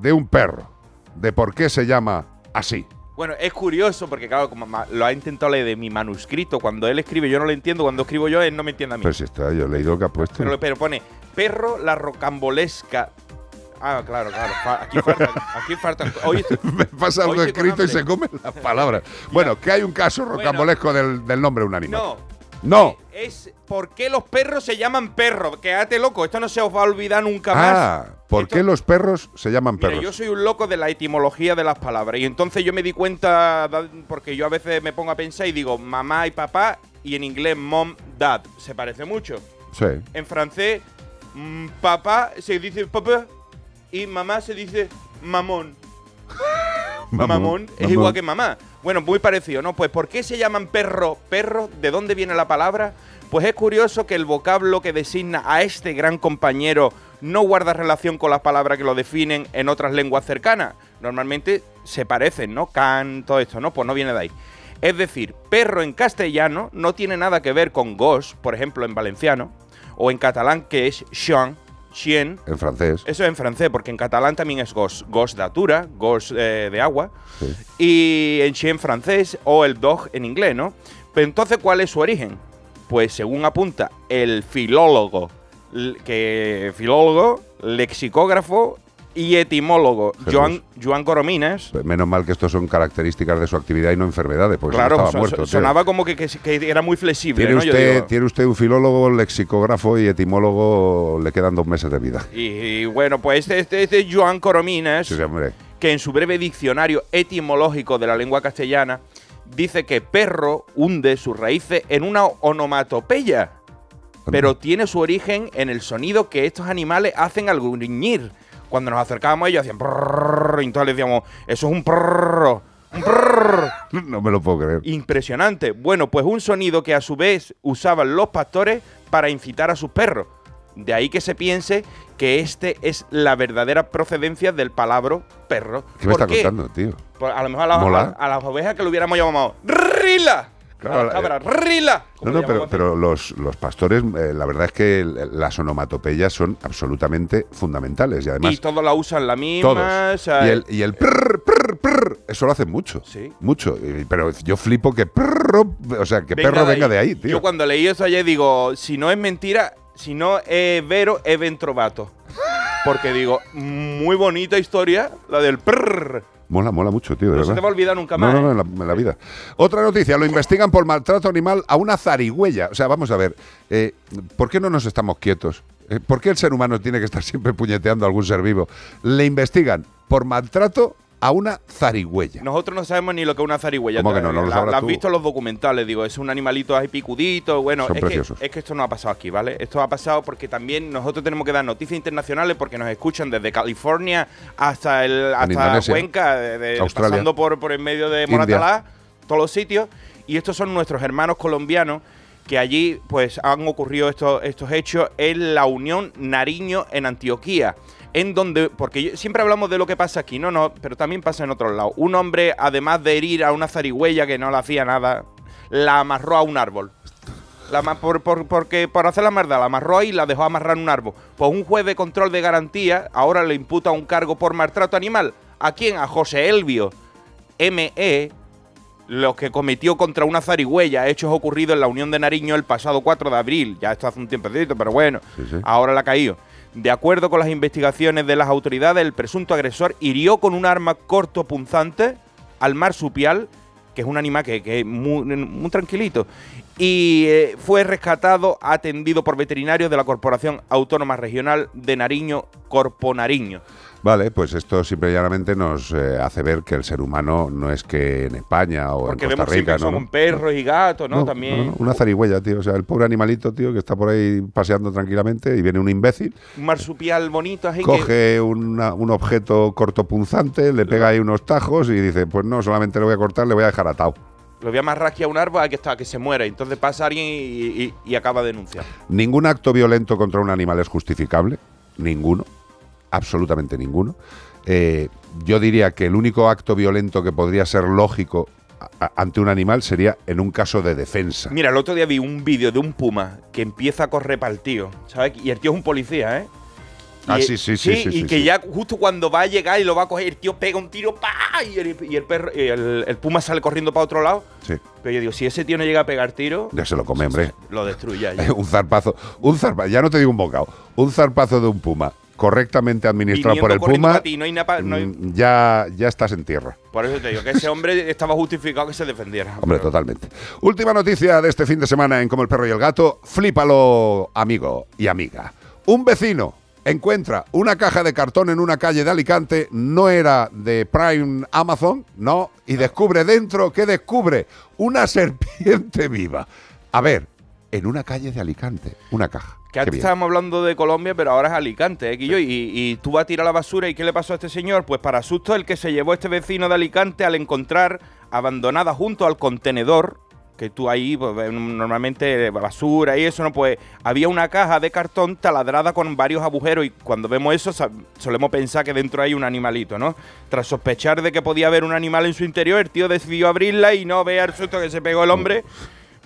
de un perro. De por qué se llama así. Bueno, es curioso porque, claro, como lo ha intentado leer de mi manuscrito. Cuando él escribe, yo no lo entiendo. Cuando escribo yo, él no me entiende a mí. Pero si está, yo he leído lo que ha puesto. Pero, pero pone perro la rocambolesca. Ah, claro, claro. Aquí faltan. Aquí faltan. Hoy Me pasa algo escrito y se comen las palabras. Bueno, que hay un caso rocambolesco del, del nombre de un animal. No. No. Es por qué los perros se llaman perros. Quédate loco, esto no se os va a olvidar nunca más. Ah, ¿por qué los perros se llaman Mira, perros? yo soy un loco de la etimología de las palabras. Y entonces yo me di cuenta, porque yo a veces me pongo a pensar y digo mamá y papá, y en inglés mom, dad. Se parece mucho. Sí. En francés, mm, papá se dice papá y mamá se dice mamón. Mamón, es igual que mamá. Bueno, muy parecido, ¿no? Pues ¿por qué se llaman perro? Perro, ¿de dónde viene la palabra? Pues es curioso que el vocablo que designa a este gran compañero no guarda relación con las palabras que lo definen en otras lenguas cercanas. Normalmente se parecen, ¿no? Can, todo esto, ¿no? Pues no viene de ahí. Es decir, perro en castellano no tiene nada que ver con gos, por ejemplo, en valenciano, o en catalán que es chien, chien, En francés. eso es en francés, porque en catalán también es gos, gos datura, gos eh, de agua. Sí. Y en chien francés o el dog en inglés, ¿no? Pero entonces, ¿cuál es su origen? Pues según apunta el filólogo, que filólogo, lexicógrafo y etimólogo. Joan, Joan Coromines. Pues Menos mal que estos son características de su actividad y no enfermedades, porque claro, estaba son- muerto. son- tío. sonaba como que, que- que era muy flexible, Tiene ¿no? Usted, digo, tiene usted un filólogo, lexicógrafo y etimólogo, le quedan dos meses de vida. y, y bueno, pues este, este, este Joan Coromines, Sí, que en su breve diccionario etimológico de la lengua castellana dice que perro hunde sus raíces en una onomatopeya, pero tiene su origen en el sonido que estos animales hacen al gruñir. Cuando nos acercábamos a ellos hacían prrrr, y entonces le decíamos, eso es un prrrr, un prrrr. No me lo puedo creer. Impresionante. Bueno, pues un sonido que a su vez usaban los pastores para incitar a sus perros. De ahí que se piense que este es la verdadera procedencia del palabra perro. ¿Qué me ¿Por está contando, tío? Pues a lo mejor a, las- Mola. a- a las ovejas que lo hubiéramos llamado ¡Rila! Claro, A las cabras, ¡Rila! No, no, pero, pero los, los pastores, eh, la verdad es que las onomatopeyas son absolutamente fundamentales y además y todos la usan la misma. todos. o sea, y el, y el prrr, prrr, prrr, eso lo hacen mucho. Sí. Mucho. Pero yo flipo que prrr, o sea, que perro venga de ahí, tío. Yo cuando leí eso ayer digo, si no es mentira, si no es vero, es ventrovato. Porque digo, muy bonita historia, la del prrr. Mola, mola mucho, tío, de No se verdad. te va a olvidar nunca No, más. no, ¿eh? no, en la, en la vida. Otra noticia, lo investigan por maltrato animal a una zarigüeya. O sea, vamos a ver, eh, ¿por qué no nos estamos quietos? Eh, ¿Por qué el ser humano tiene que estar siempre puñeteando a algún ser vivo? Le investigan por maltrato a una zarigüeya. Nosotros no sabemos ni lo que es una zarigüeya. ¿Cómo que no? No lo la, has visto en los documentales, digo, es un animalito ahí picudito. Bueno, Son es que, preciosos. es que esto no ha pasado aquí, ¿vale? Esto ha pasado porque también nosotros tenemos que dar noticias internacionales porque nos escuchan desde California hasta el hasta Cuenca, de- de- Australia. pasando por, por el medio de India. Moratalá, todos los sitios. Y estos son nuestros hermanos colombianos que allí pues han ocurrido estos, estos hechos en la Unión Nariño en Antioquía. En donde, porque siempre hablamos de lo que pasa aquí, no, no, pero también pasa en otros lados. Un hombre, además de herir a una zarigüeya que no le hacía nada, la amarró a un árbol. La por, por- porque por hacer la maldad, la amarró ahí y la dejó amarrar en un árbol. Pues un juez de control de garantía ahora le imputa un cargo por maltrato animal. ¿A quién? A José Elvio M.E., lo que cometió contra una zarigüeya, hechos ocurridos en la Unión de Nariño el pasado 4 de abril. Ya esto hace un tiempecito, pero bueno, ahora la ha caído. De acuerdo con las investigaciones de las autoridades, el presunto agresor hirió con un arma corto punzante al marsupial, que es un animal que, es muy, muy tranquilito, y eh, fue rescatado, atendido por veterinarios de la Corporación Autónoma Regional de Nariño, Corpo Nariño. Vale, pues esto simple y llanamente nos eh, hace ver que el ser humano no es que en España o Porque en Costa vemos siempre Rica, que ¿no? son perros y gatos, ¿no? No, También. no, una zarigüeya, tío. O sea, el pobre animalito, tío, que está por ahí paseando tranquilamente y viene un imbécil, Un marsupial bonito así que... coge una- un objeto cortopunzante, le pega ahí unos tajos y dice, pues no, solamente le voy a cortar, le voy a dejar atado. Lo voy a amarrar aquí a un árbol a que, está, que se muera. Entonces pasa alguien y, y- y acaba denunciando. Ningún acto violento contra un animal es justificable, ninguno, absolutamente ninguno. Eh, yo diría que el único acto violento que podría ser lógico ante un animal sería en un caso de defensa. Mira, el otro día vi un vídeo de un puma que empieza a correr para el tío, ¿sabes? Y el tío es un policía, ¿eh? Ah, sí, sí, sí, sí, y sí, que ya justo cuando va a llegar y lo va a coger, el tío pega un tiro, ¡pa! Y el, y el perro, y el, el puma sale corriendo para otro lado. Sí, Pero yo digo, si ese tío no llega a pegar tiro, ya se lo come, hombre. lo destruye un zarpazo, un zarpazo, ya no te digo un bocado, un zarpazo de un puma correctamente administrado por el puma, pa' ti, no hay nada pa- no hay- mm, ya, ya estás en tierra. Por eso te digo que ese hombre estaba justificado que se defendiera. Hombre, totalmente. Última noticia de este fin de semana en Como el perro y el gato. Flípalo, amigo y amiga. Un vecino encuentra una caja de cartón en una calle de Alicante, no era de Prime Amazon, no, y descubre dentro, ¿qué descubre? Una serpiente viva. A ver, en una calle de Alicante, una caja. Que antes estábamos hablando de Colombia, pero ahora es Alicante, ¿eh, Quillo? Y, y tú vas a tirar la basura. ¿Y qué le pasó a este señor? Pues para susto, el que se llevó este vecino de Alicante al encontrar abandonada junto al contenedor, que tú ahí, pues, ves normalmente basura y eso, ¿no? Pues había una caja de cartón taladrada con varios agujeros y cuando vemos eso solemos pensar que dentro hay un animalito, ¿no? Tras sospechar de que podía haber un animal en su interior, el tío decidió abrirla y no vea el susto que se pegó el hombre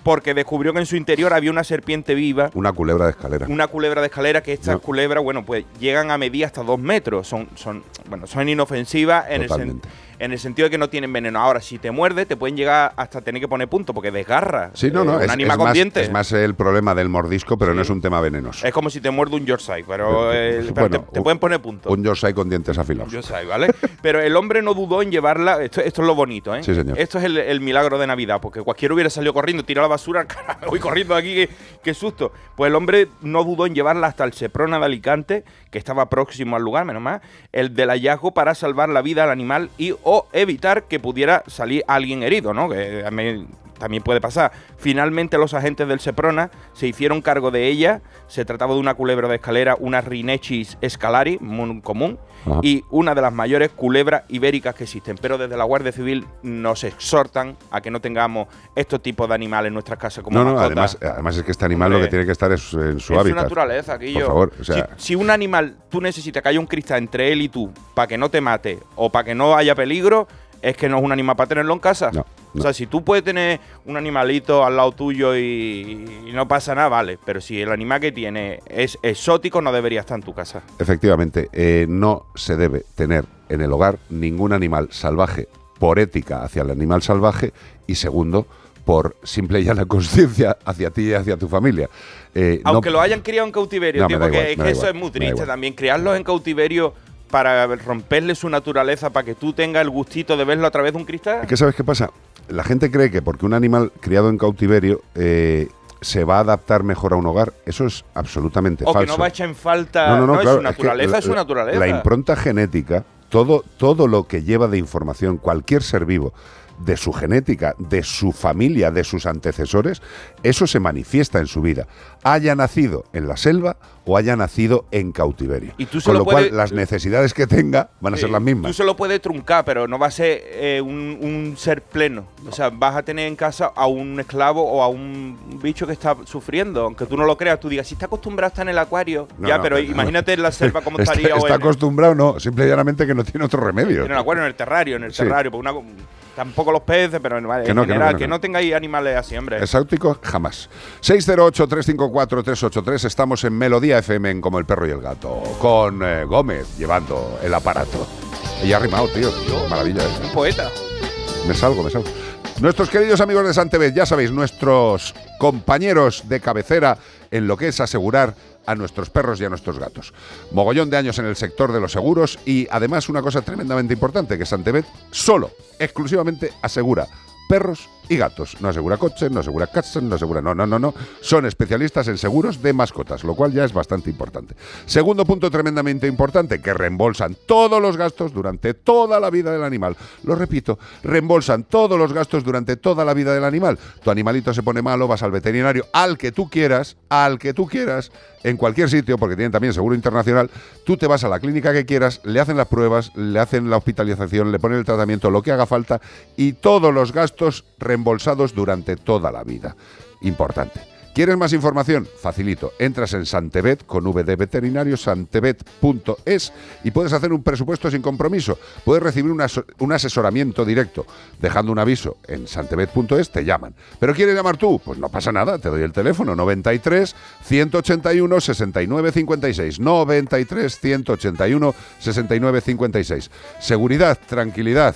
porque descubrió que en su interior había una serpiente viva Una culebra de escalera. una culebra de escalera que estas No. culebras, bueno, pues llegan a medir hasta dos metros. Son, son, bueno, son inofensivas en el, sen- Totalmente. En el sentido de que no tienen veneno. Ahora, si te muerde, te pueden llegar hasta tener que poner punto porque desgarra. Sí, no, Eh, no, un es, animal es con más, dientes. es más el problema del mordisco, pero no es un tema venenoso. Es como si te muerde un Yorkshire, pero, eh, Bueno, te, te un- pueden poner punto. Un Yorkshire con dientes afilados. Yorkshire, ¿vale? pero el hombre no dudó en llevarla. Esto, esto es lo bonito, ¿eh? Sí, señor. Esto es el, el milagro de Navidad, porque cualquiera hubiera salido corriendo, tirado la basura, voy corriendo aquí, qué, qué susto. Pues el hombre no dudó en llevarla hasta el Seprona de Alicante, que estaba próximo al lugar, menos mal, el del hallazgo para salvar la vida al animal y o evitar que pudiera salir alguien herido, ¿no? Que también, también puede pasar. Finalmente los agentes del Seprona se hicieron cargo de ella. Se trataba de una culebra de escalera, una Rhinechis escalari, muy común, Ajá. y una de las mayores culebras ibéricas que existen. Pero desde la Guardia Civil nos exhortan a que no tengamos estos tipos de animales en nuestras casas como No, no, además, además es que este animal lo que tiene que estar es en su es hábitat. su naturaleza, aquí Por yo. favor, o sea, si, si un animal tú necesitas que haya un cristal entre él y tú para que no te mate o para que no haya peligro, es que no es un animal para tenerlo en casa. O sea, si tú puedes tener un animalito al lado tuyo y, y no pasa nada, vale. Pero si el animal que tiene es exótico, no debería estar en tu casa. efectivamente, eh, no se debe tener en el hogar ningún animal salvaje por ética hacia el animal salvaje y segundo, por simple y llana conciencia hacia ti y hacia tu familia. Eh, no- Aunque lo hayan criado en cautiverio, No, tío, porque igual, es que eso igual, es muy triste también. Criarlos en cautiverio para romperle su naturaleza, para que tú tengas el gustito de verlo a través de un cristal. Es que sabes qué pasa. La gente cree que porque un animal criado en cautiverio eh, se va a adaptar mejor a un hogar. Eso es absolutamente o falso. que no va a echar en falta. No, claro, es su es que naturaleza, la- es su naturaleza. La impronta genética todo, todo lo que lleva de información cualquier ser vivo, de su genética, de su familia, de sus antecesores, eso se manifiesta en su vida, haya nacido en la selva o haya nacido en cautiverio. Y tú Con lo cual, las necesidades que tenga van a Sí, ser las Tú mismas. se lo puedes truncar, pero no va a ser eh, un, un ser pleno. O sea, vas a tener en casa a un esclavo o a un bicho que está sufriendo. Aunque tú no lo creas, tú digas, si está acostumbrado a estar en el acuario. No, ya, no, pero no, imagínate en la selva cómo Está- estaría. o Está en, acostumbrado, no, simple y llanamente que no tiene otro remedio. en el acuario, en el terrario, en el Sí. terrario. una- tampoco los peces, pero vale, Que en no, que no, general, que que no, no, tengáis animales así, hombre. Exáuticos, jamás. 608-354-383, estamos en Melodía FM en Como el Perro y el Gato, con eh, Gómez llevando el aparato. Y ha rimado, tío. Maravilla. ¿eh? Un poeta. Me salgo, me salgo. Nuestros queridos amigos de Santevez, ya sabéis, nuestros compañeros de cabecera en lo que es asegurar a nuestros perros y a nuestros gatos. Mogollón de años en el sector de los seguros y además una cosa tremendamente importante, que Santevez solo, exclusivamente asegura perros y gatos. No asegura coches, no asegura casas, no asegura... No, no, no, no. Son especialistas en seguros de mascotas, lo cual ya es bastante importante. Segundo punto tremendamente importante, que reembolsan todos los gastos durante toda la vida del animal. Lo repito, reembolsan todos los gastos durante toda la vida del animal. Tu animalito se pone malo, vas al veterinario, al que tú quieras, al que tú quieras, en cualquier sitio, porque tienen también seguro internacional, tú te vas a la clínica que quieras, le hacen las pruebas, le hacen la hospitalización, le ponen el tratamiento, lo que haga falta y todos los gastos reembolsados durante toda la vida. Importante. ¿Quieres más información? Facilito. Entras en Santebet con V de veterinario, santebet.es y puedes hacer un presupuesto sin compromiso. Puedes recibir un, un asesoramiento directo. Dejando un aviso en santebet.es te llaman. ¿Pero quieres llamar tú? Pues no pasa nada, te doy el teléfono 93 181 69 56. 93 181 69 56. Seguridad, tranquilidad.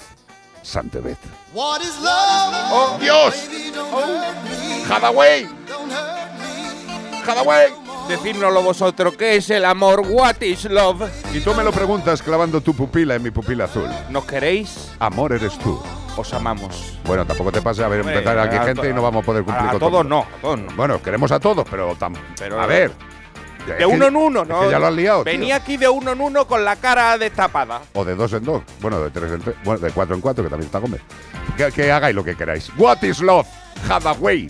Santebet. ¡Oh, Dios! Hathaway. Hathaway. Decídnoslo vosotros, ¿qué es el amor? What is love? Y tú me lo preguntas clavando tu pupila en mi pupila azul. ¿Nos queréis? Amor eres tú. Os amamos. Bueno, tampoco te pase a ver Hombre, empezar aquí a gente y no vamos a poder cumplir a con todos no, a todos no. Bueno, queremos a todos, pero, tam- Pero- a ver. De que- uno en uno, es ¿no? que ya lo has liado. tío. Venía aquí de uno en uno con la cara destapada. O de dos en dos. Bueno, de tres en tres. Bueno, de cuatro en cuatro, que también está Gómez. Que, que hagáis lo que queráis. What is love? Hathaway.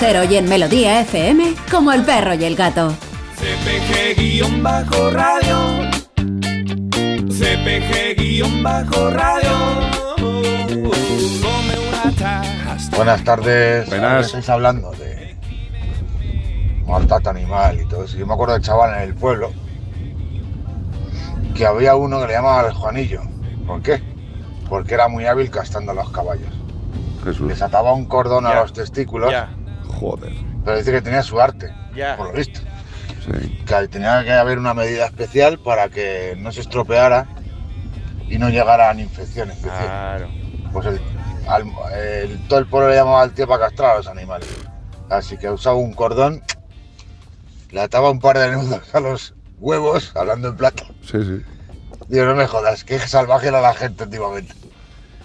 Cero y en Melodía FM como El perro y el gato. CPG-radio. CPG-radio. Buenas tardes. Buenas. Estáis hablando de maltrato animal y todo eso. Yo me acuerdo del chaval en el pueblo que había uno que le llamaban el Juanillo. ¿Por qué? Porque era muy hábil castrando a los caballos. Les ataba un cordón a los testículos. Pero dice que tenía su arte, Ya. por lo visto. Que tenía que haber una medida especial para que no se estropeara y no llegaran infecciones. es decir, Claro. Pues el, al- el- todo el pueblo le llamaba al tío para castrar a los animales. Así que usaba un cordón, le ataba un par de nudos a los huevos, hablando en plata. Sí, sí. Digo, no me jodas, que salvaje era la gente últimamente.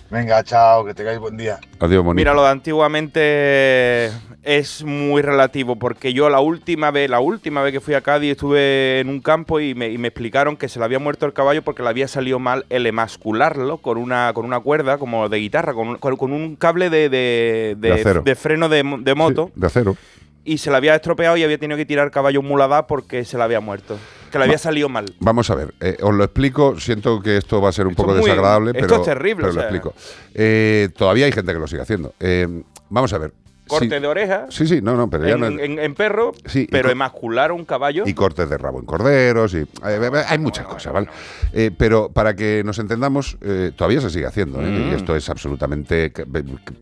Venga, chao, que tengáis buen día. Adiós, bonito. Mira, lo de antiguamente es muy relativo, porque yo la última vez, la última vez que fui a Cádiz estuve en un campo y me, y me explicaron que se le había muerto el caballo porque le había salido mal el emascularlo con una, con una cuerda como de guitarra, con, un- con- un cable de, de, De freno de, mo- de moto. De acero. Y se le había estropeado y había tenido que tirar caballo mulada porque se le había muerto. Que le había salido mal. Vamos a ver, eh, os lo explico. Siento que esto va a ser un Esto poco muy- desagradable, esto pero, es terrible, pero o lo explico. Eh, todavía hay gente que lo sigue haciendo. Eh, vamos a ver. Corte Sí- de oreja Sí, sí, no, no, pero ya en, no es- en- en perro, Sí, pero emascular un caballo. y cortes de rabo en corderos y eh, hay muchas cosas, ¿vale? Eh, pero para que nos entendamos, eh, todavía se sigue haciendo ¿eh? Mm. y esto es absolutamente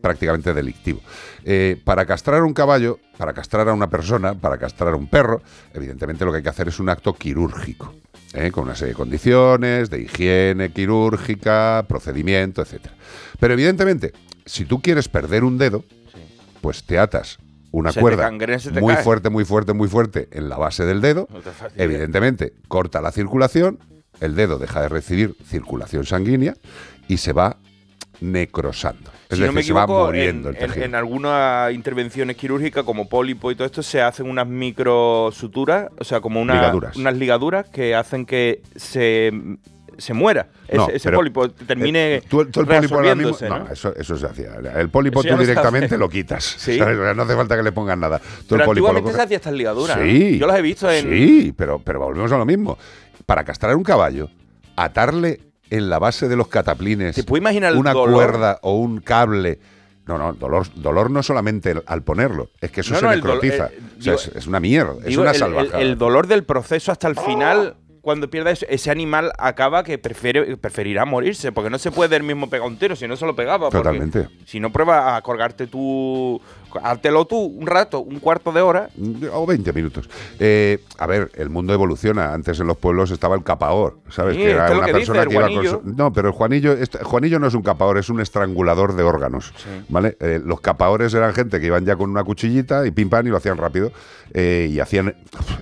prácticamente delictivo. Eh, para castrar un caballo, para castrar a una persona, para castrar a un perro, evidentemente lo que hay que hacer es un acto quirúrgico. ¿eh? con una serie de condiciones, de higiene quirúrgica, procedimiento, etcétera. Pero evidentemente, si tú quieres perder un dedo, pues te atas una Se cuerda cangrena, muy cae. fuerte, muy fuerte, muy fuerte en la base del dedo. No. Evidentemente, corta la circulación, el dedo deja de recibir circulación sanguínea y se va necrosando. Es si decir, no me se va muriendo en, el en- tejido. en algunas intervenciones quirúrgicas como pólipo y todo esto se hacen unas microsuturas, o sea, como una- Ligaduras. unas ligaduras que hacen que se, se muera ese, No, ese pero, pólipo, termine eh, tú, tú el pólipo ahora mismo- no, ¿no? eso, eso se hacía. El pólipo tú directamente hace. lo quitas. No hace falta que le pongan nada. Tú el Pero pólipo lo antiguamente coges- se hacía estas ligaduras. Yo las he visto en... Sí, pero, pero volvemos a lo mismo. Para castrar un caballo, atarle en la base de los cataplines ¿Te puedes imaginar el una dolor? cuerda o un cable. No, no, dolor, dolor no solamente el- al ponerlo, es que eso No, se no, el necrotiza. eh, O sea, digo- es, es una mierda, es una el- el, salvajada. el dolor del proceso hasta el final, cuando pierda eso, ese animal acaba que prefiere, preferirá morirse, porque no se puede el mismo pegar un tiro, si no se lo pegaba. Totalmente. Si no prueba a colgarte tú, hártelo tú un rato, un cuarto de hora. O 20 minutos. Eh, a ver, el mundo evoluciona. Antes en los pueblos estaba el capaor, ¿sabes? Sí, que era una que persona dice, que iba con No, pero el Juanillo, este- Juanillo no es un capaor, es un estrangulador de órganos. ¿Vale? Eh, los capaores eran gente que iban ya con una cuchillita y pim pam y lo hacían rápido. Eh, y hacían,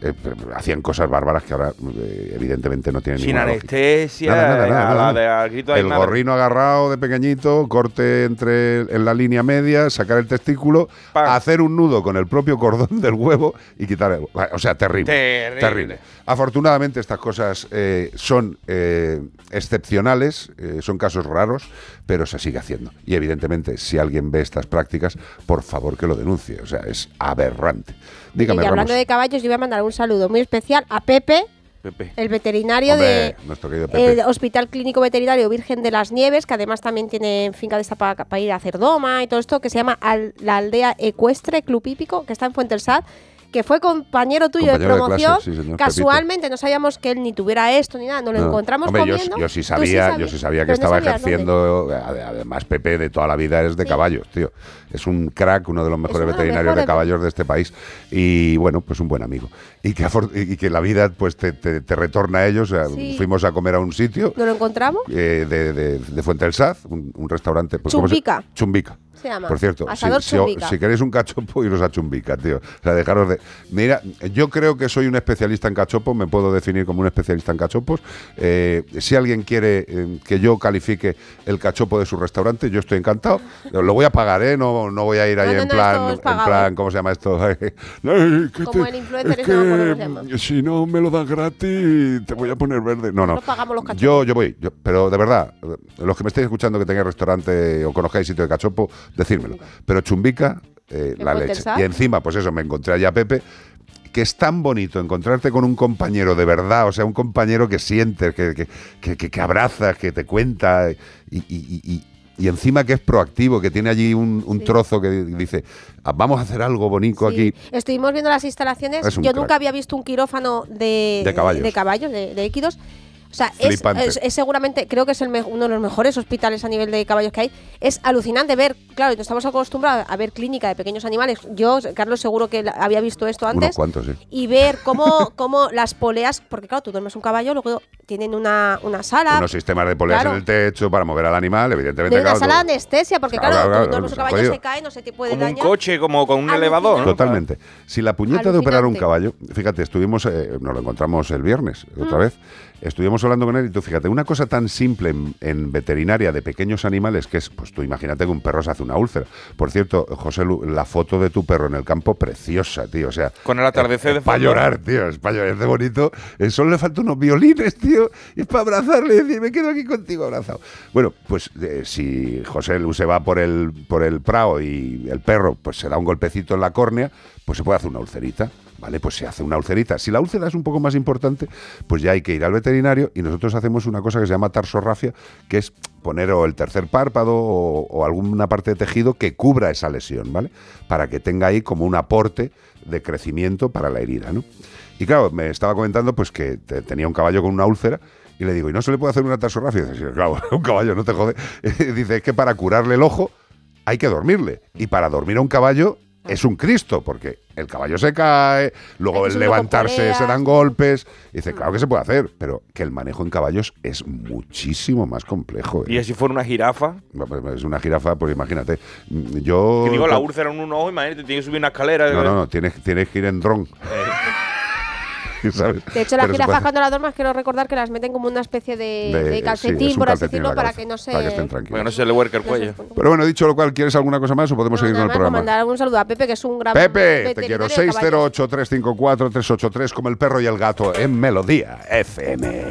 eh, hacían cosas bárbaras que ahora, eh, evidentemente, no tienen Sin anestesia, Nada, nada, nada, nada. de- al grito de El gorrino agarrado de pequeñito, corte entre en la línea media, sacar el testículo, hacer un nudo con el propio cordón del huevo y quitar el, O sea, terrible. Terrible. Afortunadamente estas cosas son excepcionales, son casos raros, pero se sigue haciendo. Y evidentemente, si alguien ve estas prácticas, por favor que lo denuncie. O sea, es aberrante. Dígame, y hablando Ramos. de caballos, yo voy a mandar un saludo muy especial a Pepe, Pepe. el veterinario Hombre, de Pepe. el Hospital Clínico Veterinario Virgen de las Nieves, que además también tiene finca de esta para, ir a hacer doma y todo esto, que se llama Al- la Aldea Ecuestre Club Hípico, que está en Fuente del Sal, que fue compañero tuyo Compañero de de promoción. clase, sí, Casualmente no sabíamos que él ni tuviera esto ni nada, nos lo No. encontramos Hombre, yo- comiendo. Yo, sí Tú sabía, yo sí sabía que no estaba sabías ejerciendo, ade- además Pepe de toda la vida es de caballos, tío. Es un crack, uno de los mejores de veterinarios de caballos de este país y bueno, pues un buen amigo. Y que, y que la vida pues te, te- te retorna a ellos. Sí. Fuimos a comer a un sitio ¿Nos lo encontramos? eh, de, de, Fuente del Saz, un, un restaurante. Pues, ¿cómo se- Chumbica. Chumbica. Se llama. Por cierto, si, queréis un cachopo, iros a Chumbica, tío. O sea, dejaros de. Mira, yo creo que soy un especialista en cachopos, me puedo definir como un especialista en cachopos. Eh, si alguien quiere eh, que yo califique el cachopo de su restaurante, yo estoy encantado. Lo voy a pagar, ¿eh? No, no voy a ir ahí No, no, en no, plan, en plan, ¿cómo se llama esto? Como te- el influencer es no que, cómo se llama. si no me lo das gratis, te voy a poner verde. No, no. Nosotros pagamos los cachopos. Yo, yo voy, yo- pero de verdad, los que me estéis escuchando que tengáis restaurante o conozcáis sitio de cachopo, decírmelo. Pero Chumbica eh, ¿En la leche. Y encima, pues eso, me encontré allá a Pepe, que es tan bonito encontrarte con un compañero de verdad, o sea, un compañero que sientes, que, que, que, que- abrazas, que te cuenta, y, y- y- y- encima que es proactivo, que tiene allí un, un trozo que dice, "Ah, vamos a hacer algo bonito aquí. Estuvimos viendo las instalaciones. Yo crack. nunca había visto un quirófano de, De caballos. de, caballos, de. O sea, es, Flipante. es- es seguramente, creo que es el uno de los mejores hospitales a nivel de caballos que hay. Es alucinante ver, claro, estamos acostumbrados a ver clínica de pequeños animales. Yo, Carlos, seguro que había visto esto Unos antes. cuantos, sí. Y ver cómo, cómo las poleas, porque claro, tú duermes un caballo, luego tienen una, una sala. Unos sistemas de poleas Claro. en el techo para mover al animal, evidentemente. de una claro, sala de anestesia, porque Claro, claro, claro, un caballo, se cae, no se te puede Como un dañar. coche, como con un elevador. ¿no? Totalmente. Si la puñeta de operar un caballo, fíjate, estuvimos, eh, nos lo encontramos el viernes, otra Mm. vez, estuvimos hablando con él y tú fíjate, una cosa tan simple en, en veterinaria de pequeños animales que es, pues tú imagínate que un perro se hace una úlcera. Por cierto, José, Lu, la foto de tu perro en el campo, preciosa, tío, o sea... Con el atardecer de Para llorar, tío, es para llorar, es de bonito. Eh, solo le falta unos violines, tío, y es para abrazarle y decir, me quedo aquí contigo abrazado. Bueno, pues eh, si José Lu se va por el, por el prado y el perro pues se da un golpecito en la córnea, pues se puede hacer una ulcerita. ¿Vale? Pues se hace una ulcerita. Si la úlcera es un poco más importante, pues ya hay que ir al veterinario y nosotros hacemos una cosa que se llama tarsorrafia, que es poner o el tercer párpado o, alguna parte de tejido que cubra esa lesión, ¿vale? Para que tenga ahí como un aporte de crecimiento para la herida, ¿no? Y claro, me estaba comentando pues que te- tenía un caballo con una úlcera y le digo, ¿y no se le puede hacer una tarsorrafia? Y dice, "Sí, claro, un caballo, no te jode. dice, es que para curarle el ojo hay que dormirle. Y para dormir a un caballo es un Cristo, porque el caballo se cae, luego el levantarse se dan golpes. Dice, claro que se puede hacer, pero que el manejo en caballos es muchísimo más complejo. ¿eh? Y si fuera una jirafa. Es una jirafa, pues imagínate. Mm, Yo. Que digo, la úlcera en un ojo, imagínate, tiene que subir una escalera. No, no, no, tienes, tienes que ir en dron. ¿sabes? De hecho, las puede jirafas hacer. cuando las duermas quiero recordar que las meten como una especie de, De- de sí, calcetín, por así decirlo, para que no se... para que estén tranquilos. No se le huerque el cuello. Pero bueno, dicho lo cual, ¿quieres alguna cosa más o podemos seguir con el programa? mandar un saludo a Pepe, que es un gran Pepe, te quiero veterinario de caballos. 608-354-383 como el perro y el gato en Melodía FM.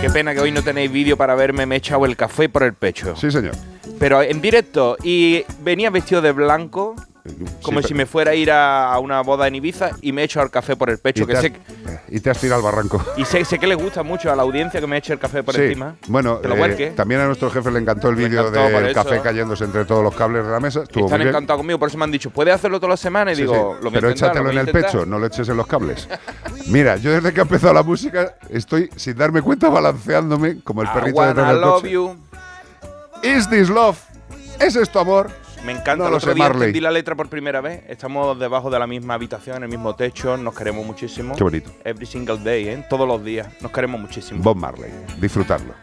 Qué pena que hoy no tenéis vídeo para verme, me he echado el café por el pecho. Sí, señor. Pero en directo, y venía vestido de blanco, como pero- si me fuera a ir a, a una boda en Ibiza, y me he echado el café por el pecho. Y Que te, has, sé, y te has tirado al barranco. y sé, sé que le gusta mucho a la audiencia que me eche el café por Sí. encima. Bueno, eh, también a nuestro jefe le encantó el vídeo del eso. café cayéndose entre todos los cables de la mesa. Estuvo Están encantados conmigo, por eso me han dicho, ¿puedes hacerlo todas las semanas? Y Sí, digo, sí. lo Pero échatelo en el pecho, no lo eches en los cables. Mira, yo desde que ha empezado la música estoy, sin darme cuenta, balanceándome como el perrito detrás del love coche. you. Is this love? ¿Es esto amor? Me encanta, No el lo sé, día Marley. entendí la letra por primera vez. Estamos debajo de la misma habitación, en el mismo techo, nos queremos muchísimo. Qué bonito. Every single day, ¿eh? Todos los días. Nos queremos muchísimo. Bob Marley. Disfrutarlo.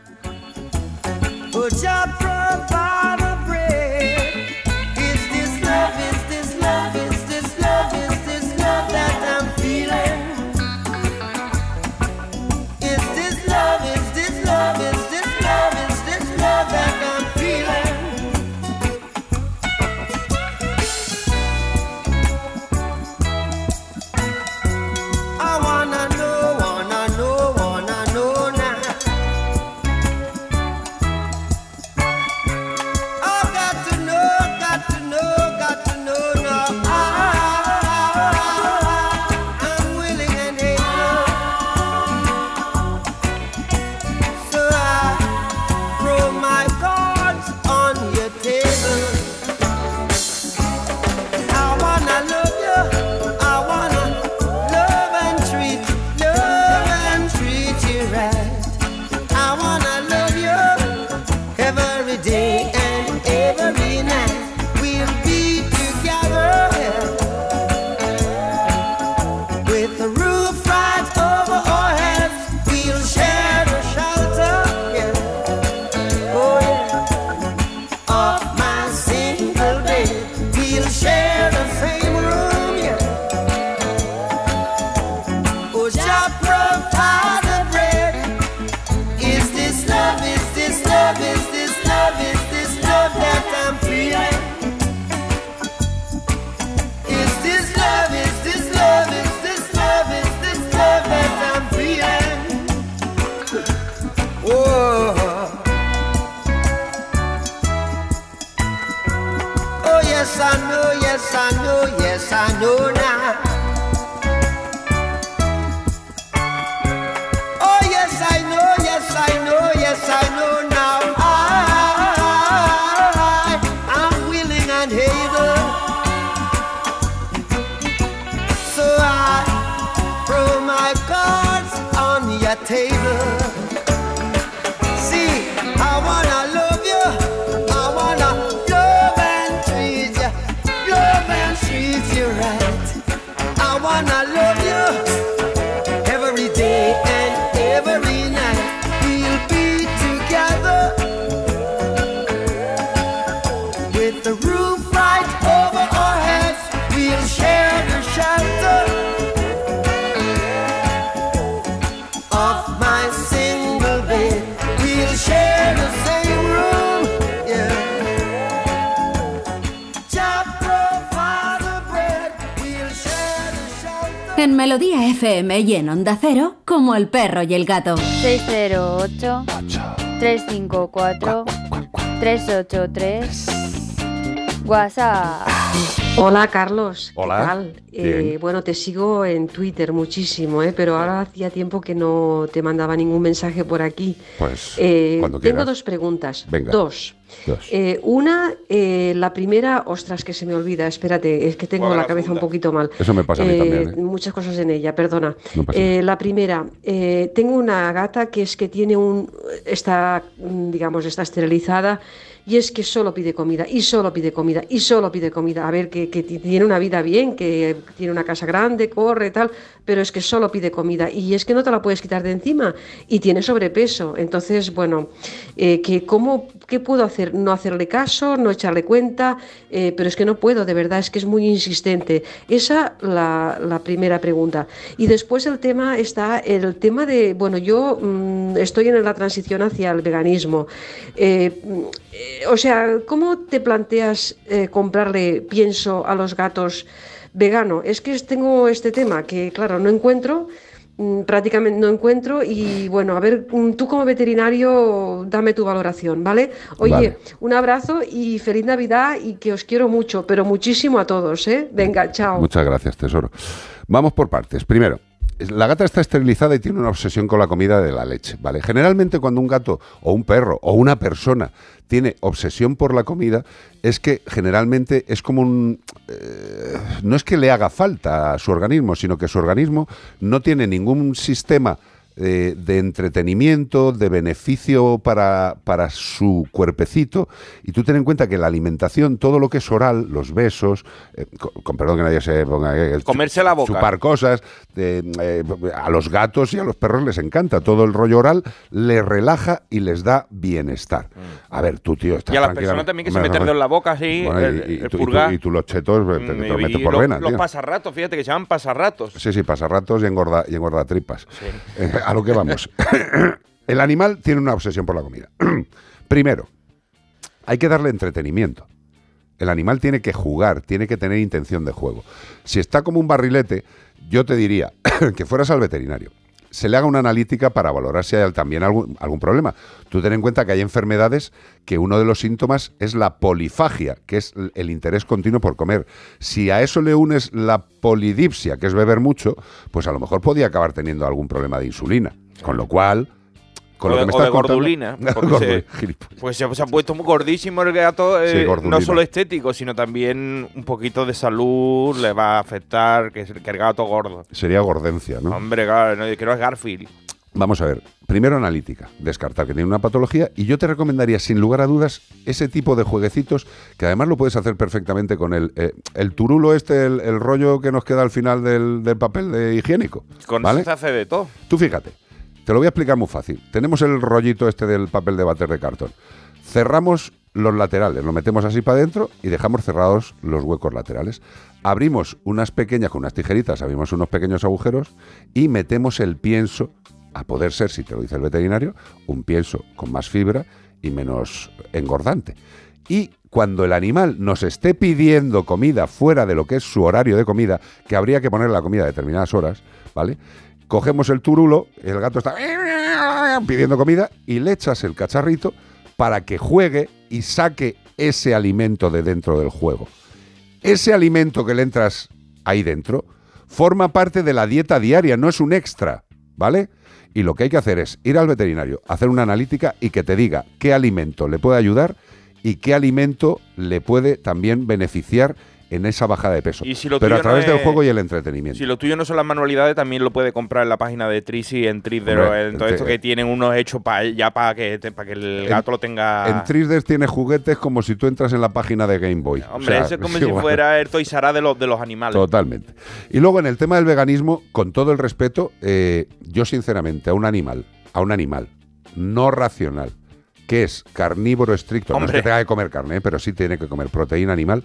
I know Melodía FM y en Onda Cero, como el perro y el gato. 608 354 383 WhatsApp. Hola Carlos. ¿qué Hola. tal? Eh, Bien. bueno, te sigo en Twitter muchísimo, ¿eh? pero ahora hacía tiempo que no te mandaba ningún mensaje por aquí. Pues Eh, cuando tengo quieras. dos preguntas. Venga. Dos. Dos. Eh, una, eh, la primera, ostras, que se me olvida, espérate, es que tengo la cabeza un poquito mal. Eso me pasa a mí también, ¿eh? Muchas cosas en ella, perdona. No pasa Eh, la primera, eh, tengo una gata que es que tiene un, está, mm, digamos, está esterilizada y es que solo pide comida y solo pide comida y solo pide comida. A ver, que, que ti- tiene una vida bien, que tiene una casa grande, corre, tal, pero es que solo pide comida y es que no te la puedes quitar de encima y tiene sobrepeso. Entonces, bueno, eh, que cómo, ¿qué puedo hacer? No hacerle caso, no echarle cuenta, eh, pero es que no puedo, de verdad, es que es muy insistente. Esa la, la primera pregunta. Y después el tema está, el tema de, bueno, yo mm, estoy en la transición hacia el veganismo. Eh, mm, eh, o sea, ¿cómo te planteas eh, comprarle pienso a los gatos vegano? Es que tengo este tema que, claro, no encuentro mm, prácticamente no encuentro y bueno, a ver, mm, tú como veterinario, dame tu valoración, ¿vale? Oye, Vale. un abrazo y feliz Navidad y que os quiero mucho, pero muchísimo a todos, ¿eh? Venga, chao. Muchas gracias, tesoro. Vamos por partes. Primero, la gata está esterilizada y tiene una obsesión con la comida de la leche, ¿vale? Generalmente cuando un gato o un perro o una persona tiene obsesión por la comida, es que generalmente es como un... eh, no es que le haga falta a su organismo, sino que su organismo no tiene ningún sistema eh, de entretenimiento, de beneficio para, para su cuerpecito. Y tú ten en cuenta que la alimentación, todo lo que es oral, los besos, eh, con, con perdón que nadie se ponga eh, Comerse la boca. chupar cosas, eh, a los gatos y a los perros les encanta. Todo el rollo oral les relaja y les da bienestar. A ver, tú, tío, estás Mm. Y a las personas también que se meten en la boca así, Bueno, el, y, y el tú, y tú- purgar. y tú los chetos te, te Mm, los y metes por los, vena, los tío. pasarratos, fíjate que se llaman pasarratos. Sí, sí, pasa ratos y engorda, y engorda tripas. A lo que vamos. El animal tiene una obsesión por la comida. Primero, hay que darle entretenimiento. El animal tiene que jugar, tiene que tener intención de juego. Si está como un barrilete, yo te diría que fueras al veterinario. Se le haga una analítica para valorar si hay también algún, algún problema. Tú ten en cuenta que hay enfermedades que uno de los síntomas es la polifagia, que es el interés continuo por comer. Si a eso le unes la polidipsia, que es beber mucho, pues a lo mejor podía acabar teniendo algún problema de insulina. Con lo cual, con o lo de, que me o de estás gordulina. porque se- pues se, se ha puesto muy gordísimo el gato, eh, Sí, no solo estético, sino también un poquito de salud le va a afectar que, el gato gordo. Sería gordencia, ¿no? Hombre, claro, no, que no es Garfield. Vamos a ver, primero analítica, descartar que tiene una patología y yo te recomendaría sin lugar a dudas ese tipo de jueguecitos que además lo puedes hacer perfectamente con el, eh, el turulo este, el, el rollo que nos queda al final del, del papel de higiénico. Con ¿vale? eso se hace de todo. Tú fíjate, te lo voy a explicar muy fácil. Tenemos el rollito este del papel de bater de cartón. Cerramos los laterales, lo metemos así para adentro y dejamos cerrados los huecos laterales. Abrimos unas pequeñas, con unas tijeritas, abrimos unos pequeños agujeros y metemos el pienso, a poder ser, si te lo dice el veterinario, un pienso con más fibra y menos engordante. Y cuando el animal nos esté pidiendo comida fuera de lo que es su horario de comida, que habría que poner la comida a determinadas horas, ¿vale? Cogemos el turulo, el gato está pidiendo comida y le echas el cacharrito para que juegue y saque ese alimento de dentro del juego. Ese alimento que le entras ahí dentro. Forma parte de la dieta diaria, no es un extra, ¿vale? Y lo que hay que hacer es ir al veterinario, hacer una analítica y que te diga qué alimento le puede ayudar y qué alimento le puede también beneficiar en esa bajada de peso. Y si lo Pero a no través del juego y el entretenimiento. Si lo tuyo no son las manualidades, también lo puede comprar en la página de Trisi en Trisder Hombre, o en todo esto que tienen unos hechos pa- ya para que, pa' que el gato lo tenga... En Trisdes tiene juguetes como si tú entras en la página de Game Boy. O Hombre, sea, eso es como sí, si bueno. fuera el Toys R Us de los, de los animales. Totalmente. Y luego en el tema del veganismo, con todo el respeto, eh, yo sinceramente a un animal, a un animal no racional, que es carnívoro estricto, no es Hombre. que tenga que comer carne, eh, pero sí tiene que comer proteína animal,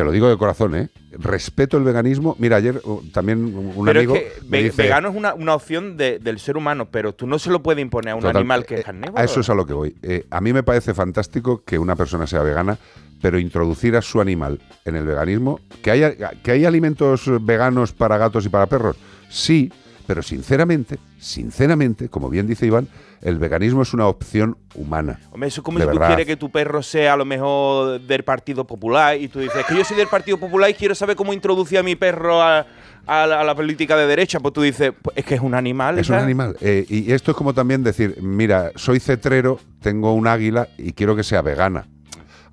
te lo digo de corazón, ¿eh? Respeto el veganismo. Mira, ayer uh, también un pero amigo es que me ve- dice, vegano es una, una opción de- del ser humano, pero tú no se lo puedes imponer a un Total, animal que eh, es carnívoro. A eso es a lo que voy. Eh, a mí me parece fantástico que una persona sea vegana, pero introducir a su animal en el veganismo, que haya, que hay alimentos veganos para gatos y para perros, sí, pero sinceramente, sinceramente, como bien dice Iván, el veganismo es una opción humana. Hombre, eso es como si tú quieres que tu perro sea a lo mejor del Partido Popular y tú dices que yo soy del Partido Popular y quiero saber cómo introducir a mi perro a, a la, a la política de derecha. Pues tú dices, pues es que es un animal. Es un animal. Eh, y esto es como también decir, mira, soy cetrero, tengo un águila y quiero que sea vegana.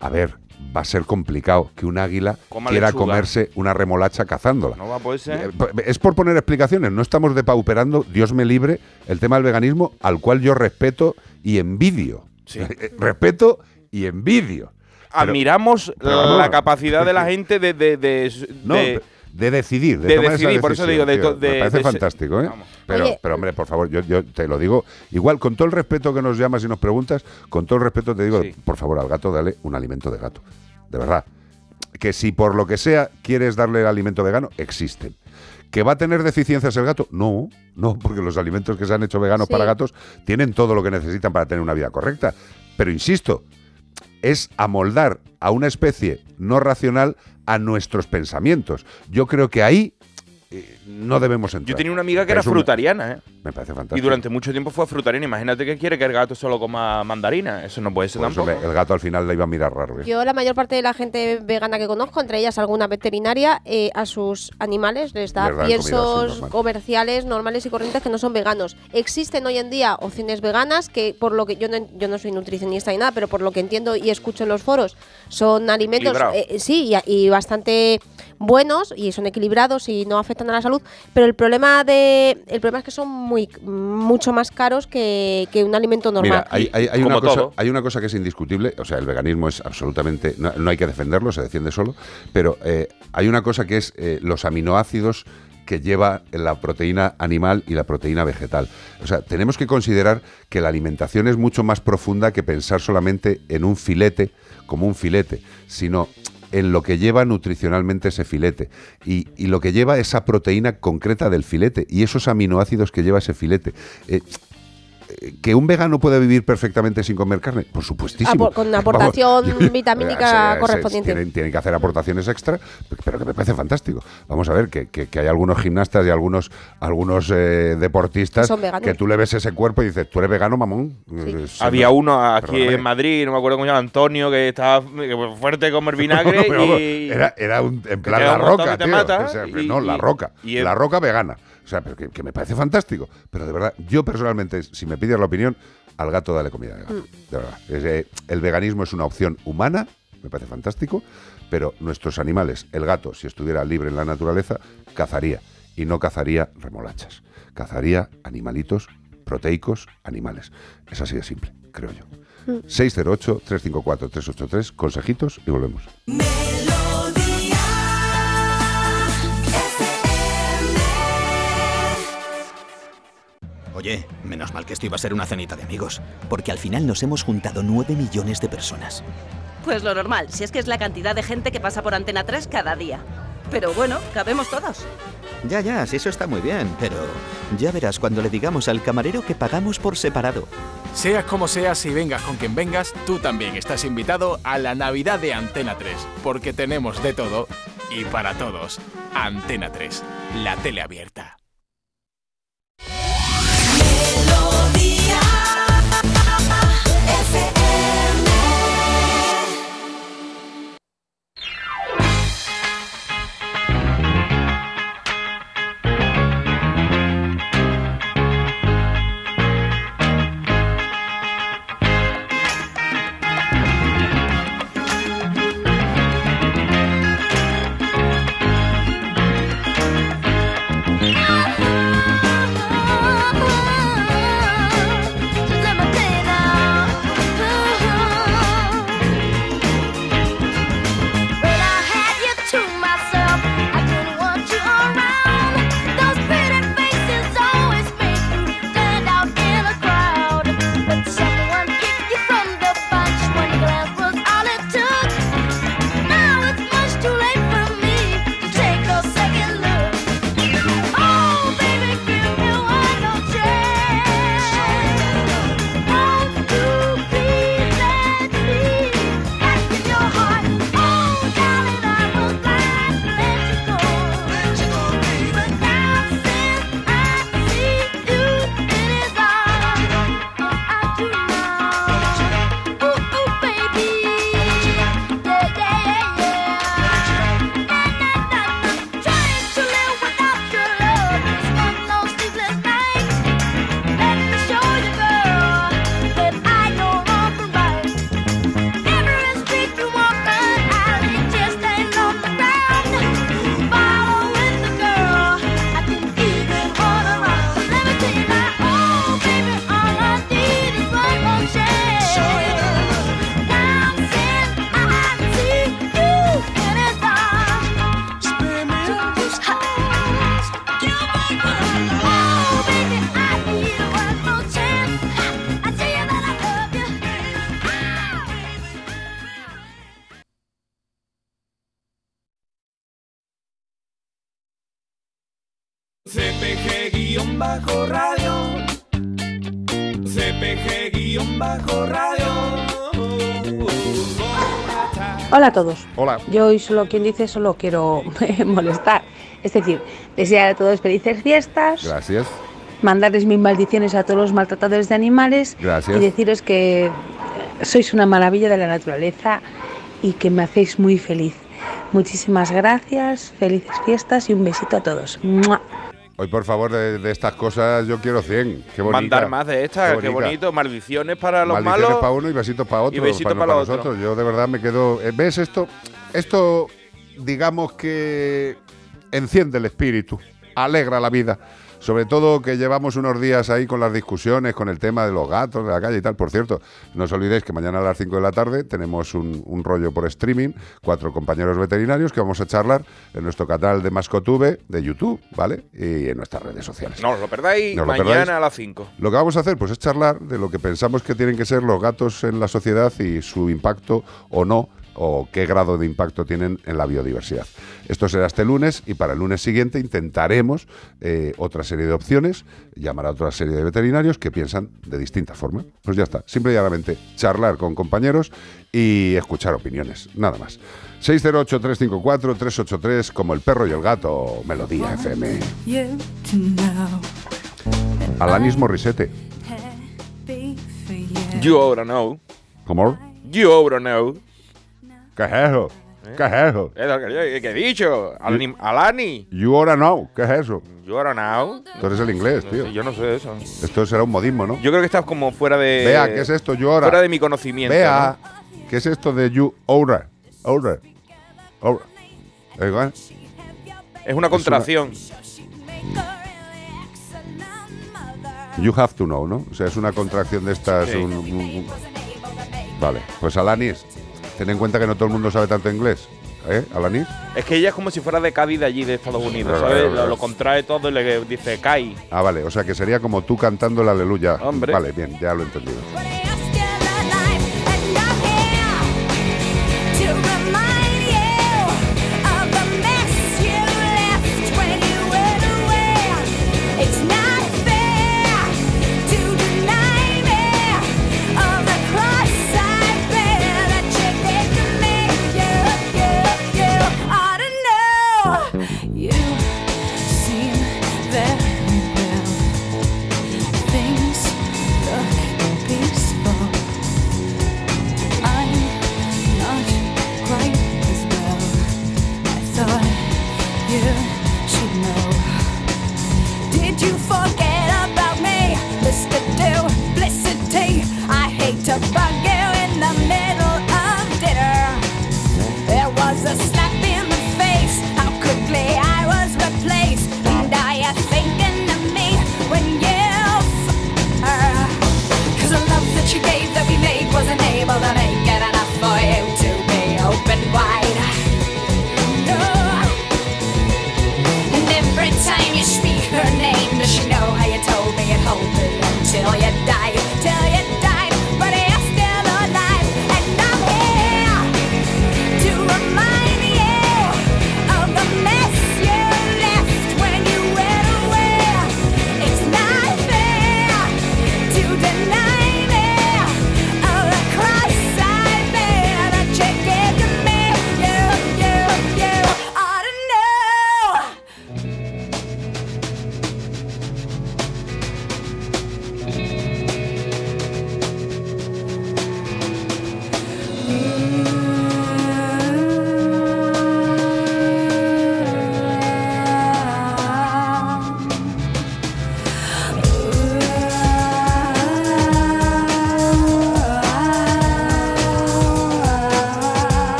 A ver, va a ser complicado que un águila Coma quiera lechuga. comerse una remolacha cazándola. No va a poder ser. Eh, Es por poner explicaciones, no estamos depauperando, Dios me libre, el tema del veganismo, al cual yo respeto y envidio. Eh, respeto y envidio. Admiramos pero la, capacidad de la gente de, de, de- No, de- de decidir, de, de tomar esa decidir, por eso digo, de tío. de- Me parece fantástico, ¿eh? Pero, Oye. pero, hombre, por favor, yo, yo te lo digo, igual, con todo el respeto que nos llamas y nos preguntas, con todo el respeto te digo, por favor, al gato dale un alimento de gato. De verdad. Que si por lo que sea quieres darle el alimento vegano, existen. ¿Que va a tener deficiencias el gato? No, no, porque los alimentos que se han hecho veganos Sí. para gatos tienen todo lo que necesitan para tener una vida correcta. Pero insisto, es amoldar a una especie no racional a nuestros pensamientos. Yo creo que ahí no debemos entrar. Yo tenía una amiga que era frutariana, ¿eh? Me parece Y fantástico. durante mucho tiempo fue frutariana. Imagínate que quiere que el gato solo coma mandarina. Eso no puede ser Pues, tampoco. el gato al final le iba a mirar raro. ¿eh? Yo la mayor parte de la gente vegana que conozco, entre ellas alguna veterinaria, eh, a sus animales les da Les dan comida, sí, piensos normal. comerciales normales y corrientes que no son veganos. Existen hoy en día opciones veganas que por lo que yo no, yo no soy nutricionista ni nada, pero por lo que entiendo y escucho en los foros, son alimentos eh, sí y, y bastante buenos y son equilibrados y no afectan a la salud, pero el problema de el problema es que son muy mucho más caros que, que un alimento normal. Mira, hay, hay- hay Como una cosa, hay una cosa que es indiscutible, o sea, el veganismo es absolutamente, no, no hay que defenderlo, se defiende solo, pero eh, hay una cosa que es eh, los aminoácidos que lleva la proteína animal y la proteína vegetal. O sea, tenemos que considerar que la alimentación es mucho más profunda que pensar solamente en un filete como un filete, sino en lo que lleva nutricionalmente ese filete y, y lo que lleva esa proteína concreta del filete y esos aminoácidos que lleva ese filete. Eh, ¿Que un vegano puede vivir perfectamente sin comer carne? Por supuestísimo. Apo- con Vamos, aportación yo- vitamínica correspondiente. Tienen, tienen que hacer aportaciones extra, pero que me parece fantástico. Vamos a ver, que, que- que hay algunos gimnastas y algunos, algunos eh, deportistas Que son veganos. que tú le ves ese cuerpo y dices, tú eres vegano, mamón. Había uno aquí perdóname. en Madrid, no me acuerdo cómo se llama, Antonio, que estaba fuerte como el vinagre No, y... era, era un, en plan la roca, que te tío. mata O sea, y- no, la y- roca. y el- La roca vegana. O sea, pero que, que me parece fantástico. Pero de verdad, yo personalmente, si me pides la opinión, al gato dale comida de gato. De verdad. Es, eh, el veganismo es una opción humana, me parece fantástico, pero nuestros animales, el gato, si estuviera libre en la naturaleza, cazaría. Y no cazaría remolachas. Cazaría animalitos proteicos animales. Es así de simple, creo yo. 608-354-383, consejitos y volvemos. Oye, menos mal que esto iba a ser una cenita de amigos, porque al final nos hemos juntado 9 millones de personas. Pues lo normal, si es que es la cantidad de gente que pasa por Antena 3 cada día. Pero bueno, cabemos todos. Ya, ya, sí, eso está muy bien, pero ya verás cuando le digamos al camarero que pagamos por separado. Seas como seas y vengas con quien vengas, tú también estás invitado a la Navidad de Antena 3, porque tenemos de todo y para todos. Antena 3, la tele abierta. CPG-radio. Yo hoy solo quien dice solo quiero molestar. Es decir, desear a todos felices fiestas, Gracias. mandarles mis maldiciones a todos los maltratadores de animales Gracias. y deciros que eh, sois una maravilla de la naturaleza y que me hacéis muy feliz. Muchísimas gracias, felices fiestas y un besito a todos. ¡Mua! Hoy, por favor, de, de estas cosas yo quiero 100. Qué bonita. Mandar más de estas, qué, bonito. Maldiciones para los Maldiciones malos. para uno y besitos para otro. y besitos para, para para nosotros. Yo de verdad me quedo. eh, ¿Ves esto? Esto, digamos que enciende el espíritu, alegra la vida. Sobre todo que llevamos unos días ahí con las discusiones, con el tema de los gatos de la calle y tal. Por cierto, no os olvidéis que mañana a las 5 de la tarde tenemos un, un rollo por streaming, cuatro compañeros veterinarios que vamos a charlar en nuestro canal de Mascotube de YouTube, ¿vale? Y en nuestras redes sociales. No os lo perdáis No os lo mañana perdáis. a las 5. Lo que vamos a hacer pues es charlar de lo que pensamos que tienen que ser los gatos en la sociedad y su impacto o no o qué grado de impacto tienen en la biodiversidad. Esto será este lunes y para el lunes siguiente intentaremos eh, otra serie de opciones, llamar a otra serie de veterinarios que piensan de distinta forma. Pues ya está, simple y llanamente charlar con compañeros y escuchar opiniones, nada más. 608-354-383 como el perro y el gato, Melodía FM. Alanis Morissette. You oughta know. ¿Cómo? You know. ¿Qué es eso? ¿Qué es eso? Es lo que, yo- que he dicho. Alani. Alani. You oughta know. ¿Qué es eso? You oughta know. Tú eres el inglés, tío. Yo no sé eso. Esto será un modismo, ¿no? Yo creo que estás como fuera de. Vea, ¿qué es esto? You oughta. Fuera de mi conocimiento. Vea, ¿no? ¿qué es esto de you oughta? Oughta. Oughta. ¿Eh, igual? Es una contracción. You have to know, ¿no? O sea, es una contracción de estas. Sí. un- un- un- Vale, pues Alanis, ten en cuenta que no todo el mundo sabe tanto inglés. ¿Eh, Alanis? Es que ella es como si fuera de Cádiz de allí, de Estados Unidos, ¿sabes? claro, Lo, claro. lo contrae todo y le dice, Kai. Ah, vale, o sea que sería como tú cantando el aleluya. Hombre. Vale, bien, ya lo he entendido.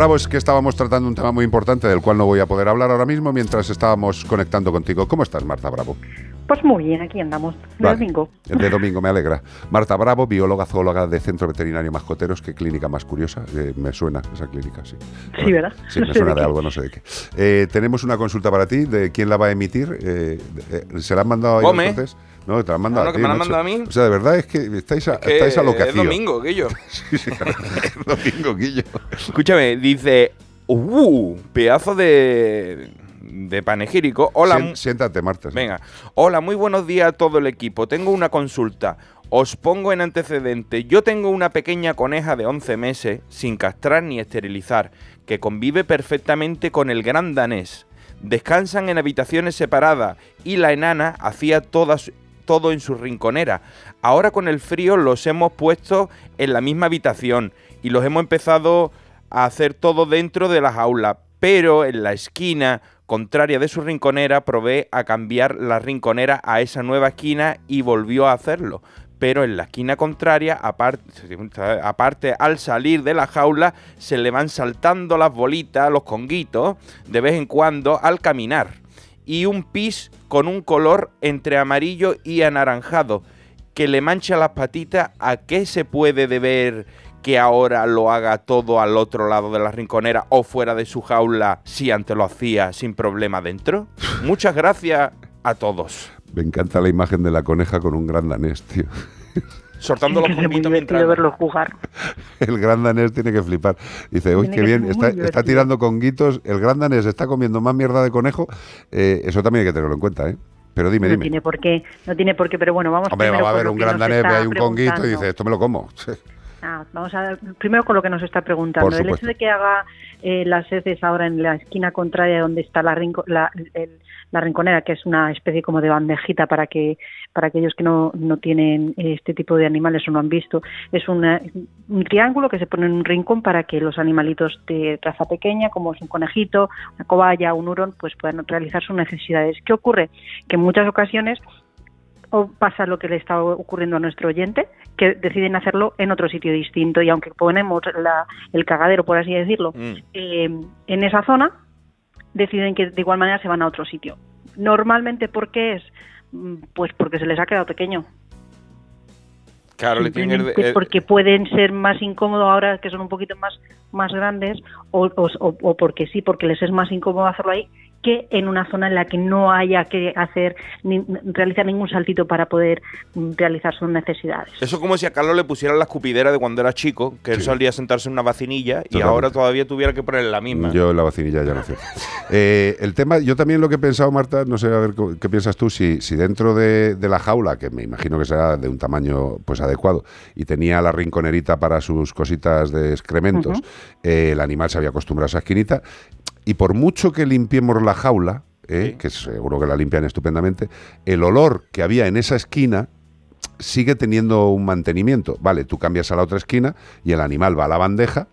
Bravo, es que estábamos tratando un tema muy importante del cual no voy a poder hablar ahora mismo mientras estábamos conectando contigo. ¿Cómo estás, Marta Bravo? Pues muy bien, aquí andamos, de Vale. domingo. El de domingo, me alegra. Marta Bravo, bióloga zoóloga de Centro Veterinario Mascoteros. Qué clínica más curiosa. Eh, me suena esa clínica, sí. Sí, ¿verdad? Sí, No me suena de algo, no sé de qué. Eh, tenemos una consulta para ti. ¿De quién la va a emitir? Eh, eh, ¿Se la han mandado a Come. entonces? No, te la han mandado No, a que ti, me la a mí. O sea, de verdad es que estáis a, Que estáis a lo que es domingo, Guillo. Sí, sí, es domingo, Guillo. Escúchame, dice, ¡uh! Pedazo de, de panegírico. Hola. Siéntate, Marta. Venga. Hola, muy buenos días a todo el equipo. Tengo una consulta. Os pongo en antecedente. Yo tengo una pequeña coneja de 11 meses, sin castrar ni esterilizar, que convive perfectamente con el gran danés. Descansan en habitaciones separadas y la enana hacía todas, todo en su rinconera. Ahora con el frío los hemos puesto en la misma habitación y los hemos empezado a hacer todo dentro de la jaula, pero en la esquina contraria de su rinconera probé a cambiar la rinconera a esa nueva esquina y volvió a hacerlo. Pero en la esquina contraria, aparte, aparte al salir de la jaula, se le van saltando las bolitas, los conguitos, de vez en cuando al caminar. Y un pis con un color entre amarillo y anaranjado, que le mancha las patitas. ¿A qué se puede deber que ahora lo haga todo al otro lado de la rinconera o fuera de su jaula si antes lo hacía sin problema dentro? Muchas gracias a todos. Me encanta la imagen de la coneja con un gran danés, tío. Soltando los Es muy conguitos divertido mientras... verlo jugar. El gran danés tiene que flipar. Dice, uy, qué bien, está, está tirando conguitos. El gran danés está comiendo más mierda de conejo. Eh, eso también hay que tenerlo en cuenta, ¿eh? Pero dime, no dime. tiene por qué, no tiene por qué, pero bueno, vamos Hombre, primero va a haber un gran danés, ahí un conguito y dice, esto me lo como. Ah, vamos a primero con lo que nos está preguntando. Por El supuesto. hecho de que haga eh, las heces ahora en la esquina contraria donde está la, rinco- la, la rinconera, que es una especie como de bandejita para que para aquellos que no, no tienen este tipo de animales o no han visto, es una- un triángulo que se pone en un rincón para que los animalitos de raza pequeña, como es un conejito, una cobaya, un hurón, pues puedan realizar sus necesidades. ¿Qué ocurre? Que en muchas ocasiones o pasa lo que le está ocurriendo a nuestro oyente, que deciden hacerlo en otro sitio distinto y aunque ponemos la- el cagadero, por así decirlo, Mm. eh, en esa zona, deciden que de igual manera se van a otro sitio. Normalmente, ¿por qué es? Mm, Pues porque se les ha quedado pequeño. Claro, le tienen el- Simplemente el- porque pueden ser más incómodos ahora que son un poquito más, más grandes o- o- o porque sí, porque les es más incómodo hacerlo ahí que en una zona en la que no haya que hacer ni, realizar ningún saltito para poder mm, realizar sus necesidades. Eso es como si a Carlos le pusieran la escupidera de cuando era chico, que él solía sentarse en una vacinilla y ahora todavía tuviera que ponerle la misma. Yo en la vacinilla ya no sé. Eh, el tema, yo también lo que he pensado, Marta, no sé, a ver qué piensas tú, si, si dentro de, de la jaula, que me imagino que será de un tamaño pues adecuado, y tenía la rinconerita para sus cositas de excrementos, eh, el animal se había acostumbrado a esa esquinita, y por mucho que limpiemos la jaula, eh, que seguro que la limpian estupendamente, el olor que había en esa esquina sigue teniendo un mantenimiento. Vale, tú cambias a la otra esquina y el animal va a la bandeja,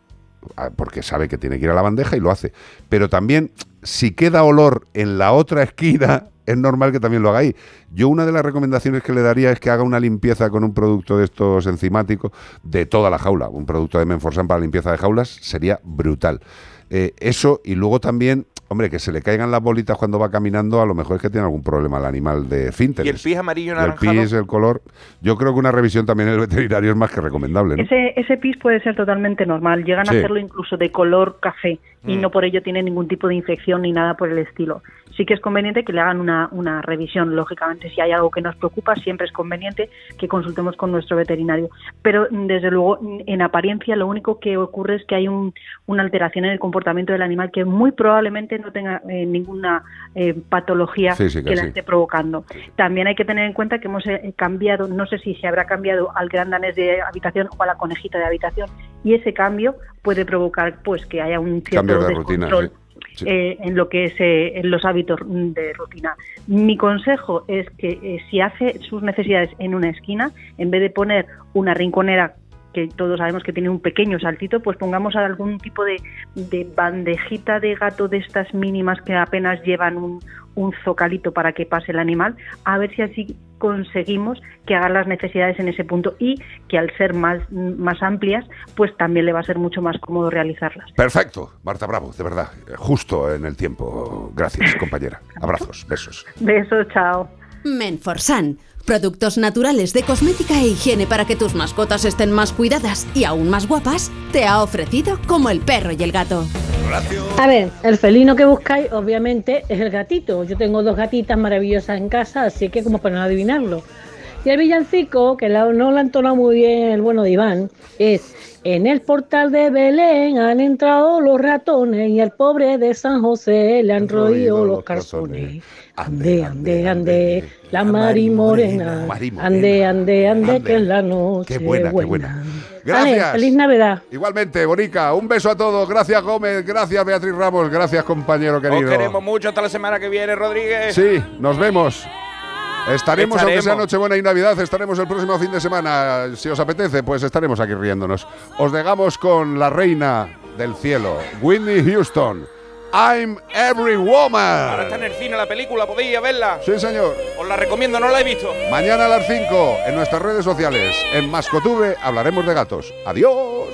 ah, porque sabe que tiene que ir a la bandeja y lo hace. Pero también, si queda olor en la otra esquina, es normal que también lo haga ahí. Yo una de las recomendaciones que le daría es que haga una limpieza con un producto de estos enzimáticos de toda la jaula. Un producto de Menforsan para limpieza de jaulas sería brutal. Eh, eso y luego también, hombre, que se le caigan las bolitas cuando va caminando, a lo mejor es que tiene algún problema el animal de Y el pis amarillo Y el pis, el color. Yo creo que una revisión también en el veterinario es más que recomendable. ¿no? Ese, ese pis puede ser totalmente normal. Llegan Sí. a hacerlo incluso de color café y Mm. no por ello tiene ningún tipo de infección ni nada por el estilo. Sí que es conveniente que le hagan una, una revisión. Lógicamente, si hay algo que nos preocupa, siempre es conveniente que consultemos con nuestro veterinario. Pero, desde luego, en apariencia, lo único que ocurre es que hay un- una alteración en el comportamiento del animal que muy probablemente no tenga eh, ninguna eh, patología Sí, sí, que que la esté provocando. También hay que tener en cuenta que hemos eh, cambiado, no sé si se habrá cambiado al gran danés de habitación o a la conejita de habitación, y ese cambio puede provocar pues que haya un cierto de rutina. descontrol sí. Sí. eh, en lo que es eh, en los hábitos de rutina. Mi consejo es que eh, si hace sus necesidades en una esquina, en vez de poner una rinconera que todos sabemos que tiene un pequeño saltito, pues pongamos algún tipo de, de bandejita de gato de estas mínimas que apenas llevan un, un zocalito para que pase el animal, a ver si así conseguimos que haga las necesidades en ese punto y que al ser más, más amplias, pues también le va a ser mucho más cómodo realizarlas. Perfecto, Marta Bravo, de verdad, justo en el tiempo. Gracias, compañera. Abrazos, besos. Besos, chao. Menforsan. Productos naturales de cosmética e higiene para que tus mascotas estén más cuidadas y aún más guapas, te ha ofrecido como el perro y el gato. A ver, el felino que buscáis obviamente es el gatito. Yo tengo dos gatitas maravillosas en casa, así que como para no adivinarlo. Y el villancico, que no lo ha entonado muy bien el bueno de Iván, es en el portal de Belén han entrado los ratones y al pobre de San José le han roído los calzones. Ande, ande, ande, la Mari Morena. Mari Morena. Ande, ande, ande, Ande. que es la noche Qué buena, qué buena. Gracias. feliz Navidad. Igualmente, Bonica, un beso a todos. Gracias, Gómez. Gracias, Beatriz Ramos. Gracias, compañero Os querido. queremos mucho hasta la semana que viene, Rodríguez. Sí, nos vemos. Estaremos, aunque sea. Nochebuena y Navidad, estaremos el próximo fin de semana. Si os apetece, pues estaremos aquí riéndonos. Os dejamos con la reina del cielo, Whitney Houston. I'm every Ahora woman. está en el cine la película, podéis ir a verla. Sí, señor. Os la recomiendo, no la he visto. Mañana a las 5 en nuestras redes sociales. En Mascotube hablaremos de gatos. Adiós.